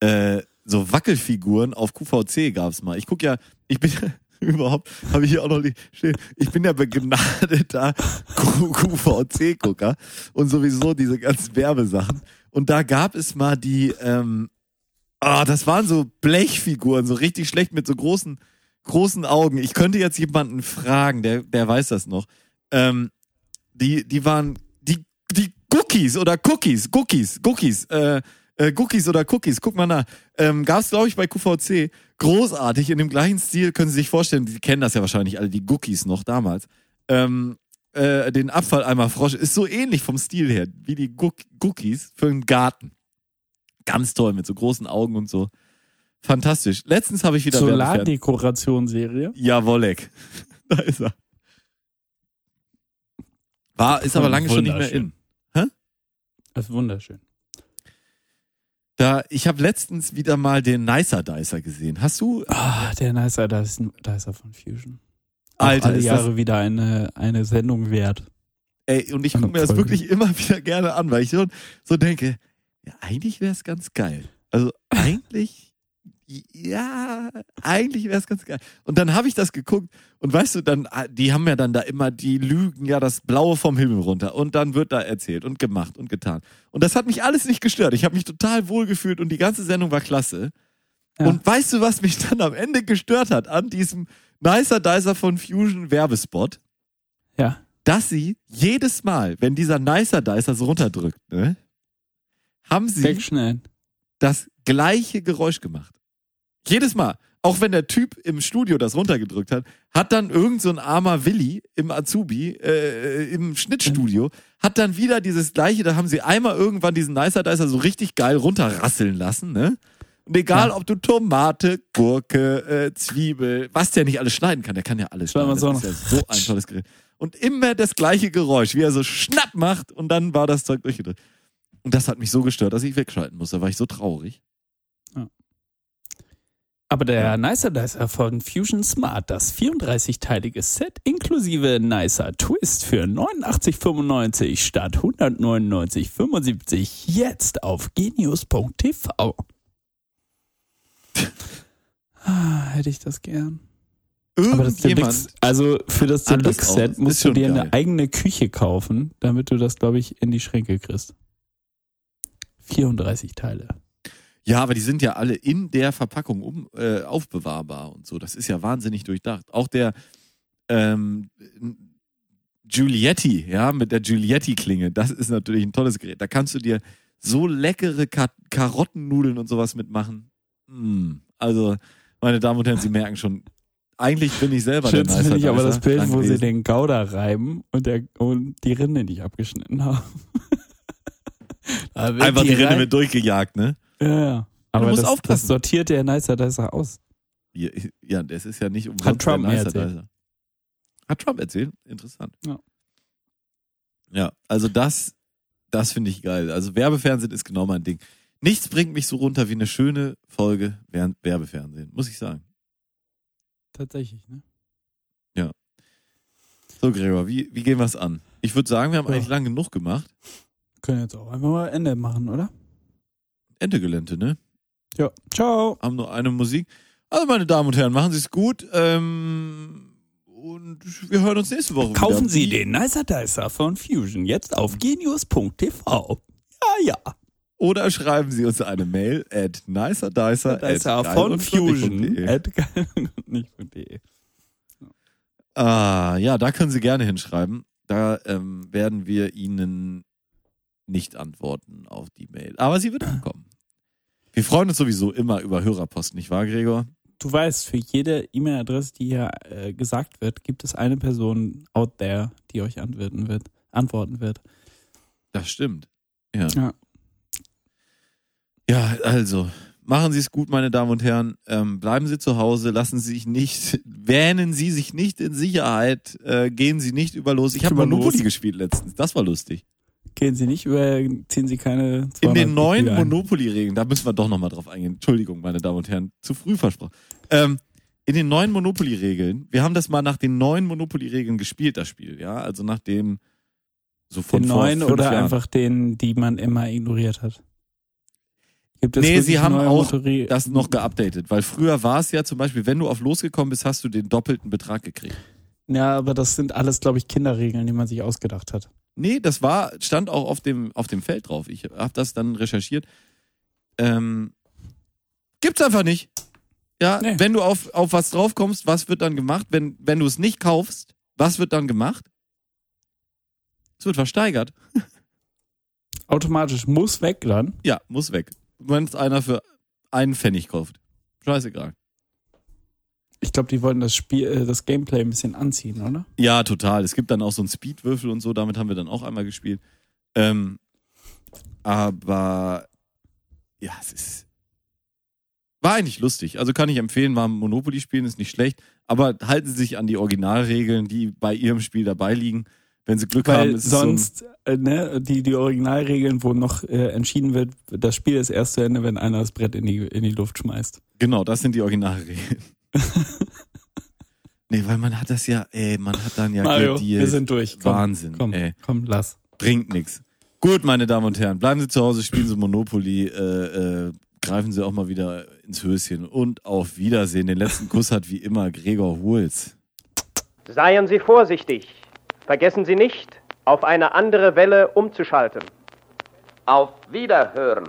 Speaker 1: äh, so Wackelfiguren auf QVC gab's mal. Ich guck ja, ich bin überhaupt, habe ich hier auch noch nicht stehen. Ich bin ja begnadeter QVC-Gucker und sowieso diese ganzen Werbesachen. Und da gab es mal die, ähm, ah, das waren so Blechfiguren, so richtig schlecht mit so großen, großen Augen. Ich könnte jetzt jemanden fragen, der, der weiß das noch. Ähm, die, die waren die, die Cookies oder Cookies, Cookies, Cookies, äh, äh, Cookies oder Cookies, guck mal nach. Ähm, gab's glaube ich bei QVC. Großartig, in dem gleichen Stil, können Sie sich vorstellen, die kennen das ja wahrscheinlich alle, die Cookies noch damals. Ähm, äh, den Abfalleimer Frosch ist so ähnlich vom Stil her, wie die Cookies für einen Garten. Ganz toll, mit so großen Augen und so. Fantastisch. Letztens habe ich wieder
Speaker 2: Solardekorationsserie.
Speaker 1: Jawollek. Da ist er. War, ist aber lange schon nicht mehr in.
Speaker 2: Das ist wunderschön.
Speaker 1: Da, ich habe letztens wieder mal den Nicer Dicer gesehen. Hast du?
Speaker 2: Ah, der Nicer, da ist, da ist er von Fusion. Auch
Speaker 1: Alter,
Speaker 2: alle Jahre
Speaker 1: das,
Speaker 2: wieder eine, eine Sendung wert.
Speaker 1: ey, und ich gucke mir das wirklich immer wieder gerne an, weil ich so, so denke, ja, eigentlich wäre es ganz geil. Also eigentlich, ja, eigentlich wäre es ganz geil. Und dann habe ich das geguckt und weißt du, dann, ah, die haben ja dann da immer, die lügen ja das Blaue vom Himmel runter und dann wird da erzählt und gemacht und getan. Und das hat mich alles nicht gestört. Ich habe mich total wohl gefühlt und die ganze Sendung war klasse.
Speaker 2: Ja.
Speaker 1: Und weißt du, was mich dann am Ende gestört hat an diesem Nicer Dicer von Fusion Werbespot?
Speaker 2: Ja.
Speaker 1: Dass sie jedes Mal, wenn dieser Nicer Dicer so runterdrückt, ne, haben sie das gleiche Geräusch gemacht. Jedes Mal. Auch wenn der Typ im Studio das runtergedrückt hat, hat dann irgend so ein armer Willi im Azubi, äh, im Schnittstudio, hat dann wieder dieses gleiche, da haben sie einmal irgendwann diesen Nicer Dicer so richtig geil runterrasseln lassen, ne? Und egal,
Speaker 2: Ja.
Speaker 1: ob du Tomate, Gurke, äh, Zwiebel, was der nicht alles schneiden kann, der kann ja alles schneiden. Das
Speaker 2: so
Speaker 1: ist ja so ein tolles Gerät. Und immer das gleiche Geräusch, wie er so schnapp macht und dann war das Zeug durchgedrückt. Und das hat mich so gestört, dass ich wegschalten musste. Da war ich so traurig.
Speaker 2: Aber der Nicer Dicer von Fusion Smart, das 34-teilige Set inklusive Nicer Twist für 89,95 statt 199,75 jetzt auf genius.tv. Ah, hätte ich das gern. Aber das Deluxe, also für das Deluxe-Set musst du dir
Speaker 1: geil.
Speaker 2: eine eigene Küche kaufen, damit du das, glaube ich, in die Schränke kriegst. 34 Teile.
Speaker 1: Ja, aber die sind ja alle in der Verpackung um, äh, aufbewahrbar und so. Das ist ja wahnsinnig durchdacht. Auch der ähm, Giulietti, ja, mit der Giulietti-Klinge, das ist natürlich ein tolles Gerät. Da kannst du dir so leckere Ka Karottennudeln und sowas mitmachen. Mm. Also, meine Damen und Herren, Sie merken schon, eigentlich bin ich selber
Speaker 2: Schön
Speaker 1: der
Speaker 2: finde
Speaker 1: Nicer
Speaker 2: ich aber das Bild, wo sie den Gouda reiben und, der, und die Rinde nicht abgeschnitten haben.
Speaker 1: Einfach die Rinde
Speaker 2: rein-
Speaker 1: mit durchgejagt, ne?
Speaker 2: Ja, ja. Aber
Speaker 1: musst
Speaker 2: das,
Speaker 1: aufpassen.
Speaker 2: das sortiert der Nicer Dicer aus.
Speaker 1: Ja, ja, das ist ja nicht umsonst
Speaker 2: Hat Trump
Speaker 1: der Nicer
Speaker 2: erzählt.
Speaker 1: Dicer. Hat Trump erzählt? Interessant.
Speaker 2: Ja.
Speaker 1: Ja, also das, das finde ich geil. Also Werbefernsehen ist genau mein Ding. Nichts bringt mich so runter wie eine schöne Folge Werbefernsehen, muss ich sagen.
Speaker 2: Tatsächlich, ne?
Speaker 1: So, Gregor, wie, wie gehen wir es an? Ich würde sagen, wir haben
Speaker 2: Ja.
Speaker 1: eigentlich lang genug gemacht.
Speaker 2: Können jetzt auch einfach mal Ende machen, oder?
Speaker 1: Ende Gelände, ne?
Speaker 2: Ja. Ciao.
Speaker 1: Haben nur eine Musik. Also, meine Damen und Herren, machen Sie es gut. Ähm, und wir hören uns nächste Woche
Speaker 2: Kaufen
Speaker 1: wieder.
Speaker 2: Sie den Nicer Dicer von Fusion jetzt auf genius.tv. Ja, ja.
Speaker 1: Oder schreiben Sie uns eine Mail at nicerdicer
Speaker 2: Dicer
Speaker 1: at
Speaker 2: von. Fusion. at geil- nicht.de.
Speaker 1: Ah, ja, da können Sie gerne hinschreiben. Da ähm, werden wir Ihnen nicht antworten auf die Mail. Aber sie wird ankommen. Wir freuen uns sowieso immer über Hörerpost, nicht wahr, Gregor?
Speaker 2: Du weißt, für jede E-Mail-Adresse, die hier äh, gesagt wird, gibt es eine Person out there, die euch antworten wird. Antworten wird.
Speaker 1: Das stimmt. Ja.
Speaker 2: Ja.
Speaker 1: Ja, also, machen Sie es gut, meine Damen und Herren. Ähm, bleiben Sie zu Hause, lassen Sie sich nicht, wähnen Sie sich nicht in Sicherheit, äh, gehen Sie nicht über los. Ich habe Monopoly gespielt letztens, das war lustig.
Speaker 2: Gehen Sie nicht über, ziehen Sie keine 200
Speaker 1: In den neuen. Monopoly-Regeln, da müssen wir doch nochmal drauf eingehen. Entschuldigung, meine Damen und Herren, zu früh versprochen. Ähm, in den neuen Monopoly-Regeln, wir haben das mal nach den neuen Monopoly-Regeln gespielt, das Spiel, ja, also nach dem so von
Speaker 2: Den neuen oder
Speaker 1: Jahren.
Speaker 2: einfach den, die man immer ignoriert hat? Gibt es
Speaker 1: Nee, sie haben auch
Speaker 2: Motori-
Speaker 1: das noch geupdatet, weil früher war es ja zum Beispiel, wenn du auf losgekommen bist, hast du den doppelten Betrag gekriegt.
Speaker 2: Ja, aber das sind alles, glaube ich, Kinderregeln, die man sich ausgedacht hat.
Speaker 1: Nee, das war, stand auch auf dem, auf dem Feld drauf. Ich habe das dann recherchiert. Ähm, gibt's einfach nicht. Ja,
Speaker 2: Nee.
Speaker 1: wenn du auf, auf was draufkommst, was wird dann gemacht? Wenn, wenn du es nicht kaufst, was wird dann gemacht? Es wird versteigert.
Speaker 2: Automatisch muss weg dann.
Speaker 1: Ja, muss weg. Wenn es einer für einen Pfennig kauft. Scheißegal.
Speaker 2: Ich glaube, die wollen das Spiel, äh, das Gameplay ein bisschen anziehen, oder?
Speaker 1: Ja, total. Es gibt dann auch so einen Speedwürfel und so, damit haben wir dann auch einmal gespielt. Ähm, aber ja, es ist. War eigentlich lustig. Also kann ich empfehlen, mal Monopoly spielen, ist nicht schlecht. Aber halten Sie sich an die Originalregeln, die bei Ihrem Spiel dabei liegen. Wenn Sie Glück haben,
Speaker 2: Weil
Speaker 1: ist es so ein,
Speaker 2: sonst, äh, ne, die, die Originalregeln, wo noch äh, entschieden wird, das Spiel ist erst zu Ende, wenn einer das Brett in die, in die Luft schmeißt.
Speaker 1: Genau, das sind die Originalregeln. nee, weil man hat das ja, ey, man hat dann ja
Speaker 2: Mario,
Speaker 1: gedealt.
Speaker 2: wir sind durch. Komm,
Speaker 1: Wahnsinn,
Speaker 2: komm,
Speaker 1: ey.
Speaker 2: komm, lass.
Speaker 1: bringt nichts. Gut, meine Damen und Herren, bleiben Sie zu Hause, spielen Sie Monopoly, äh, äh, greifen Sie auch mal wieder ins Höschen und auf Wiedersehen. Den letzten Kuss hat wie immer Gregor Huls.
Speaker 4: Seien Sie vorsichtig. Vergessen Sie nicht, auf eine andere Welle umzuschalten.
Speaker 6: Auf Wiederhören.